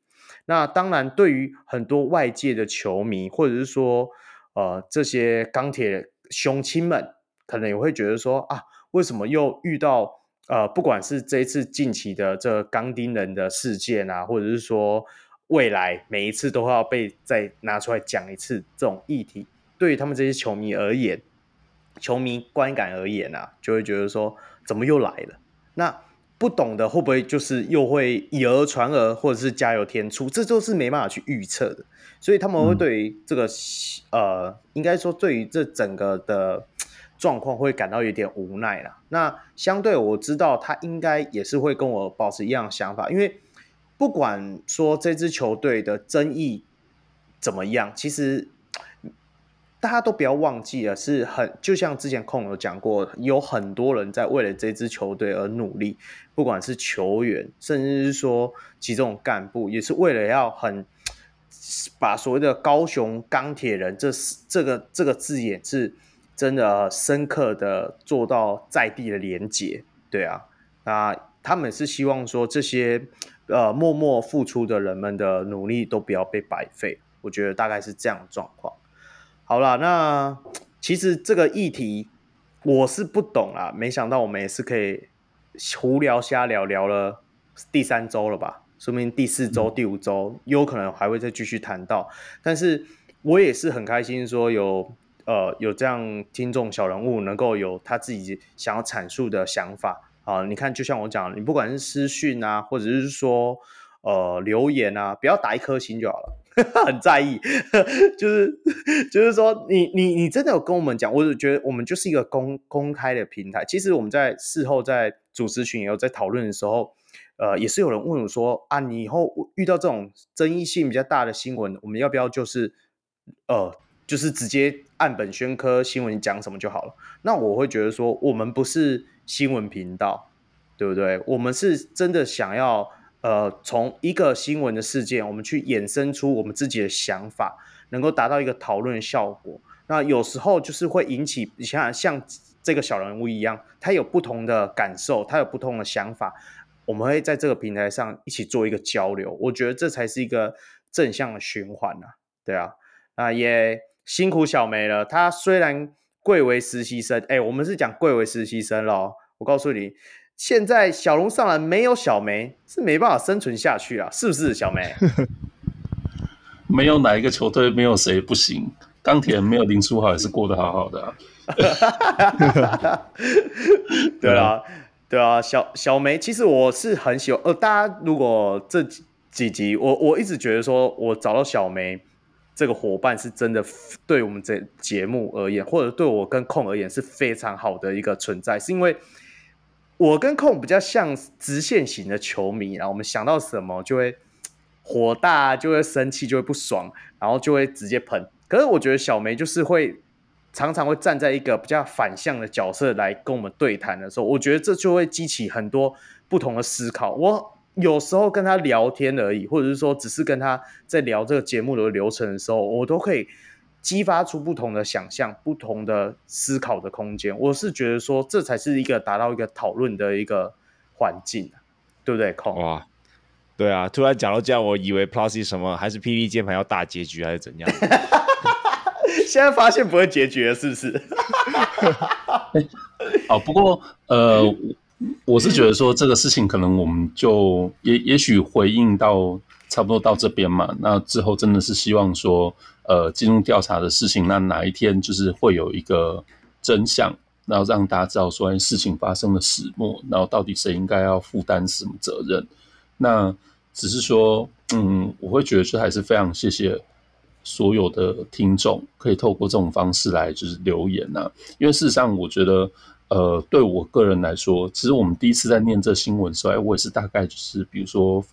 Speaker 1: 那当然，对于很多外界的球迷，或者是说，呃，这些钢铁乡亲们，可能也会觉得说啊，为什么又遇到呃，不管是这一次近期的这个钢钉人的事件啊，或者是说未来每一次都会要被再拿出来讲一次这种议题，对于他们这些球迷而言，球迷观感而言啊，就会觉得说，怎么又来了？那。不懂的会不会就是又会以讹传讹，或者是加油添醋？这都是没办法去预测的。所以他们会对于这个、嗯、呃，应该说对于这整个的状况会感到有点无奈啦。那相对我知道他应该也是会跟我保持一样想法，因为不管说这支球队的争议怎么样，其实。大家都不要忘记了，是很就像之前控有讲过，有很多人在为了这支球队而努力，不管是球员，甚至是说其中干部，也是为了要很把所谓的高雄钢铁人这这个这个字眼是真的深刻的做到在地的连结，对啊，那他们是希望说这些呃默默付出的人们的努力都不要被白费，我觉得大概是这样的状况。好了，那其实这个议题我是不懂啦，没想到我们也是可以胡聊瞎聊，聊了第三周了吧？说明第四周、第五周有可能还会再继续谈到。但是我也是很开心，说有呃有这样听众小人物能够有他自己想要阐述的想法啊。你看，就像我讲，你不管是私讯啊，或者是说呃留言啊，不要打一颗星就好了。很在意，就是就是说你，你你你真的有跟我们讲，我就觉得我们就是一个公公开的平台。其实我们在事后在主持群也有在讨论的时候，呃，也是有人问我说啊，你以后遇到这种争议性比较大的新闻，我们要不要就是呃，就是直接按本宣科新闻讲什么就好了？那我会觉得说，我们不是新闻频道，对不对？我们是真的想要。呃，从一个新闻的事件，我们去衍生出我们自己的想法，能够达到一个讨论的效果。那有时候就是会引起，你想想像这个小人物一样，他有不同的感受，他有不同的想法，我们会在这个平台上一起做一个交流。我觉得这才是一个正向的循环呐，对啊，那也辛苦小梅了。她虽然贵为实习生，哎，我们是讲贵为实习生咯，我告诉你。现在小龙上来没有小梅是没办法生存下去啊，是不是小梅？
Speaker 3: 没有哪一个球队没有谁不行，钢铁人没有林书豪也是过得好好的啊。
Speaker 1: 对啊，对啊，小小梅其实我是很喜欢。呃，大家如果这几集我我一直觉得说我找到小梅这个伙伴是真的对我们这节目而言，或者对我跟控而言是非常好的一个存在，是因为。我跟控比较像直线型的球迷，然后我们想到什么就会火大，就会生气，就会不爽，然后就会直接喷。可是我觉得小梅就是会常常会站在一个比较反向的角色来跟我们对谈的时候，我觉得这就会激起很多不同的思考。我有时候跟他聊天而已，或者是说只是跟他在聊这个节目的流程的时候，我都可以。激发出不同的想象、不同的思考的空间。我是觉得说，这才是一个达到一个讨论的一个环境，对不对？空
Speaker 2: 哇，对啊！突然讲到这样，我以为 Plus 什么还是 PP 键盘要大结局还是怎样？
Speaker 1: 现在发现不会结局了，是不是？
Speaker 3: 哦，不过呃，我是觉得说这个事情可能我们就也也许回应到差不多到这边嘛。那之后真的是希望说。呃，进入调查的事情，那哪一天就是会有一个真相？然后让大家知道说事情发生的始末，然后到底谁应该要负担什么责任。那只是说，嗯，我会觉得这还是非常谢谢所有的听众可以透过这种方式来就是留言呐、啊，因为事实上我觉得。呃，对我个人来说，其实我们第一次在念这新闻的时候，我也是大概就是，比如说，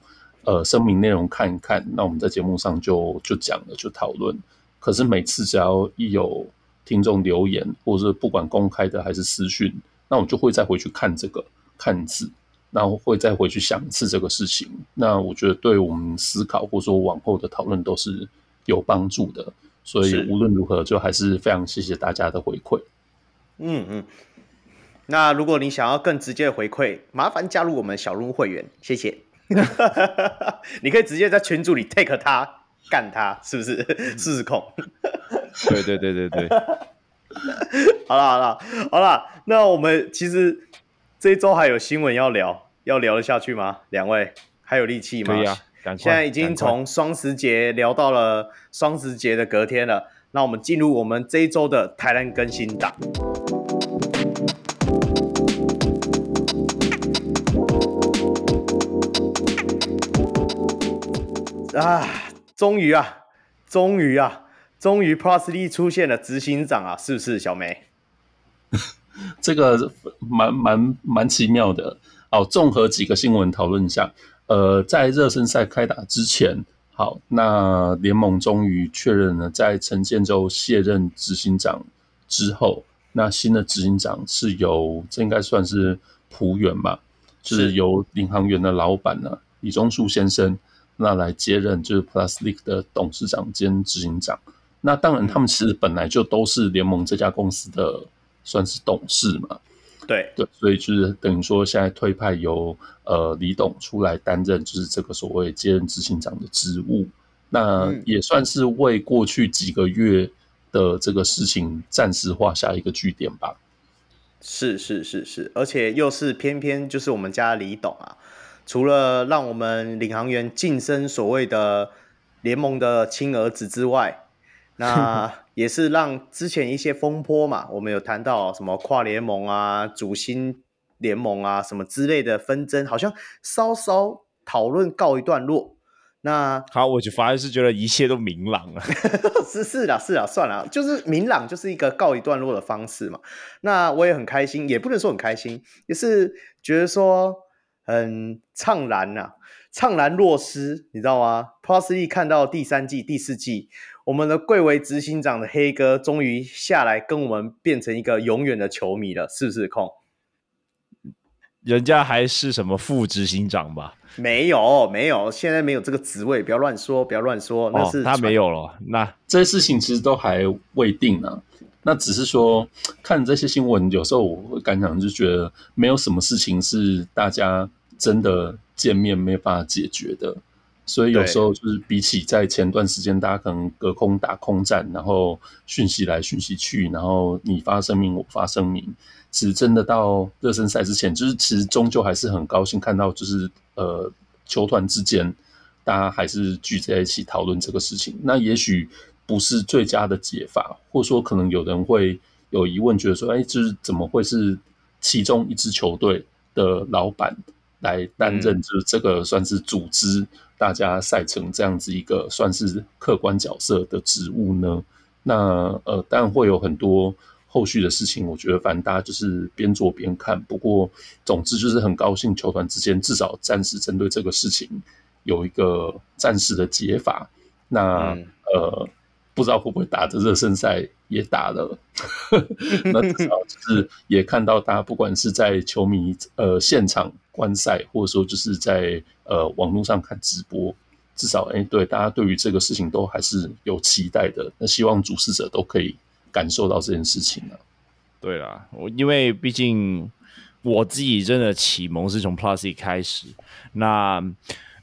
Speaker 3: 呃，声明内容看一看，那我们在节目上就就讲了，就讨论。可是每次只要一有听众留言，或者是不管公开的还是私讯，那我就会再回去看这个看字，然后会再回去想一次这个事情。那我觉得对我们思考或者说往后的讨论都是有帮助的。所以无论如何，就还是非常谢谢大家的回馈。
Speaker 1: 嗯嗯。那如果你想要更直接的回馈，麻烦加入我们小鹿会员，谢谢。你可以直接在群组里 take 他干他，是不是？试试控。
Speaker 2: 对对对对对。
Speaker 1: 好了好了好了，那我们其实这一周还有新闻要聊，要聊得下去吗？两位还有力气吗？
Speaker 2: 可以啊，
Speaker 1: 现在已经从双十节聊到了双十节的隔天了，那我们进入我们这一周的台南更新档。啊，终于啊，终于啊，终于 Plus Lee 出现了执行长啊，是不是小梅？
Speaker 3: 这个蛮蛮蛮奇妙的。好，综合几个新闻讨论一下。呃，在热身赛开打之前，好，那联盟终于确认了，在陈建州卸任执行长之后，那新的执行长是由这应该算是璞园吧，就是由领航员的老板呢李钟树先生。那来接任就是 League 的董事长兼执行长。那当然，他们其实本来就都是联盟这家公司的算是董事嘛。
Speaker 1: 对
Speaker 3: 对，所以就是等于说，现在推派由呃李董出来担任，就是这个所谓接任执行长的职务。那也算是为过去几个月的这个事情暂时画下一个句点吧。
Speaker 1: 是是是是，而且又是偏偏就是我们家李董啊。除了让我们领航员晋升所谓的联盟的亲儿子之外，那也是让之前一些风波嘛，我们有谈到什么跨联盟啊、主新联盟啊什么之类的纷争，好像稍稍讨论告一段落。那
Speaker 2: 好，我就反而是觉得一切都明朗了。
Speaker 1: 是是啦，是啦，算了，就是明朗就是一个告一段落的方式嘛。那我也很开心，也不能说很开心，也是觉得说。很怅然呐、啊，怅然若失，你知道吗？Plus Lee 看到第三季、第四季，我们的贵为执行长的黑哥终于下来跟我们变成一个永远的球迷了，是不是控？
Speaker 2: 人家还是什么副执行长吧？
Speaker 1: 没有，没有，现在没有这个职位，不要乱说，不要乱说，那是、
Speaker 2: 哦、他没有了。那
Speaker 3: 这些事情其实都还未定呢。那只是说，看这些新闻，有时候我会感想，就觉得没有什么事情是大家真的见面没办法解决的。所以有时候就是比起在前段时间，大家可能隔空打空战，然后讯息来讯息去，然后你发声明我发声明，其实真的到热身赛之前，就是其实终究还是很高兴看到，就是呃球团之间大家还是聚在一起讨论这个事情。那也许。不是最佳的解法，或者说可能有人会有疑问，觉得说，哎，就是怎么会是其中一支球队的老板来担任，就是这个算是组织大家赛程这样子一个算是客观角色的职务呢？那呃，当然会有很多后续的事情，我觉得反正大家就是边做边看。不过，总之就是很高兴球团之间至少暂时针对这个事情有一个暂时的解法。那、嗯、呃。不知道会不会打着热身赛也打了，那至少就是也看到大家不管是在球迷呃现场观赛，或者说就是在呃网络上看直播，至少哎对大家对于这个事情都还是有期待的。那希望主事者都可以感受到这件事情呢。
Speaker 2: 对啦，我因为毕竟我自己真的启蒙是从 Plus 开始，那。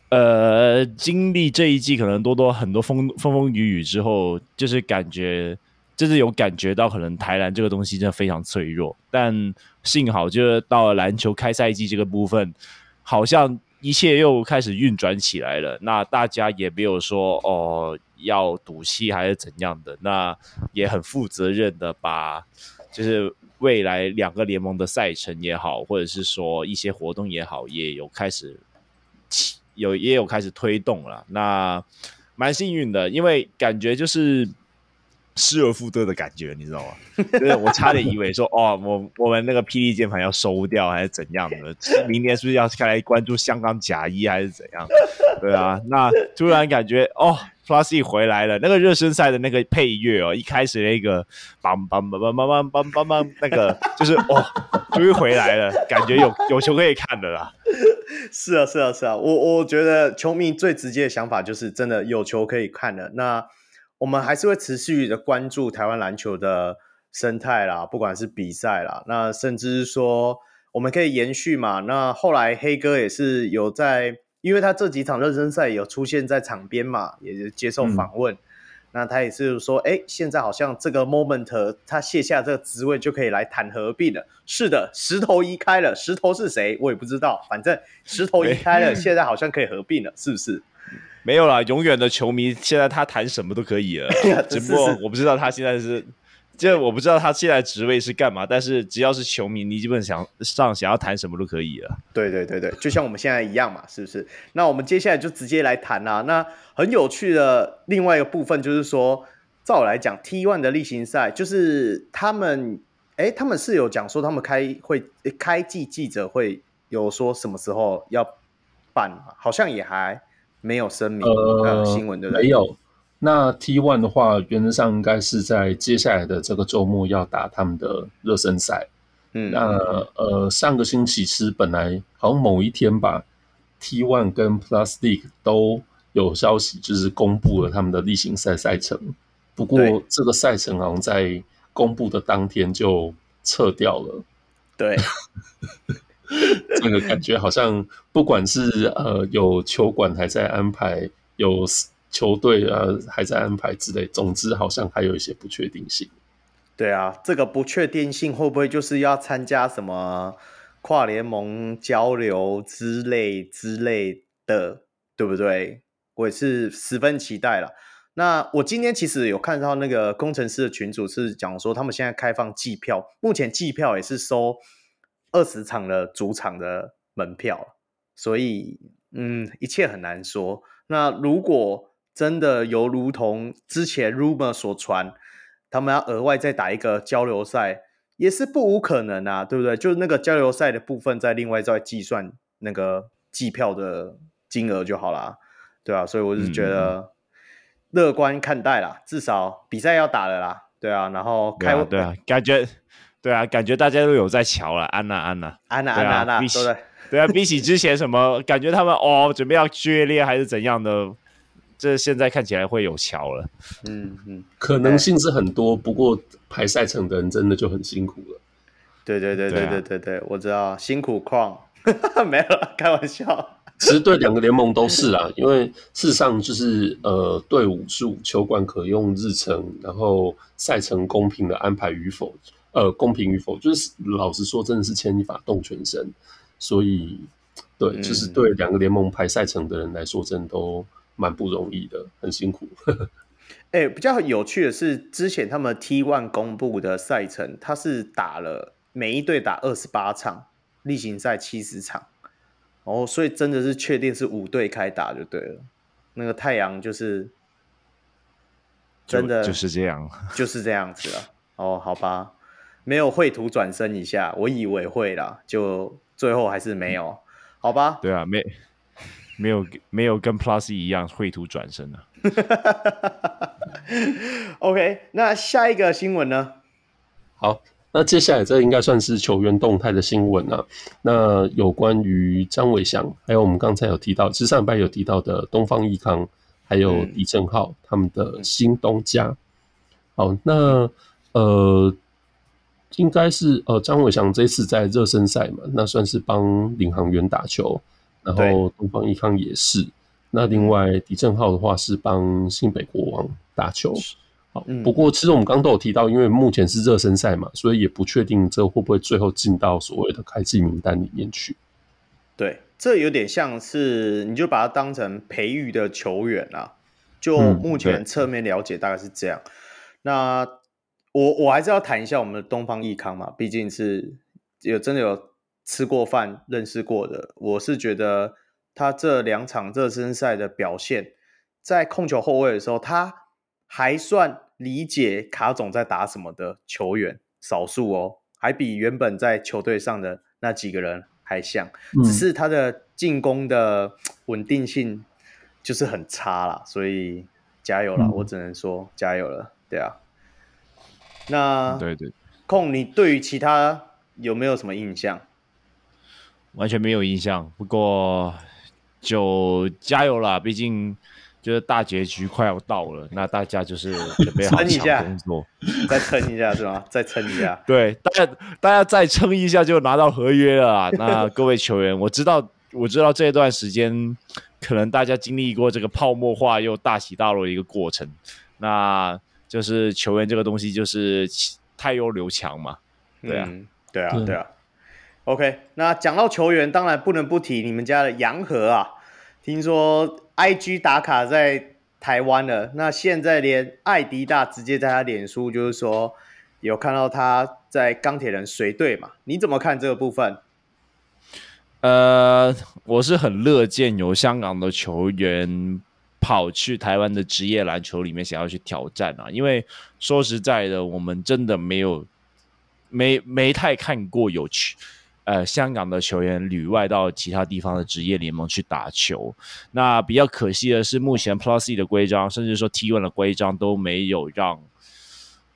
Speaker 2: 呃，经历这一季可能多多很多风风风雨雨之后，就是感觉，就是有感觉到可能台篮这个东西真的非常脆弱。但幸好，就是到了篮球开赛季这个部分，好像一切又开始运转起来了。那大家也没有说哦要赌气还是怎样的，那也很负责任的把就是未来两个联盟的赛程也好，或者是说一些活动也好，也有开始有也有开始推动了。那蛮幸运的，因为感觉就是。失而复得的感觉，你知道吗？就是我差点以为说，哦，我我们那个霹雳键盘要收掉，还是怎样的？明年是不是要开来关注香港甲一，还是怎样？对啊，那突然感觉，哦，Plus 回来了。那个热身赛的那个配乐哦，一开始那个梆梆梆梆梆梆梆梆，那个就是哦，终于回来了，感觉有有球可以看的啦。
Speaker 1: 是啊，是啊，是啊，我我觉得球迷最直接的想法就是，真的有球可以看了。那。我们还是会持续的关注台湾篮球的生态啦，不管是比赛啦，那甚至是说我们可以延续嘛。那后来黑哥也是有在，因为他这几场热身赛有出现在场边嘛，也接受访问。嗯、那他也是说，哎，现在好像这个 moment 他卸下这个职位就可以来谈合并了。是的，石头移开了，石头是谁我也不知道，反正石头移开了，现在好像可以合并了，是不是？
Speaker 2: 没有啦，永远的球迷，现在他谈什么都可以 了。只不过我不知道他现在是，就我不知道他现在职位是干嘛。但是只要是球迷，你基本想上想要谈什么都可以了。
Speaker 1: 对对对对，就像我们现在一样嘛，是不是？那我们接下来就直接来谈啦。那很有趣的另外一个部分就是说，照我来讲，T one 的例行赛就是他们，哎，他们是有讲说他们开会开季记者会，有说什么时候要办，好像也还。没有声明呃新闻对不对？
Speaker 3: 没有。那 T One 的话，原则上应该是在接下来的这个周末要打他们的热身赛。嗯，那呃上个星期其实本来好像某一天吧，T One 跟 Plastic 都有消息，就是公布了他们的例行赛赛程。不过这个赛程好像在公布的当天就撤掉了。
Speaker 1: 对。
Speaker 3: 这个感觉好像，不管是呃有球馆还在安排，有球队呃还在安排之类，总之好像还有一些不确定性。
Speaker 1: 对啊，这个不确定性会不会就是要参加什么跨联盟交流之类之类的，对不对？我也是十分期待了。那我今天其实有看到那个工程师的群组是讲说，他们现在开放季票，目前季票也是收。二十场的主场的门票，所以嗯，一切很难说。那如果真的有如同之前 rumor 所传，他们要额外再打一个交流赛，也是不无可能啊，对不对？就是那个交流赛的部分，再另外再计算那个计票的金额就好啦，对啊，所以我是觉得乐观看待啦，至少比赛要打了啦，对啊，然后开会，
Speaker 2: 对啊，感觉。对啊，感觉大家都有在瞧了，安娜，安娜，
Speaker 1: 安娜，安娜，安娜，对对，
Speaker 2: 对啊，比起之前什么，感觉他们哦，准备要决裂还是怎样的，这现在看起来会有桥了。
Speaker 3: 嗯嗯，可能性是很多，不过排赛程的人真的就很辛苦了。
Speaker 1: 对对对对对对对，我知道辛苦矿，没有了，开玩笑。
Speaker 3: 其实对两个联盟都是啊，因为事实上就是呃，队伍数、球馆可用日程，然后赛程公平的安排与否。呃，公平与否，就是老实说，真的是牵一发动全身，所以对，嗯、就是对两个联盟排赛程的人来说，真的都蛮不容易的，很辛苦。
Speaker 1: 哎、欸，比较有趣的是，之前他们 T One 公布的赛程，他是打了每一队打二十八场，例行赛七十场，哦，所以真的是确定是五队开打就对了。那个太阳就是真的就，
Speaker 2: 就是这样，
Speaker 1: 就是这样子了。哦，好吧。没有绘图转身一下，我以为会啦，就最后还是没有，好吧？
Speaker 2: 对啊，没没有没有跟 Plus 一样绘图转身啊。
Speaker 1: OK，那下一个新闻呢？
Speaker 3: 好，那接下来这应该算是球员动态的新闻啊。那有关于张伟翔，还有我们刚才有提到，其实上礼拜有提到的东方益康，还有李正浩、嗯、他们的新东家。好，那呃。应该是呃，张伟翔这次在热身赛嘛，那算是帮领航员打球，然后东方一康也是。那另外狄正浩的话是帮新北国王打球。好，不过其实我们刚刚都有提到，因为目前是热身赛嘛，所以也不确定这会不会最后进到所谓的开季名单里面去。
Speaker 1: 对，这有点像是你就把它当成培育的球员啊。就目前侧面了解大概是这样。嗯、那我我还是要谈一下我们的东方益康嘛，毕竟是有真的有吃过饭、认识过的。我是觉得他这两场热身赛的表现，在控球后卫的时候，他还算理解卡总在打什么的球员，少数哦，还比原本在球队上的那几个人还像，只是他的进攻的稳定性就是很差啦，所以加油了，我只能说加油了，对啊。那对对，控你对于其他有没有什么印象？
Speaker 2: 完全没有印象，不过就加油啦，毕竟就是大结局快要到了，那大家就是准备好抢工作，
Speaker 1: 再撑一下是吗？再撑一下，
Speaker 2: 对，大家大家再撑一下就拿到合约了。那各位球员，我知道我知道这段时间可能大家经历过这个泡沫化又大起大落的一个过程，那。就是球员这个东西，就是太优留强嘛，对啊，
Speaker 1: 嗯、对啊，对啊。OK，那讲到球员，当然不能不提你们家的杨和啊。听说 IG 打卡在台湾了，那现在连艾迪大直接在他脸书就是说有看到他在钢铁人随队嘛？你怎么看这个部分？
Speaker 2: 呃，我是很乐见有香港的球员。跑去台湾的职业篮球里面想要去挑战啊，因为说实在的，我们真的没有没没太看过有去呃香港的球员旅外到其他地方的职业联盟去打球。那比较可惜的是，目前 Plus E 的规章，甚至说 T One 的规章都没有让，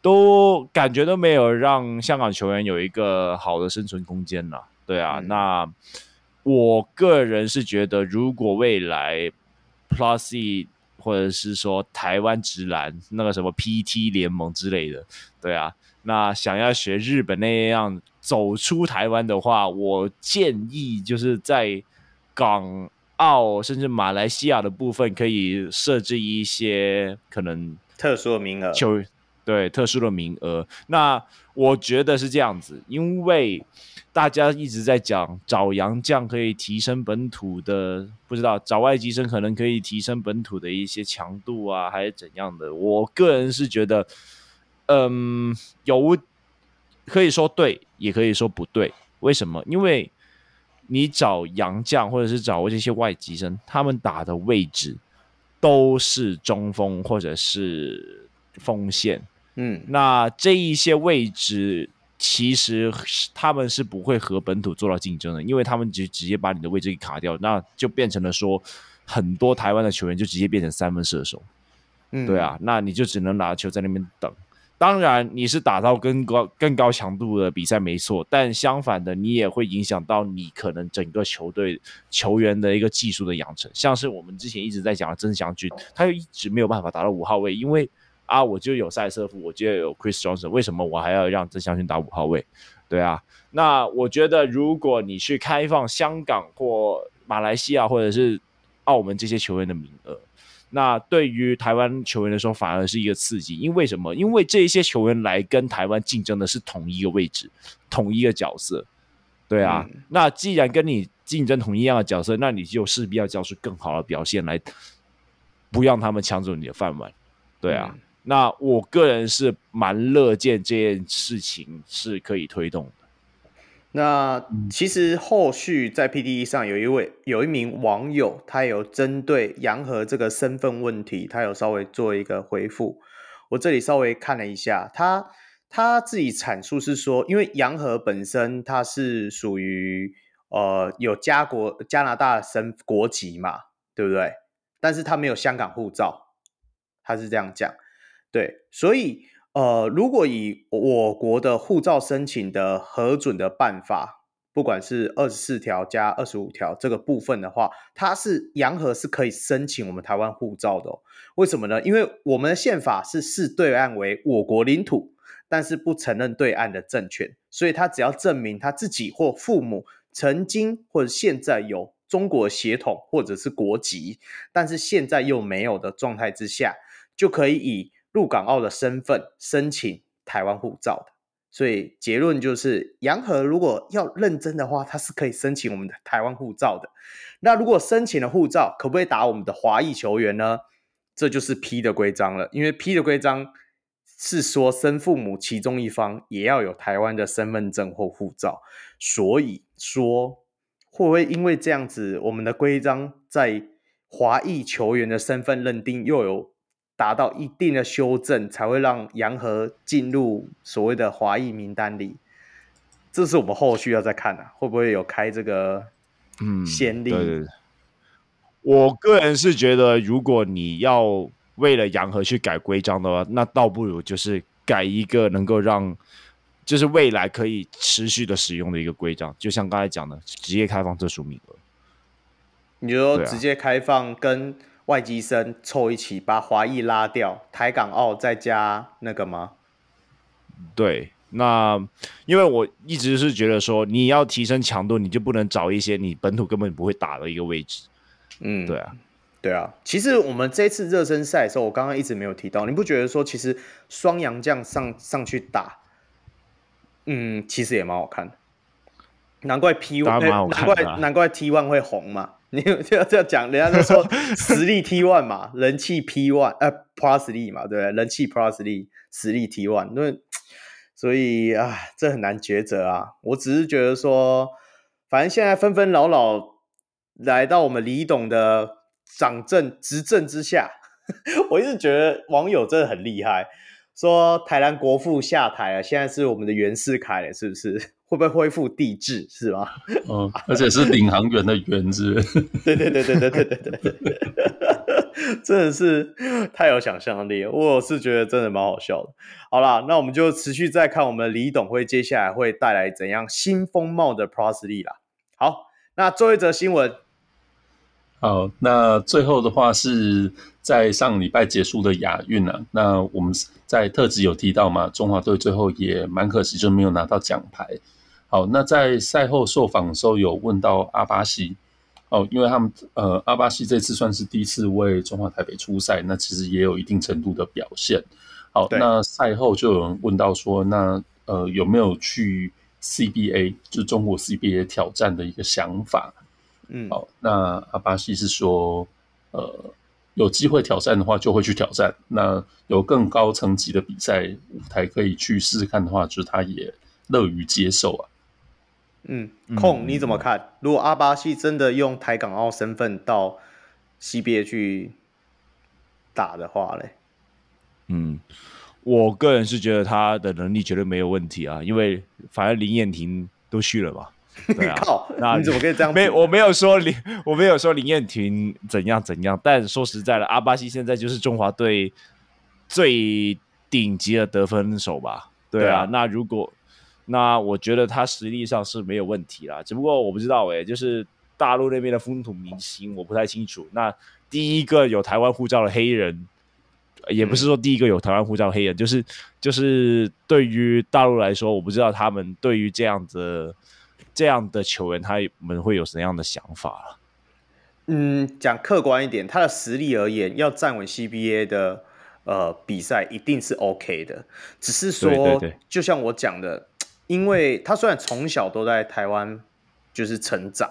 Speaker 2: 都感觉都没有让香港球员有一个好的生存空间了。对啊，嗯、那我个人是觉得，如果未来 Plus E 或者是说台湾直男那个什么 PT 联盟之类的，对啊，那想要学日本那样走出台湾的话，我建议就是在港澳甚至马来西亚的部分可以设置一些可能
Speaker 1: 特殊的名额，
Speaker 2: 就对特殊的名额。那我觉得是这样子，因为。大家一直在讲找洋将可以提升本土的，不知道找外籍生可能可以提升本土的一些强度啊，还是怎样的？我个人是觉得，嗯，有可以说对，也可以说不对。为什么？因为你找洋将或者是找这些外籍生，他们打的位置都是中锋或者是锋线，嗯，那这一些位置。其实他们是不会和本土做到竞争的，因为他们直直接把你的位置给卡掉，那就变成了说很多台湾的球员就直接变成三分射手，嗯，对啊，那你就只能拿球在那边等。当然你是打到更高更高强度的比赛没错，但相反的你也会影响到你可能整个球队球员的一个技术的养成，像是我们之前一直在讲的曾祥军，他就一直没有办法打到五号位，因为。啊，我就有塞瑟夫，我就有 Chris Johnson，为什么我还要让曾祥钧打五号位？对啊，那我觉得如果你去开放香港或马来西亚或者是澳门这些球员的名额，那对于台湾球员来说反而是一个刺激，因为什么？因为这一些球员来跟台湾竞争的是同一个位置、同一个角色，对啊。嗯、那既然跟你竞争同一样的角色，那你就势必要交出更好的表现来，不让他们抢走你的饭碗，对啊。嗯那我个人是蛮乐见这件事情是可以推动的。
Speaker 1: 那其实后续在 P D E 上有一位有一名网友，他有针对杨和这个身份问题，他有稍微做一个回复。我这里稍微看了一下，他他自己阐述是说，因为杨和本身他是属于呃有加国加拿大身国籍嘛，对不对？但是他没有香港护照，他是这样讲。对，所以呃，如果以我国的护照申请的核准的办法，不管是二十四条加二十五条这个部分的话，它是洋和是可以申请我们台湾护照的。为什么呢？因为我们的宪法是视对岸为我国领土，但是不承认对岸的政权，所以他只要证明他自己或父母曾经或者现在有中国血统或者是国籍，但是现在又没有的状态之下，就可以以入港澳的身份申请台湾护照的，所以结论就是，杨和如果要认真的话，他是可以申请我们的台湾护照的。那如果申请了护照，可不可以打我们的华裔球员呢？这就是 P 的规章了，因为 P 的规章是说生父母其中一方也要有台湾的身份证或护照，所以说会不会因为这样子，我们的规章在华裔球员的身份认定又有达到一定的修正，才会让洋河进入所谓的华裔名单里？这是我们后续要再看的、啊，会不会有开这个嗯先例？
Speaker 2: 对对对，我个人是觉得，如果你要为了洋河去改规章的话，那倒不如就是改一个能够让，就是未来可以持续的使用的一个规章，就像刚才讲的，直接开放特殊名额。
Speaker 1: 你说直接开放跟外籍生凑一起，把华裔拉掉，台港澳再加那个吗？
Speaker 2: 对。那因为我一直是觉得说，你要提升强度，你就不能找一些你本土根本不会打的一个位置。嗯，对啊，
Speaker 1: 对啊。其实我们这次热身赛的时候，我刚刚一直没有提到，你不觉得说，其实双洋将上上去打，嗯，其实也蛮好看的。难怪 P one，难怪难怪 T one 会红嘛。你就要这样讲，人家都说实力 T one 嘛，人气 P one，呃，Plus 力嘛，对不对？人气 Plus 力，实力 T one，因为。所以啊，这很难抉择啊！我只是觉得说，反正现在纷纷扰扰来到我们李董的掌政执政之下，我一直觉得网友真的很厉害，说台南国父下台了，现在是我们的袁世凯了，是不是？会不会恢复地质？是吧？
Speaker 3: 嗯，而且是领航员的员字。
Speaker 1: 对对对对对对对对对。真的是太有想象力了，我是觉得真的蛮好笑的。好啦，那我们就持续再看我们李董会接下来会带来怎样新风貌的 Plus League 啦。好，那最后一则新闻。
Speaker 3: 好，那最后的话是在上礼拜结束的亚运啊。那我们在特辑有提到嘛，中华队最后也蛮可惜就没有拿到奖牌。好，那在赛后受访的时候有问到阿巴西。哦，因为他们呃，阿巴西这次算是第一次为中华台北出赛，那其实也有一定程度的表现。好，那赛后就有人问到说，那呃有没有去 CBA，就中国 CBA 挑战的一个想法？嗯，好，那阿巴西是说，呃，有机会挑战的话就会去挑战。那有更高层级的比赛舞台可以去试试看的话，就是他也乐于接受啊。
Speaker 1: 嗯，控你怎么看？如果阿巴西真的用台港澳身份到 CBA 去打的话嘞？
Speaker 2: 嗯，我个人是觉得他的能力绝对没有问题啊，因为反正林彦廷都去了嘛。对啊，
Speaker 1: 靠，那你怎么可以这样？
Speaker 2: 没，我没有说林，我没有说林彦廷怎样怎样，但说实在的，阿巴西现在就是中华队最顶级的得分手吧？对啊，对啊，那如果。那我觉得他实力上是没有问题啦，只不过我不知道诶、欸，就是大陆那边的风土民情我不太清楚。那第一个有台湾护照的黑人，也不是说第一个有台湾护照的黑人，嗯、就是就是对于大陆来说，我不知道他们对于这样的这样的球员，他们会有什么样的想法。
Speaker 1: 嗯，讲客观一点，他的实力而言，要站稳 CBA 的呃比赛一定是 OK 的，只是说，对对对，就像我讲的。因为他虽然从小都在台湾就是成长，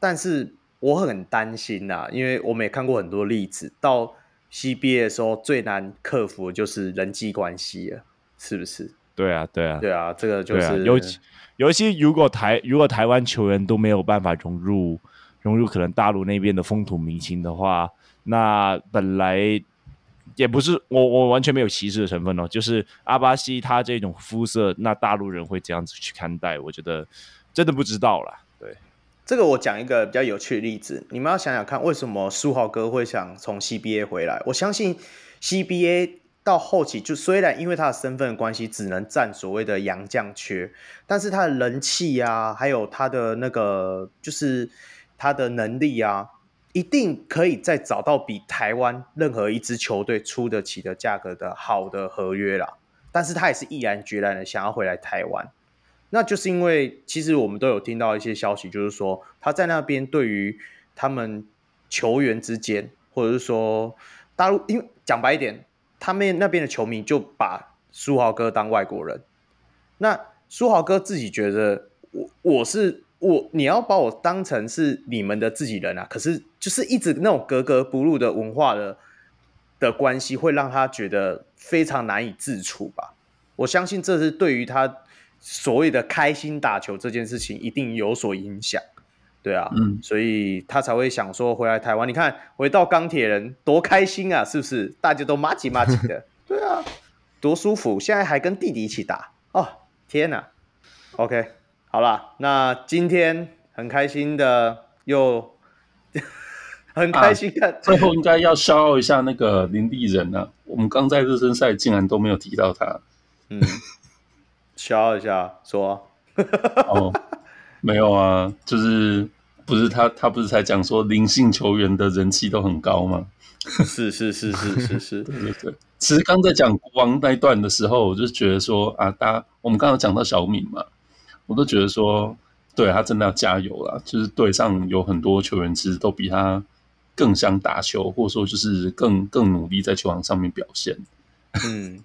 Speaker 1: 但是我很担心呐，因为我们也看过很多例子，到 CBA 的时候最难克服的就是人际关系了，是不是？
Speaker 2: 对啊，对啊，
Speaker 1: 对啊，这个就是、啊、
Speaker 2: 尤其尤其如果台如果台湾球员都没有办法融入融入可能大陆那边的风土民情的话，那本来。也不是我，我完全没有歧视的成分哦。就是阿巴西他这种肤色，那大陆人会这样子去看待，我觉得真的不知道啦。对，
Speaker 1: 这个我讲一个比较有趣的例子，你们要想想看，为什么书豪哥会想从 CBA 回来？我相信 CBA 到后期，就虽然因为他的身份关系，只能占所谓的洋将缺，但是他的人气啊，还有他的那个，就是他的能力啊。一定可以再找到比台湾任何一支球队出得起的价格的好的合约啦，但是他也是毅然决然的想要回来台湾，那就是因为其实我们都有听到一些消息，就是说他在那边对于他们球员之间，或者是说大陆，因为讲白一点，他们那边的球迷就把书豪哥当外国人，那书豪哥自己觉得我我是。我你要把我当成是你们的自己人啊，可是就是一直那种格格不入的文化的的关系，会让他觉得非常难以自处吧。我相信这是对于他所谓的开心打球这件事情一定有所影响。对啊，嗯，所以他才会想说回来台湾。你看，回到钢铁人多开心啊，是不是？大家都麻吉麻吉的，对啊，多舒服。现在还跟弟弟一起打哦，天哪！OK，好了，那今天很开心的又很开心看，
Speaker 3: 啊，最后应该要消耗一下那个林立人啊。我们刚在热身赛竟然都没有提到他，
Speaker 1: 嗯，消耗一下说。
Speaker 3: 哦。没有啊，就是不是他，他不是才讲说灵性球员的人气都很高吗？
Speaker 1: 是是是是是是，
Speaker 3: 对对对。其实刚在讲国王那一段的时候，我就觉得说啊，大家我们刚刚讲到小敏嘛，我都觉得说，对他真的要加油了。就是队上有很多球员，其实都比他更想打球，或者说就是更更努力在球场上面表现。
Speaker 1: 嗯。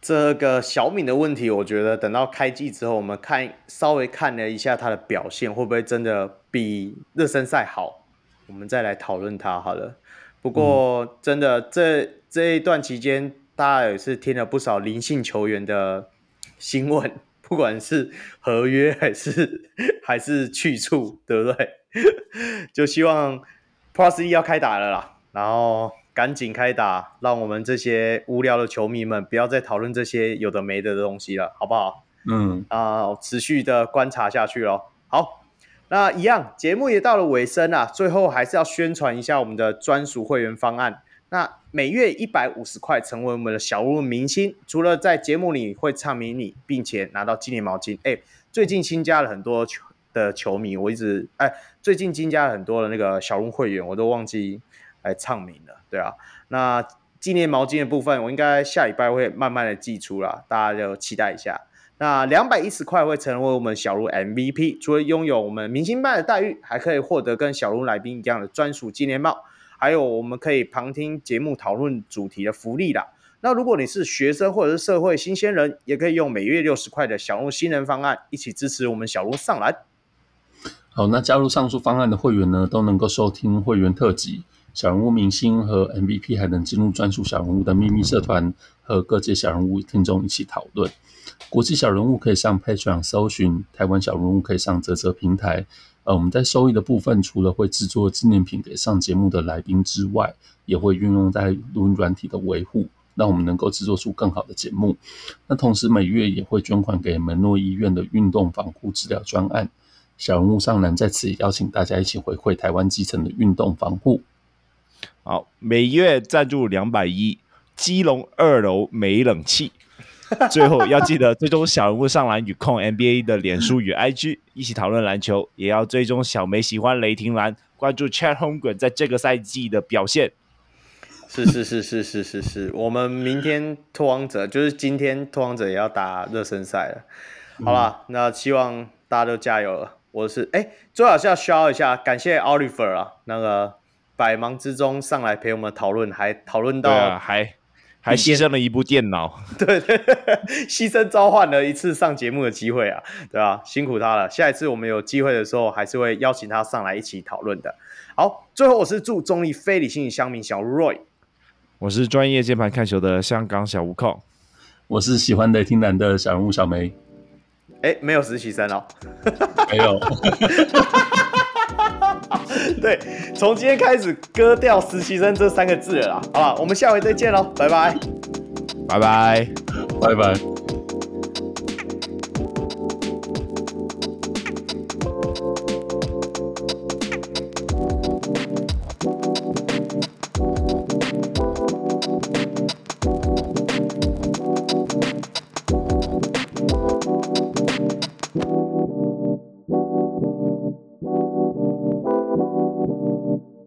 Speaker 1: 这个小敏的问题，我觉得等到开季之后，我们看稍微看了一下他的表现，会不会真的比热身赛好？我们再来讨论他好了。不过真的这这一段期间，大家也是听了不少灵性球员的新闻，不管是合约还是还是去处，对不对？就希望 Plus 要开打了啦，然后。赶紧开打，让我们这些无聊的球迷们不要再讨论这些有的没的的东西了，好不好？
Speaker 3: 嗯
Speaker 1: 啊、呃，持续的观察下去喽。好，那一样节目也到了尾声啊，最后还是要宣传一下我们的专属会员方案。那每月一百五十块，成为我们的小鹿明星，除了在节目里会唱迷你，并且拿到纪念毛巾。哎，最近新加了很多球的球迷，我一直哎，最近增加了很多的那个小人物会员，我都忘记来唱名了。对啊，那纪念毛巾的部分，我应该下礼拜会慢慢的寄出啦，大家就期待一下。那两百一十块会成为我们小鹿 MVP，除了拥有我们明星班的待遇，还可以获得跟小鹿来宾一样的专属纪念帽，还有我们可以旁听节目讨论主题的福利啦。那如果你是学生或者是社会新鲜人，也可以用每月六十块的小鹿新人方案，一起支持我们小鹿上篮。
Speaker 3: 好，那加入上述方案的会员呢，都能够收听会员特辑。小人物明星和 MVP 还能进入专属小人物的秘密社团，和各界小人物听众一起讨论。国际小人物可以上 Patreon 搜寻，台湾小人物可以上啧啧平台。呃，我们在收益的部分，除了会制作纪念品给上节目的来宾之外，也会运用在录音软体的维护，让我们能够制作出更好的节目。那同时每月也会捐款给门诺医院的运动防护治疗专案。小人物上篮在此也邀请大家一起回馈台湾基层的运动防护。
Speaker 2: 好，每月赞助两百一，基隆二楼没冷气。最后要记得追踪小人物上篮与控 NBA 的脸书与 IG，一起讨论篮球。也要追踪小梅喜欢雷霆蓝，关注 Chat Holmgren 在这个赛季的表现。
Speaker 1: 是是是是是是是，我们明天拓荒者就是今天拓荒者也要打热身赛了。好了，嗯、那希望大家都加油了。我是哎，最好是要 shout 一下，感谢 Oliver 啊，那个。百忙之中上来陪我们讨论，还讨论到、
Speaker 2: 啊、还还牺牲了一部电脑，
Speaker 1: 对 对，牺牲召唤了一次上节目的机会啊，对吧、啊？辛苦他了。下一次我们有机会的时候，还是会邀请他上来一起讨论的。好，最后我是祝中立非理性乡民小 Roy，
Speaker 2: 我是专业键盘看球的香港小悟空，
Speaker 3: 我是喜欢雷霆蓝的小人物小梅。
Speaker 1: 哎，没有实习生哦，
Speaker 3: 没有。
Speaker 1: 对，从今天开始割掉实习生这三个字了啦。好吧，我们下回再见喽，拜拜，
Speaker 2: 拜拜，
Speaker 3: 拜拜。